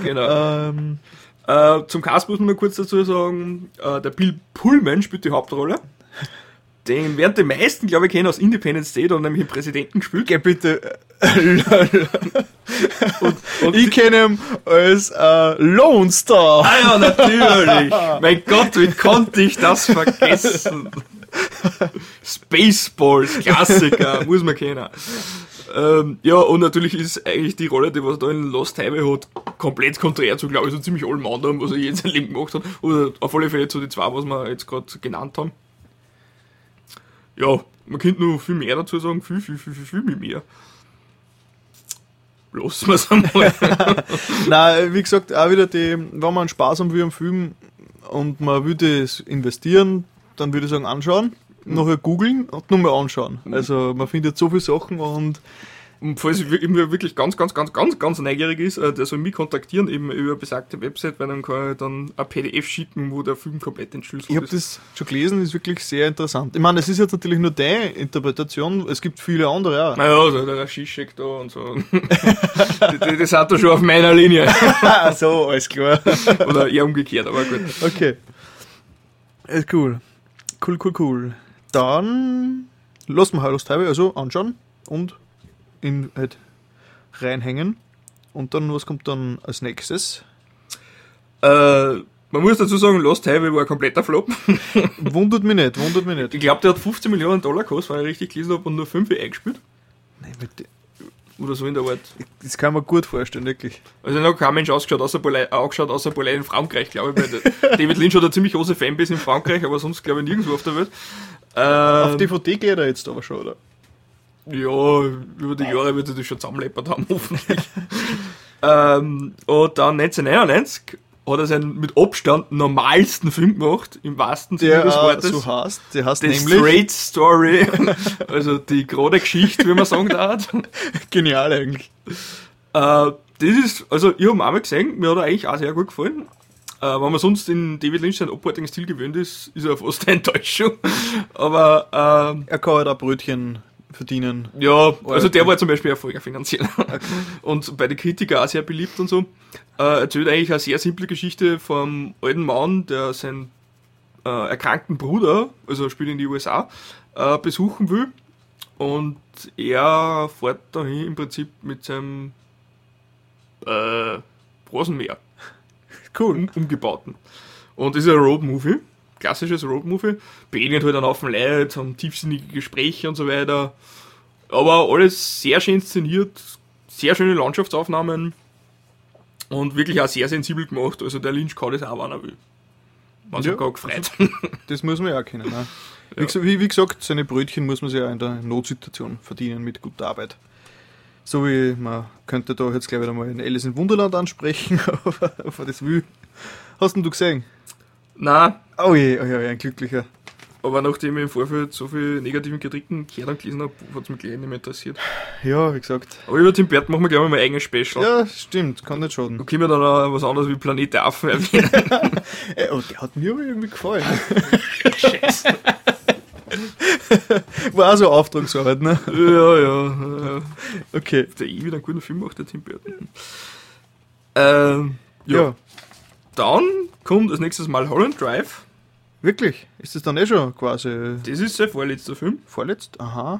Genau. Ähm, Äh, zum Cast muss man nur kurz dazu sagen, äh, der Bill Pullman spielt die Hauptrolle. Den werden die meisten, glaube ich, kennen aus Independence Day, da hat er nämlich den Präsidenten gespielt. Geh bitte. ich kenne ihn als äh, Lone Star. Ah ja, natürlich. mein Gott, wie konnte ich das vergessen? Spaceballs, Klassiker, muss man kennen. Ähm, ja, und natürlich ist eigentlich die Rolle, die was da in Lost Highway hat, komplett konträr zu, glaube ich, so ziemlich allem anderen, was er je in seinem Leben gemacht hat. Oder auf alle Fälle zu den zwei, was wir jetzt gerade genannt haben. Ja, man könnte noch viel mehr dazu sagen, viel, viel, viel, viel, viel mehr. Lassen wir es einmal. Nein, wie gesagt, auch wieder die, wenn man Spaß haben will am Film und man würde es investieren, dann würde ich sagen anschauen, nachher googeln und nur mal anschauen. Also man findet so viele Sachen und Und falls irgendwer wirklich ganz, ganz, ganz, ganz, ganz neugierig ist, äh, der soll mich kontaktieren, eben über besagte Website, weil dann kann ich dann ein PDF schicken, wo der Film komplett entschlüsselt ich habe das schon gelesen, ist wirklich sehr interessant. Ich meine, es ist jetzt natürlich nur deine Interpretation, es gibt viele andere auch. Naja, also der Schischek da und so. die, die, die sind da schon auf meiner Linie. so, alles klar. Oder eher umgekehrt, aber gut. Okay. Ist cool. Cool, cool, cool. Dann lassen wir Lost Highway also anschauen und ihn halt reinhängen. Und dann, was kommt dann als nächstes? Äh, man muss dazu sagen, Lost Highway war ein kompletter Flop. wundert mich nicht, wundert mich nicht. Ich glaube, der hat 15 Millionen Dollar gekostet, weil ich richtig gelesen habe, und nur 5 eingespielt. Nein, mit Oder so in der Art. Das kann man gut vorstellen, wirklich. Also noch kein Mensch ausgeschaut, außer Polei, angeschaut, außer Polei in Frankreich, glaube ich. David Lynch hat eine ziemlich große Fanbase in Frankreich, aber sonst glaube ich nirgendwo auf der Welt. Ähm, Auf DVD geht er jetzt aber schon, oder? Ja, über die Jahre wird er das schon zusammenleppert haben, hoffentlich. ähm, und dann 1991 hat er seinen mit Abstand normalsten Film gemacht, im wahrsten Sinne Der des äh, Wortes. so heißt, der heißt The nämlich... Straight Story, also die gerade Geschichte, wie man sagen darf. Genial eigentlich. Äh, das ist, also ich habe ihn auch mal gesehen, mir hat er eigentlich auch sehr gut gefallen. Äh, wenn man sonst in David Lynch seinen abartigen Stil gewöhnt ist, ist er fast eine Enttäuschung. Aber ähm, er kann halt auch Brötchen verdienen. Ja, also der war zum Beispiel Erfolger finanziell. Und bei den Kritikern auch sehr beliebt und so. Äh, erzählt eigentlich eine sehr simple Geschichte vom alten Mann, der seinen äh, erkrankten Bruder, also spielt in die USA, äh, besuchen will. Und er fährt dahin im Prinzip mit seinem äh, Rosenmäher. Cool. Um, umgebauten. Und das ist ein Road-Movie. Klassisches Road-Movie. Begegnet halt dann auf dem Leid, haben tiefsinnige Gespräche und so weiter. Aber alles sehr schön inszeniert, sehr schöne Landschaftsaufnahmen und wirklich auch sehr sensibel gemacht. Also der Lynch kann das auch, wenn er will. Man ja, gar gefreut. Das muss man ja auch kennen. Ne? Wie, ja. wie, wie, gesagt, seine Brötchen muss man sich ja in der Notsituation verdienen mit guter Arbeit. So wie man könnte da jetzt gleich wieder mal in Alice in Wunderland ansprechen, aber, aber das will. Hast denn du gesehen? Nein. Oh je, oh je, ein glücklicher. Aber nachdem ich im Vorfeld so viel negativen Kritiken gehört gelesen habe, hat es mich gleich nicht mehr interessiert. Ja, wie gesagt. Aber über Tim Burton machen wir gleich mal ein eigenes Special. Ja, stimmt, kann nicht schaden. Da können wir dann auch was anderes wie Planet der Affen erwähnen. Ey, oh, der hat mir aber irgendwie gefallen. Scheiße. War so Auftragsarbeit, ne? Ja, ja. ja. Okay. Der eh wieder einen guten Film macht, der Tim Burton. Ähm, ja. ja. Dann kommt als nächstes Mal Holland Drive. Wirklich? Ist das dann eh schon quasi. Das ist sein vorletzter Film. Vorletzt? Aha.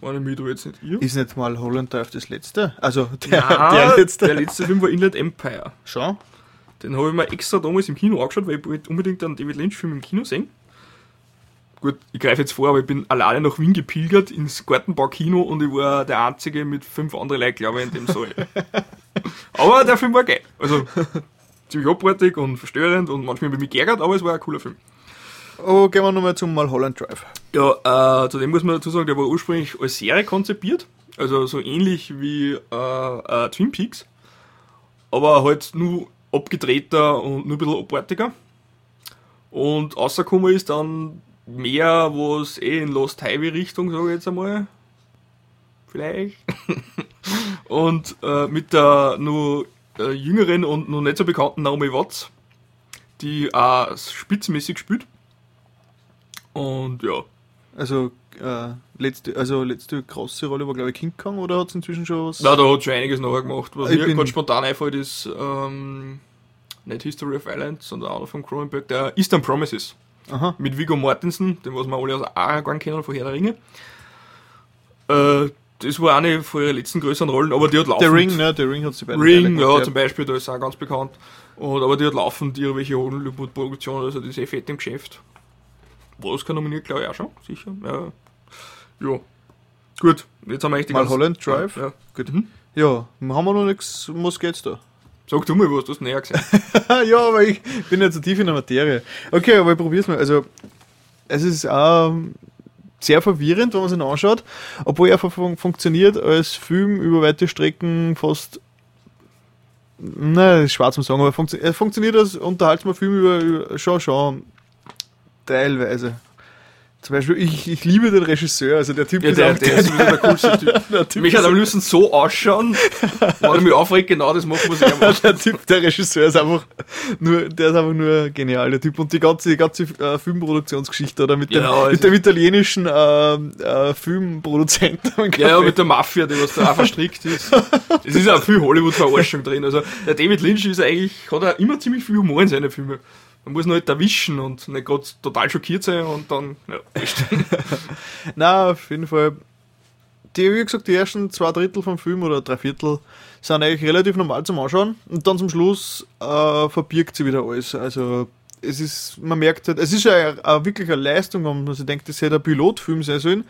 Meine mich da jetzt nicht ihr. Ist nicht mal Holland Drive das letzte? Also der, Nein, der letzte. Der letzte Film war Inland Empire. Schon? Den habe ich mir extra damals im Kino angeschaut, weil ich unbedingt einen David Lynch-Film im Kino sehen. Gut, ich greife jetzt vor, aber ich bin alleine nach Wien gepilgert ins Gartenbaukino und ich war der Einzige mit fünf anderen Leuten, glaube ich, in dem Saal. aber der Film war geil. Also ziemlich abartig und verstörend und manchmal bin ich mich geärgert, aber es war ein cooler Film. Oh, gehen wir nochmal zum Mulholland Drive. Ja, äh, zudem muss man dazu sagen, der war ursprünglich als Serie konzipiert, also so ähnlich wie äh, äh, Twin Peaks, aber halt nur abgedrehter und nur ein bisschen abartiger. Und rausgekommen ist dann mehr, was eh in Lost Highway Richtung, sage ich jetzt einmal. Vielleicht. und äh, mit der nur äh, jüngeren und noch nicht so bekannten Naomi Watts, die auch spitzenmäßig spielt. Und ja. Also, äh, letzte, also letzte große Rolle war, glaube ich, King Kong oder hat es inzwischen schon was? Nein, da hat schon einiges nachher gemacht. Was ich mir gerade spontan einfällt, ist ähm, nicht History of Violence, sondern auch von Cronenberg, der Eastern Promises. Aha. Mit Viggo Mortensen, den was wir alle aus Aragorn kennen, von Herr der Ringe. Äh, das war eine von ihren letzten größeren Rollen, aber die hat laufend. Der Ring, ne? Der Ring hat sie beide Ring, ja, zum Beispiel, da ist auch ganz bekannt. Und, aber die hat laufend irgendwelche Hollywood-Produktionen, also die ist eh fett im Geschäft. Oscar nominiert, glaube ich auch schon, sicher. Ja. ja. Gut, jetzt haben wir echt die Mal Holland Drive. Ja, gut. Mhm. Ja, haben wir noch nichts, um was geht's da? Sag du mal was, du hast näher gesehen. ja, aber ich bin nicht so tief in der Materie. Okay, aber ich probier's mal. Also, es ist ähm, sehr verwirrend, wenn man sich anschaut, obwohl er fun funktioniert als Film über weite Strecken fast. Nein, ist schwer zum sagen, aber funktio er funktioniert als unterhaltsamer Film über, über schon, schon teilweise. Zum Beispiel, ich, ich liebe den Regisseur, also der Typ ja, der, der, der ist der coolste Typ. der typ mich hat am liebsten so ausschauen, wenn er mich aufregt, genau das machen, was er macht. der Typ, der Regisseur ist einfach nur, der ist einfach nur genial, der Typ. Und die ganze, die ganze äh, Filmproduktionsgeschichte, oder mit, dem, ja, mit dem italienischen äh, äh, Filmproduzenten. Ja, ja, mit der Mafia, die was da auch verstrickt ist. Es ist auch viel Hollywood-Verarschung drin. Also, der David Lynch ist eigentlich, hat er immer ziemlich viel Humor in seinen Filmen. Man muss nur halt erwischen und nicht gerade total schockiert sein und dann, ja, Na, auf jeden Fall. Die, wie gesagt, die ersten zwei Drittel vom Film oder drei Viertel sind eigentlich relativ normal zum Anschauen und dann zum Schluss äh, verbirgt sie wieder alles. Also es ist, man merkt halt, es ist ja wirklich eine Leistung, wenn man sich denkt, das hätte ein Pilotfilm sein sollen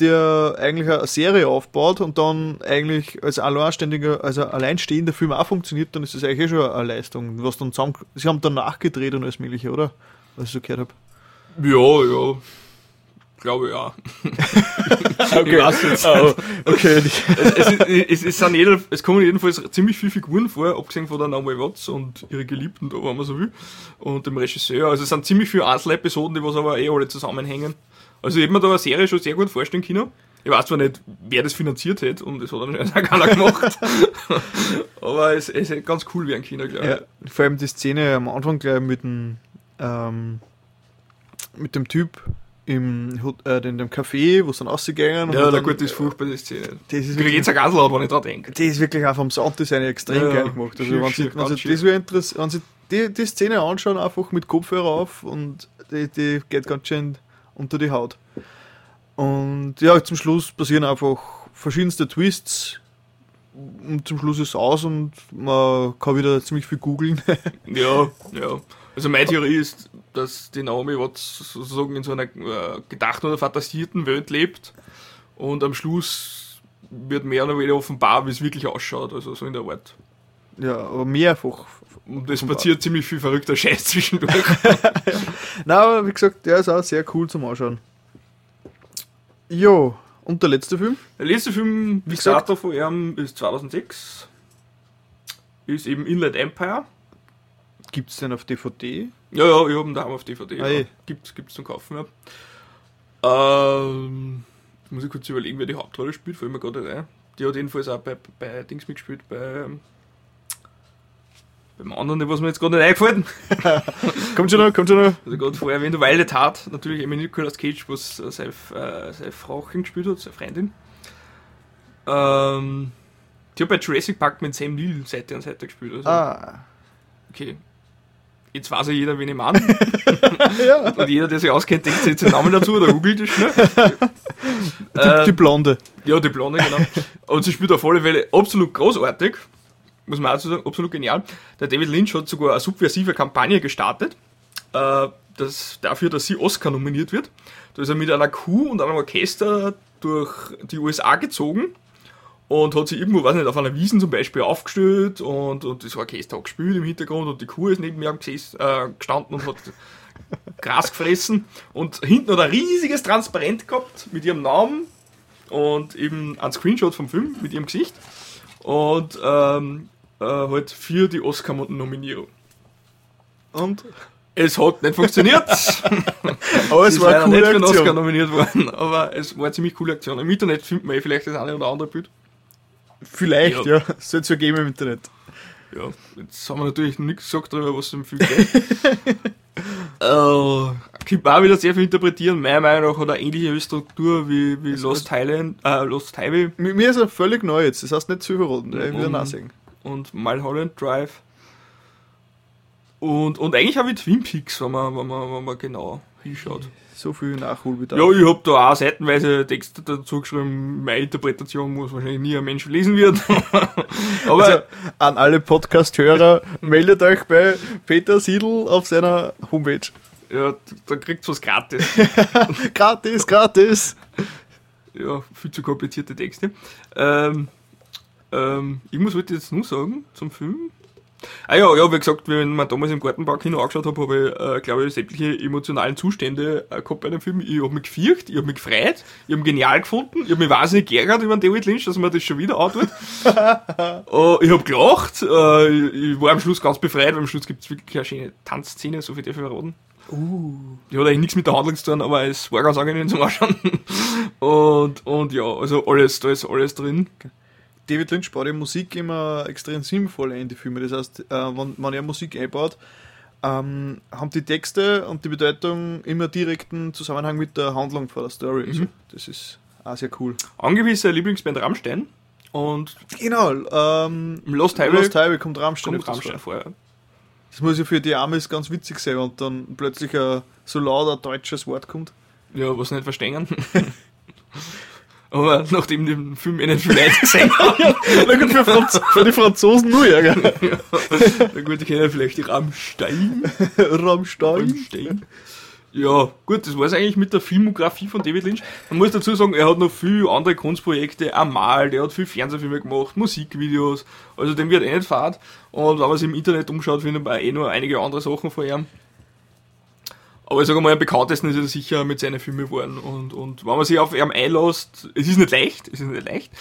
der eigentlich eine Serie aufbaut und dann eigentlich als alleinständiger, also alleinstehender Film auch funktioniert, dann ist das eigentlich eh schon eine Leistung. Was dann zusammen, sie haben dann nachgedreht und alles mögliche, oder? Was ich so gehört habe. Ja, ja. Glaube ja. okay. Oh, okay. es, es, es, sind jeder, es kommen jedenfalls ziemlich viele Figuren vor, abgesehen von der Naomi Watts und ihre Geliebten, da wenn man so will, und dem Regisseur. Also es sind ziemlich viele Einzelepisoden, die was aber eh alle zusammenhängen. Also ich hätte mir da eine Serie schon sehr gut vorstellen können. Ich weiß zwar nicht, wer das finanziert hat und das hat anscheinend auch keiner gemacht. Aber es, es ist ganz cool wie ein China, glaube Ja, vor allem die Szene am Anfang gleich mit dem, ähm, mit dem Typ im, äh, in dem Café, wo sie dann rausgegangen Ja, na gut, das ist furchtbar, die Szene. Das ist wirklich- jetzt ein Gänsehaut, wenn ich dran denke. Das ist wirklich auch vom Sounddesign extrem Ja, geil gemacht. Also wenn Sie, wenn Sie das schier. wieder interess- wenn Sie die, die Szene anschauen, einfach mit Kopfhörer auf und die, die geht ganz schön unter die Haut. Und ja, zum Schluss passieren einfach verschiedenste Twists. Und zum Schluss ist es aus und man kann wieder ziemlich viel googeln. Ja, ja. Also meine Theorie ist, dass die Naomi Watts sozusagen in so einer äh, gedachten oder fantasierten Welt lebt und am Schluss wird mehr oder weniger offenbar, wie es wirklich ausschaut, also so in der Art. ja, aber mehrfach. Und es passiert ziemlich viel verrückter Scheiß zwischendurch. Na, aber wie gesagt, der ist auch sehr cool zum Anschauen. Jo, und der letzte Film? Der letzte Film, wie gesagt- gesagt, von ihm ist 2006. Ist eben Inland Empire. Gibt es den auf DVD? Ja, ja, ich habe ihn daheim auf DVD. Ah, ja. eh. Gibt's, gibt's zum Kaufen, ja. Ähm, jetzt muss ich kurz überlegen, wer die Hauptrolle spielt, fällt mir gerade nicht ein. Die hat jedenfalls auch bei, bei Dings mitgespielt, bei beim anderen, was mir jetzt gerade nicht eingefallen. kommt schon noch, kommt schon noch. Also gerade vorher erwähnt, Violet Hart, natürlich eben Nicolas Cage, was äh, seine, äh, seine Frau gespielt hat, seine Freundin. Ähm, die hat bei Jurassic Park mit Sam Neill Seite an Seite gespielt. Also, Ah. Okay. Jetzt weiß ja jeder, wen ich meine. Und jeder, der sich auskennt, denkt sich jetzt den Namen dazu oder googelt es schnell. Die, die Blonde. Ja, die Blonde, genau. Und sie spielt auf alle Fälle absolut großartig. Muss man auch sagen, absolut genial. Der David Lynch hat sogar eine subversive Kampagne gestartet, äh, das, dafür, dass sie Oscar nominiert wird. Da ist er mit einer Kuh und einem Orchester durch die USA gezogen und hat sie irgendwo, weiß nicht, auf einer Wiesen zum Beispiel aufgestellt und, und das Orchester hat gespielt im Hintergrund und die Kuh ist neben mir gesessen, äh, gestanden und hat Gras gefressen und hinten hat er ein riesiges Transparent gehabt mit ihrem Namen und eben ein Screenshot vom Film mit ihrem Gesicht und ähm, äh, halt für die Oscar-Nominierung. Und? Es hat nicht funktioniert. Aber es war eine coole nicht für den. Oscar nominiert worden, aber es war eine ziemlich coole Aktion. Im Internet findet man eh vielleicht das eine oder andere Bild. Vielleicht, ja. Ja. Soll es ja geben im Internet. Ja, jetzt haben wir natürlich nichts gesagt darüber, was im Film geht. äh, gibt auch wieder sehr viel interpretieren. Meiner Meinung nach hat er ähnliche Struktur wie, wie Lost Highland, äh, Lost Highway Mir mir ist er völlig neu jetzt, das heißt nicht zu verraten, ich Und- nachsehen. und Mulholland Drive. Und, und eigentlich auch wie Twin Peaks, wenn man, wenn man, wenn man genau hinschaut. So viel Nachholbedarf. Ja, ich hab da auch seitenweise Texte dazu geschrieben, meine Interpretation, es wahrscheinlich nie ein Mensch lesen wird. Aber also, an alle Podcast-Hörer, meldet euch bei Peter Siedl auf seiner Homepage. ja, da kriegt's was gratis. gratis, gratis. ja, viel zu komplizierte Texte. Ähm, ähm, irgendwas wollte ich jetzt nur sagen zum Film. Ah ja, ja, wie gesagt, wenn man damals im Gartenbaukino angeschaut habe, habe ich, äh, glaube ich, sämtliche emotionalen Zustände äh, gehabt bei dem Film. Ich habe mich gefürcht, ich habe mich gefreut, ich habe ihn genial gefunden, ich habe mich wahnsinnig geärgert über den David Lynch, dass man das schon wieder antut. äh, ich habe gelacht, äh, ich, war am Schluss ganz befreit, weil am Schluss gibt es wirklich eine schöne Tanzszene, so viel darf ich verraten. Uh. Die hat eigentlich nichts mit der Handlung zu tun, aber es war ganz angenehm zum Anschauen. Und, und ja, also alles, da ist alles drin. David Lynch baut die Musik immer extrem sinnvoll in die Filme. Das heißt, äh, wenn, wenn er Musik einbaut, ähm, haben die Texte und die Bedeutung immer direkten Zusammenhang mit der Handlung vor der Story. Also, Mhm. das ist auch sehr cool. Angewiesen seine Lieblingsband Rammstein. Und Genau, ähm, Lost Highway, Lost Highway kommt Rammstein, kommt Rammstein vor. vor. ja. Das muss ja für die Amis ganz witzig sein, und dann plötzlich ein so laut ein deutsches Wort kommt. Ja, was nicht verstehen. Aber nachdem den Film eh nicht viel Leute gesehen haben. Na gut, für, Franz für die Franzosen nur Ärger. ja. Na gut, die kennen vielleicht die Rammstein. Rammstein. Rammstein. Ja, gut, das war es eigentlich mit der Filmografie von David Lynch. Man muss dazu sagen, er hat noch viele andere Kunstprojekte, Amal, der hat viel Fernsehfilme gemacht, Musikvideos, also dem wird eh nicht fad. Und wenn man sich im Internet umschaut, findet man eh noch einige andere Sachen von ihm. Aber ich sage mal, am bekanntesten ist er sicher mit seinen Filmen geworden. Und, und wenn man sich auf ihn einlässt, es ist nicht leicht, es ist nicht leicht,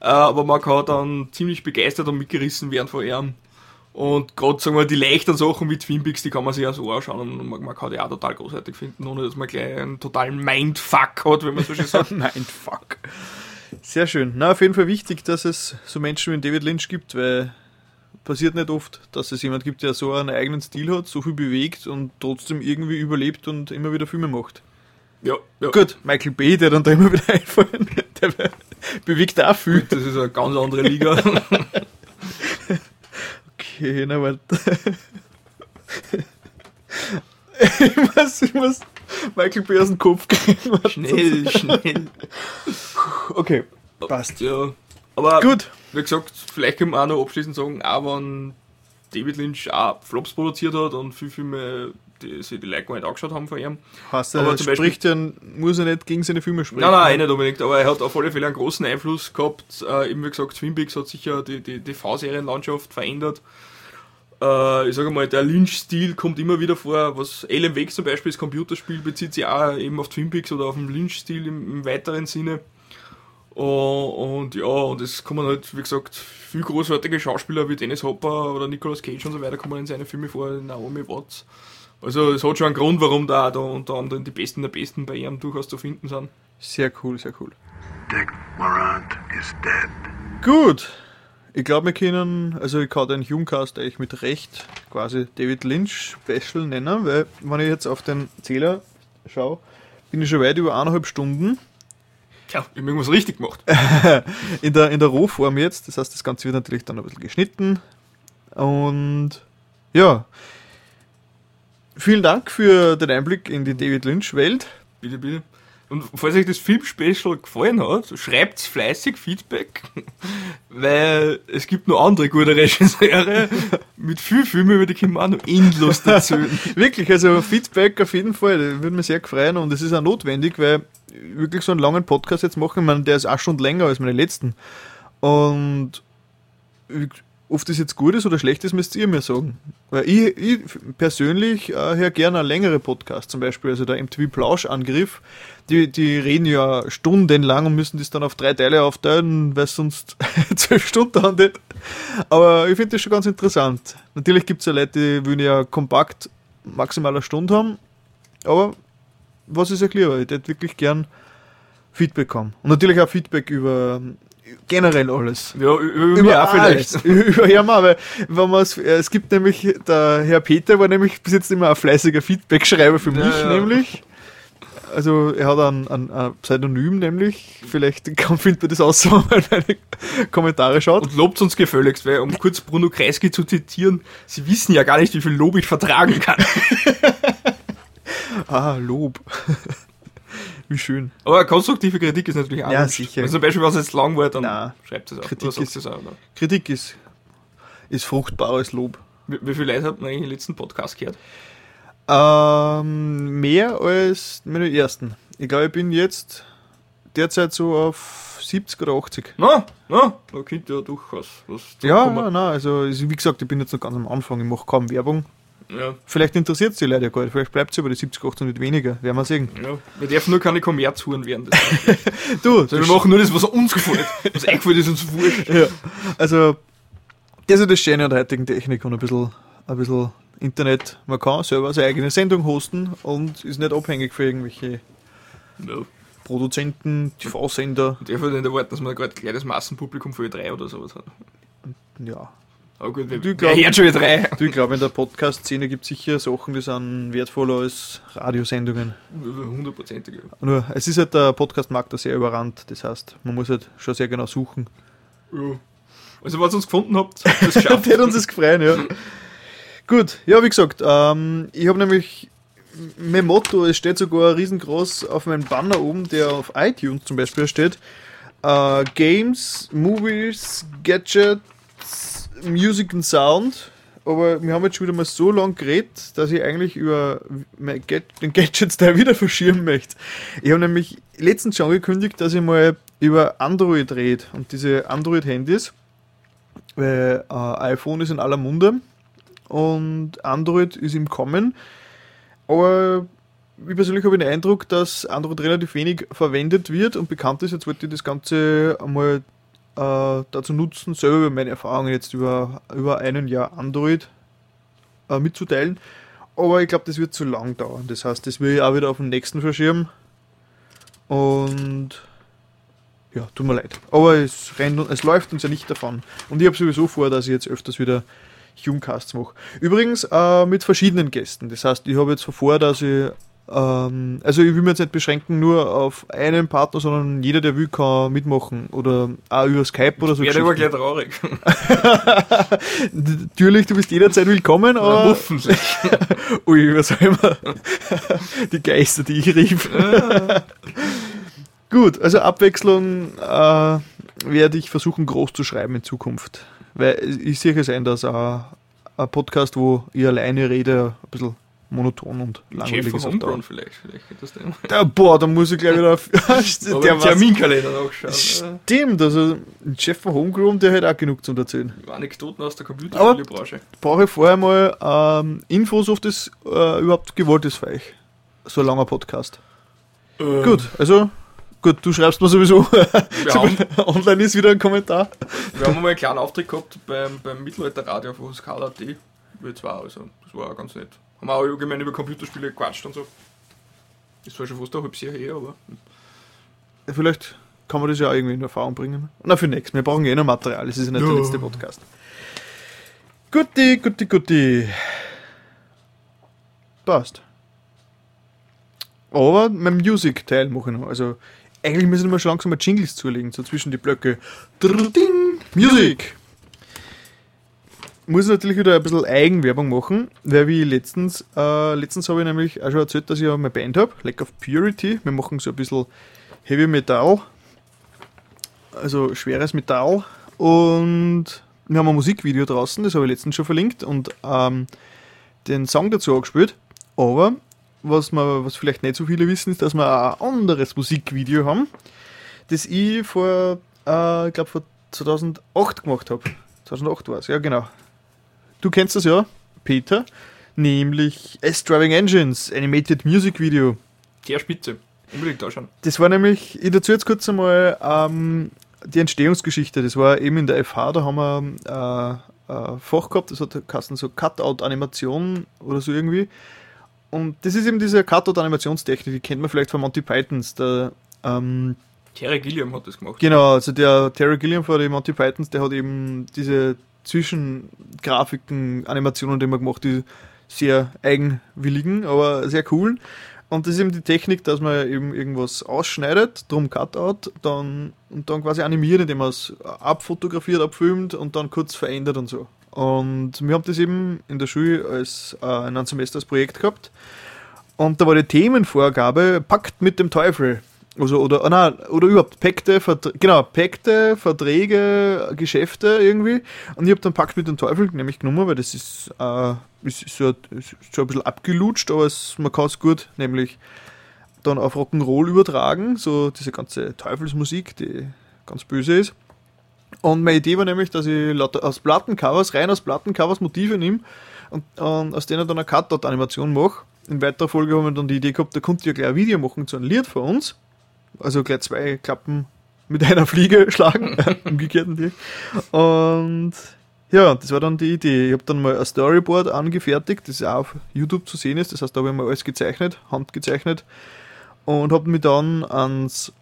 äh, aber man kann dann ziemlich begeistert und mitgerissen werden von ihm. Und gerade sagen wir, die leichten Sachen wie Twin Peaks, die kann man sich auch so anschauen und man, man kann die auch total großartig finden, ohne dass man gleich einen totalen Mindfuck hat, wenn man so schön sagt. Mindfuck. Sehr schön. Na, auf jeden Fall wichtig, dass es so Menschen wie David Lynch gibt, weil passiert nicht oft, dass es jemand gibt, der so einen eigenen Stil hat, so viel bewegt und trotzdem irgendwie überlebt und immer wieder Filme macht. Ja, ja. Gut, Michael Bay, der dann da immer wieder einfallen, der bewegt auch viel. Das ist eine ganz andere Liga. Okay, na warte. ich muss, ich muss Michael Bay aus dem Kopf kriegen. Schnell, schnell. Okay, passt. Ja, aber Gut. Wie gesagt, vielleicht können wir auch noch abschließend sagen, auch wenn David Lynch auch Flops produziert hat und viele Filme, die sich die Leute gar nicht angeschaut haben von ihm. Hast du, Aber zum Beispiel- spricht ja, muss er nicht gegen seine Filme sprechen. Nein, nein, eh nicht unbedingt, aber er hat auf alle Fälle einen großen Einfluss gehabt. Äh, eben wie gesagt, Twin Peaks hat sicher die, die, die V-Serienlandschaft verändert. Äh, ich sage mal, der Lynch-Stil kommt immer wieder vor. Was Alan Wake zum Beispiel, das Computerspiel, bezieht sich auch eben auf Twin Peaks oder auf den Lynch-Stil im, im weiteren Sinne. Oh, und ja, und es kommen halt, wie gesagt, viel großartige Schauspieler wie Dennis Hopper oder Nicolas Cage und so weiter kommen in seine Filme vor, Naomi Watts. Also es hat schon einen Grund, warum da, da unter anderem die Besten der Besten bei ihm durchaus zu finden sind. Sehr cool, sehr cool. Dick Morant is dead. Gut. Ich glaube, wir können, also ich kann den Humecast eigentlich mit Recht quasi David Lynch Special nennen, weil wenn ich jetzt auf den Zähler schaue, bin ich schon weit über eineinhalb Stunden. Ja, ich habe irgendwas richtig gemacht. in, der, in der Rohform jetzt. Das heißt, das Ganze wird natürlich dann ein bisschen geschnitten. Und ja, vielen Dank für den Einblick in die David Lynch-Welt. Bitte, bitte. Und falls euch das Film-Special gefallen hat, schreibt fleißig Feedback, weil es gibt noch andere gute Regisseure mit viel Filmen, über die können wir auch noch endlos erzählen. Wirklich, also Feedback auf jeden Fall, das würde mich sehr freuen und es ist auch notwendig, weil wirklich so einen langen Podcast jetzt machen, ich meine, der ist auch schon länger als meine letzten. Und oft ist jetzt gut ist oder schlecht ist, müsst ihr mir sagen. Weil ich, ich persönlich äh, höre gerne längere Podcast, zum Beispiel, also der MTV Plausch-Angriff, die, die reden ja stundenlang und müssen das dann auf drei Teile aufteilen, weil es sonst zwölf Stunden handelt. Aber ich finde das schon ganz interessant. Natürlich gibt es ja Leute, die wollen ja kompakt maximal eine Stunde haben, aber was ist erklärbar? Ich hätte wirklich gern Feedback haben. Und natürlich auch Feedback über generell alles. Ja, über, mich auch vielleicht. über ja, mal, weil wenn man's, äh, es gibt nämlich, der Herr Peter war nämlich bis jetzt immer ein fleißiger Feedback-Schreiber für mich, ja. nämlich. Also er hat ein, ein, ein Pseudonym nämlich, vielleicht kann, findet man das aus, wenn man meine Kommentare schaut. Und lobt uns gefälligst, weil um kurz Bruno Kreisky zu zitieren, sie wissen ja gar nicht, wie viel Lob ich vertragen kann. ah, Lob. Wie schön. Aber konstruktive Kritik ist natürlich auch Ja, sicher. Wenn zum Beispiel was jetzt lang war, dann Na, schreibt es auch. Kritik Oder ist- es auch. Ne? Kritik ist, ist fruchtbares Lob. Wie, wie viele Leute habt ihr eigentlich im letzten Podcast gehört? Ähm, mehr als meine ersten. Ich glaube, ich bin jetzt derzeit so auf 70 oder 80. Na, na, da könnte ja durchaus was Ja, nein, also also wie gesagt, ich bin jetzt noch ganz am Anfang, ich mache kaum Werbung. Ja. Vielleicht interessiert es die Leute ja gar nicht, vielleicht bleibt es über die 70, 80 nicht weniger, werden wir sehen. Ja, wir dürfen nur keine Kommerzhuren werden. Du, also wir machen nur das, was uns gefällt. Was eingefällt ist uns wurscht. ja, also das ist das Schöne an der heutigen Technik und ein bisschen, ein bisschen Internet. Man kann selber seine eigene Sendung hosten und ist nicht abhängig für irgendwelche Ja. Produzenten, TV-Sender. Ich darf halt nicht erwarten, dass man gerade gleich das Massenpublikum für E3 oder sowas hat. Ja. Aber gut, Du glaub- hört schon E3? Du, ich glaube, in der Podcast-Szene gibt es sicher Sachen, die sind wertvoller als Radiosendungen. Hundertprozentig. Nur, es ist halt der Podcast-Markt da sehr überrannt. Das heißt, man muss halt schon sehr genau suchen. Ja. Also, was ihr uns gefunden habt, geschafft. Der hat uns das gefreut, ja. Gut, ja, wie gesagt, ähm, ich habe nämlich mein Motto, es steht sogar riesengroß auf meinem Banner oben, der auf iTunes zum Beispiel steht. Äh, Games, Movies, Gadgets, Music und Sound. Aber wir haben jetzt schon wieder mal so lange geredet, dass ich eigentlich über den Gadgets-Teil wieder verschieben möchte. Ich habe nämlich letztens schon angekündigt, dass ich mal über Android rede und diese Android-Handys, weil äh, iPhone ist in aller Munde und Android ist im Kommen. Aber ich persönlich habe den Eindruck, dass Android relativ wenig verwendet wird und bekannt ist. Jetzt wollte ich das Ganze einmal äh, dazu nutzen, selber meine Erfahrungen jetzt über, über einen Jahr Android äh, mitzuteilen. Aber ich glaube, das wird zu lang dauern. Das heißt, das will ich auch wieder auf den nächsten verschieben. Und ja, tut mir leid. Aber es, rennt, es läuft uns ja nicht davon. Und ich habe sowieso vor, dass ich jetzt öfters wieder Humecasts mache. Übrigens äh, mit verschiedenen Gästen. Das heißt, ich habe jetzt vor, dass ich ähm, also ich will mich jetzt nicht beschränken nur auf einen Partner, sondern jeder, der will, kann mitmachen. Oder auch über Skype oder so. Werde aber gleich traurig. Natürlich, du bist jederzeit willkommen, aber. hoffentlich. Ui, was soll man? Die Geister, die ich rief. Gut, also Abwechslung äh, werde ich versuchen, groß zu schreiben in Zukunft. Weil ich sehe es ein, dass ein, ein Podcast, wo ich alleine rede, ein bisschen monoton und langweilig Chef ist. von Dauer. Homegrown vielleicht, vielleicht das. Da, boah, da muss ich gleich wieder auf. Terminkalender nachschauen. Stimmt, also ein Chef von Homegrown, der hat auch genug zu erzählen. Anekdoten aus der Aber Computerspielebranche. brauche ich vorher mal ähm, Infos, ob das äh, überhaupt gewollt ist für euch. So ein langer Podcast. Äh, Gut, also gut, du schreibst mir sowieso. haben- Online ist wieder ein Kommentar. Wir haben mal einen kleinen Auftritt gehabt beim, beim Mittelalterradio von Skala.at. Wir zwei, also das war auch ganz nett. Haben auch allgemein über Computerspiele gequatscht und so. Das war schon fast halbes Jahr her, aber. Vielleicht kann man das ja irgendwie in Erfahrung bringen. Na, für nichts. Wir brauchen ja eh noch Material. Es ist ja nicht der Ja. letzte Podcast. Guti, guti, guti. Passt. Aber mein Music-Teil mache ich noch. Also, eigentlich müssen wir schon langsam mal Jingles zulegen, so zwischen die Blöcke. Music! Muss natürlich wieder ein bisschen Eigenwerbung machen, weil wie letztens, äh, letztens habe ich nämlich auch schon erzählt, dass ich ja meine Band habe, Lack of Purity. Wir machen so ein bisschen Heavy Metal, also schweres Metall. Und wir haben ein Musikvideo draußen, das habe ich letztens schon verlinkt und ähm, den Song dazu angespielt. Aber was, man, was vielleicht nicht so viele wissen, ist, dass wir auch ein anderes Musikvideo haben, das ich vor, äh, ich glaube vor 2008 gemacht habe. 2008 war es, ja genau. Du kennst das ja, Peter, nämlich S-Driving Engines, Animated Music Video. Der Spitze. Unbedingt anschauen. Das war nämlich, ich dazu jetzt kurz einmal ähm, die Entstehungsgeschichte. Das war eben in der FH, da haben wir äh, äh, Fach gehabt, das hat geheißen so Cutout-Animation oder so irgendwie. Und das ist eben diese Cutout-Animationstechnik, die kennt man vielleicht von Monty Pythons. Der, ähm, Terry Gilliam hat das gemacht. Genau, also der Terry Gilliam von den Monty Pythons, der hat eben diese Zwischengrafiken, Animationen, die man gemacht, die sehr eigenwilligen, aber sehr cool. Und das ist eben die Technik, dass man eben irgendwas ausschneidet, drum Cutout, dann, und dann quasi animiert, indem man es abfotografiert, abfilmt und dann kurz verändert und so. Und wir haben das eben in der Schule als äh, in einem Semester als Projekt gehabt. Und da war die Themenvorgabe Pakt mit dem Teufel. Also, oder, ah, nein, oder überhaupt Pakte, Vertr genau, Pakte, Verträge, Geschäfte irgendwie. Und ich habe dann Pakt mit dem Teufel nämlich genommen, weil das ist, äh, ist, ist, so, ist schon ein bisschen abgelutscht, aber es, man kann es gut nämlich dann auf Rock'n'Roll übertragen, so diese ganze Teufelsmusik, die ganz böse ist. Und meine Idee war nämlich, dass ich aus Plattencovers, rein aus Plattencovers Motive nehme und, und aus denen dann eine Cutout-Animation mache. In weiterer Folge haben wir dann die Idee gehabt, da konnte ich ja gleich ein Video machen zu einem Lied von uns. Also gleich zwei Klappen mit einer Fliege schlagen, umgekehrten Lied. Und ja, das war dann die Idee. Ich habe dann mal ein Storyboard angefertigt, das auch auf YouTube zu sehen ist. Das heißt, da habe ich mal alles gezeichnet, handgezeichnet und habe mich dann ans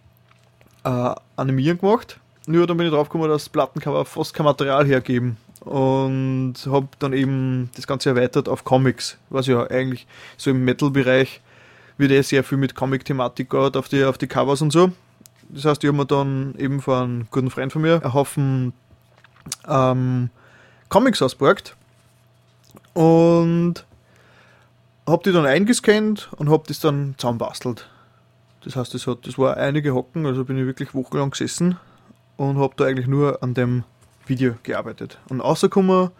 äh, Animieren gemacht. Nur dann bin ich drauf gekommen, dass Plattencover fast kein Material hergeben. Und habe dann eben das Ganze erweitert auf Comics, was ja eigentlich so im Metal-Bereich wird eh sehr viel mit Comic-Thematik gehabt auf die, auf die Covers und so. Das heißt, ich habe mir dann eben von einem guten Freund von mir einen Haufen ähm, Comics ausgeborgt und habe die dann eingescannt und habe das dann zusammenbastelt. Das heißt, das, hat, das war einige Hocken, also bin ich wirklich wochenlang gesessen und habe da eigentlich nur an dem Video gearbeitet. Und rausgekommen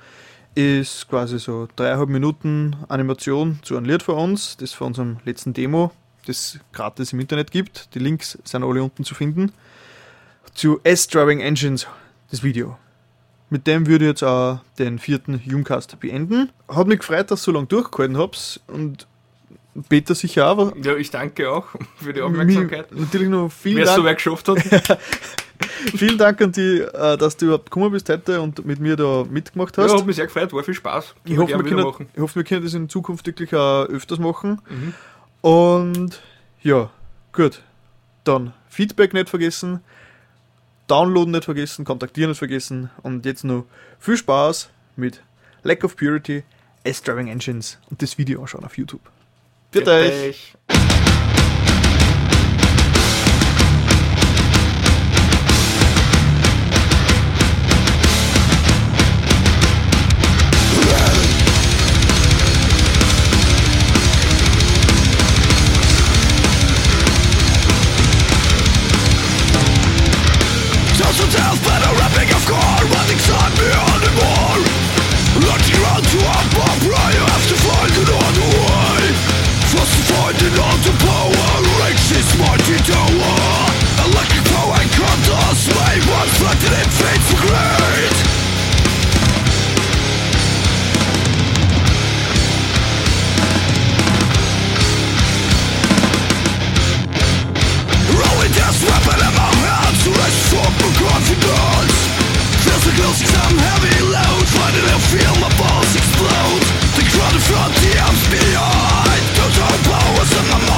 ist quasi so dreieinhalb Minuten Animation zu einem Lied von uns, das von unserem letzten Demo, das gratis im Internet gibt. Die Links sind alle unten zu finden. Zu S-Driving Engines, das Video. Mit dem würde ich jetzt auch den vierten Humecast beenden. Hat mich gefreut, dass ihr so lange durchgehalten habt und Peter sicher auch. Ja, ich danke auch für die Aufmerksamkeit. Natürlich noch vielen Wer es so weit geschafft hat. Vielen Dank an dich, äh, dass du überhaupt gekommen bist heute und mit mir da mitgemacht hast. Ja, hat mich sehr gefreut, war viel Spaß. ich, hoffe, wir können, machen. ich hoffe, wir können das in Zukunft wirklich auch öfters machen. Mhm. Und ja, gut. Dann Feedback nicht vergessen, Downloaden nicht vergessen, kontaktieren nicht vergessen und jetzt noch viel Spaß mit Lack of Purity, S-Driving Engines und das Video anschauen auf YouTube. Bitte euch! Some heavy load Finally I feel my balls explode? The crowd in front, the arms behind Total powers in my mind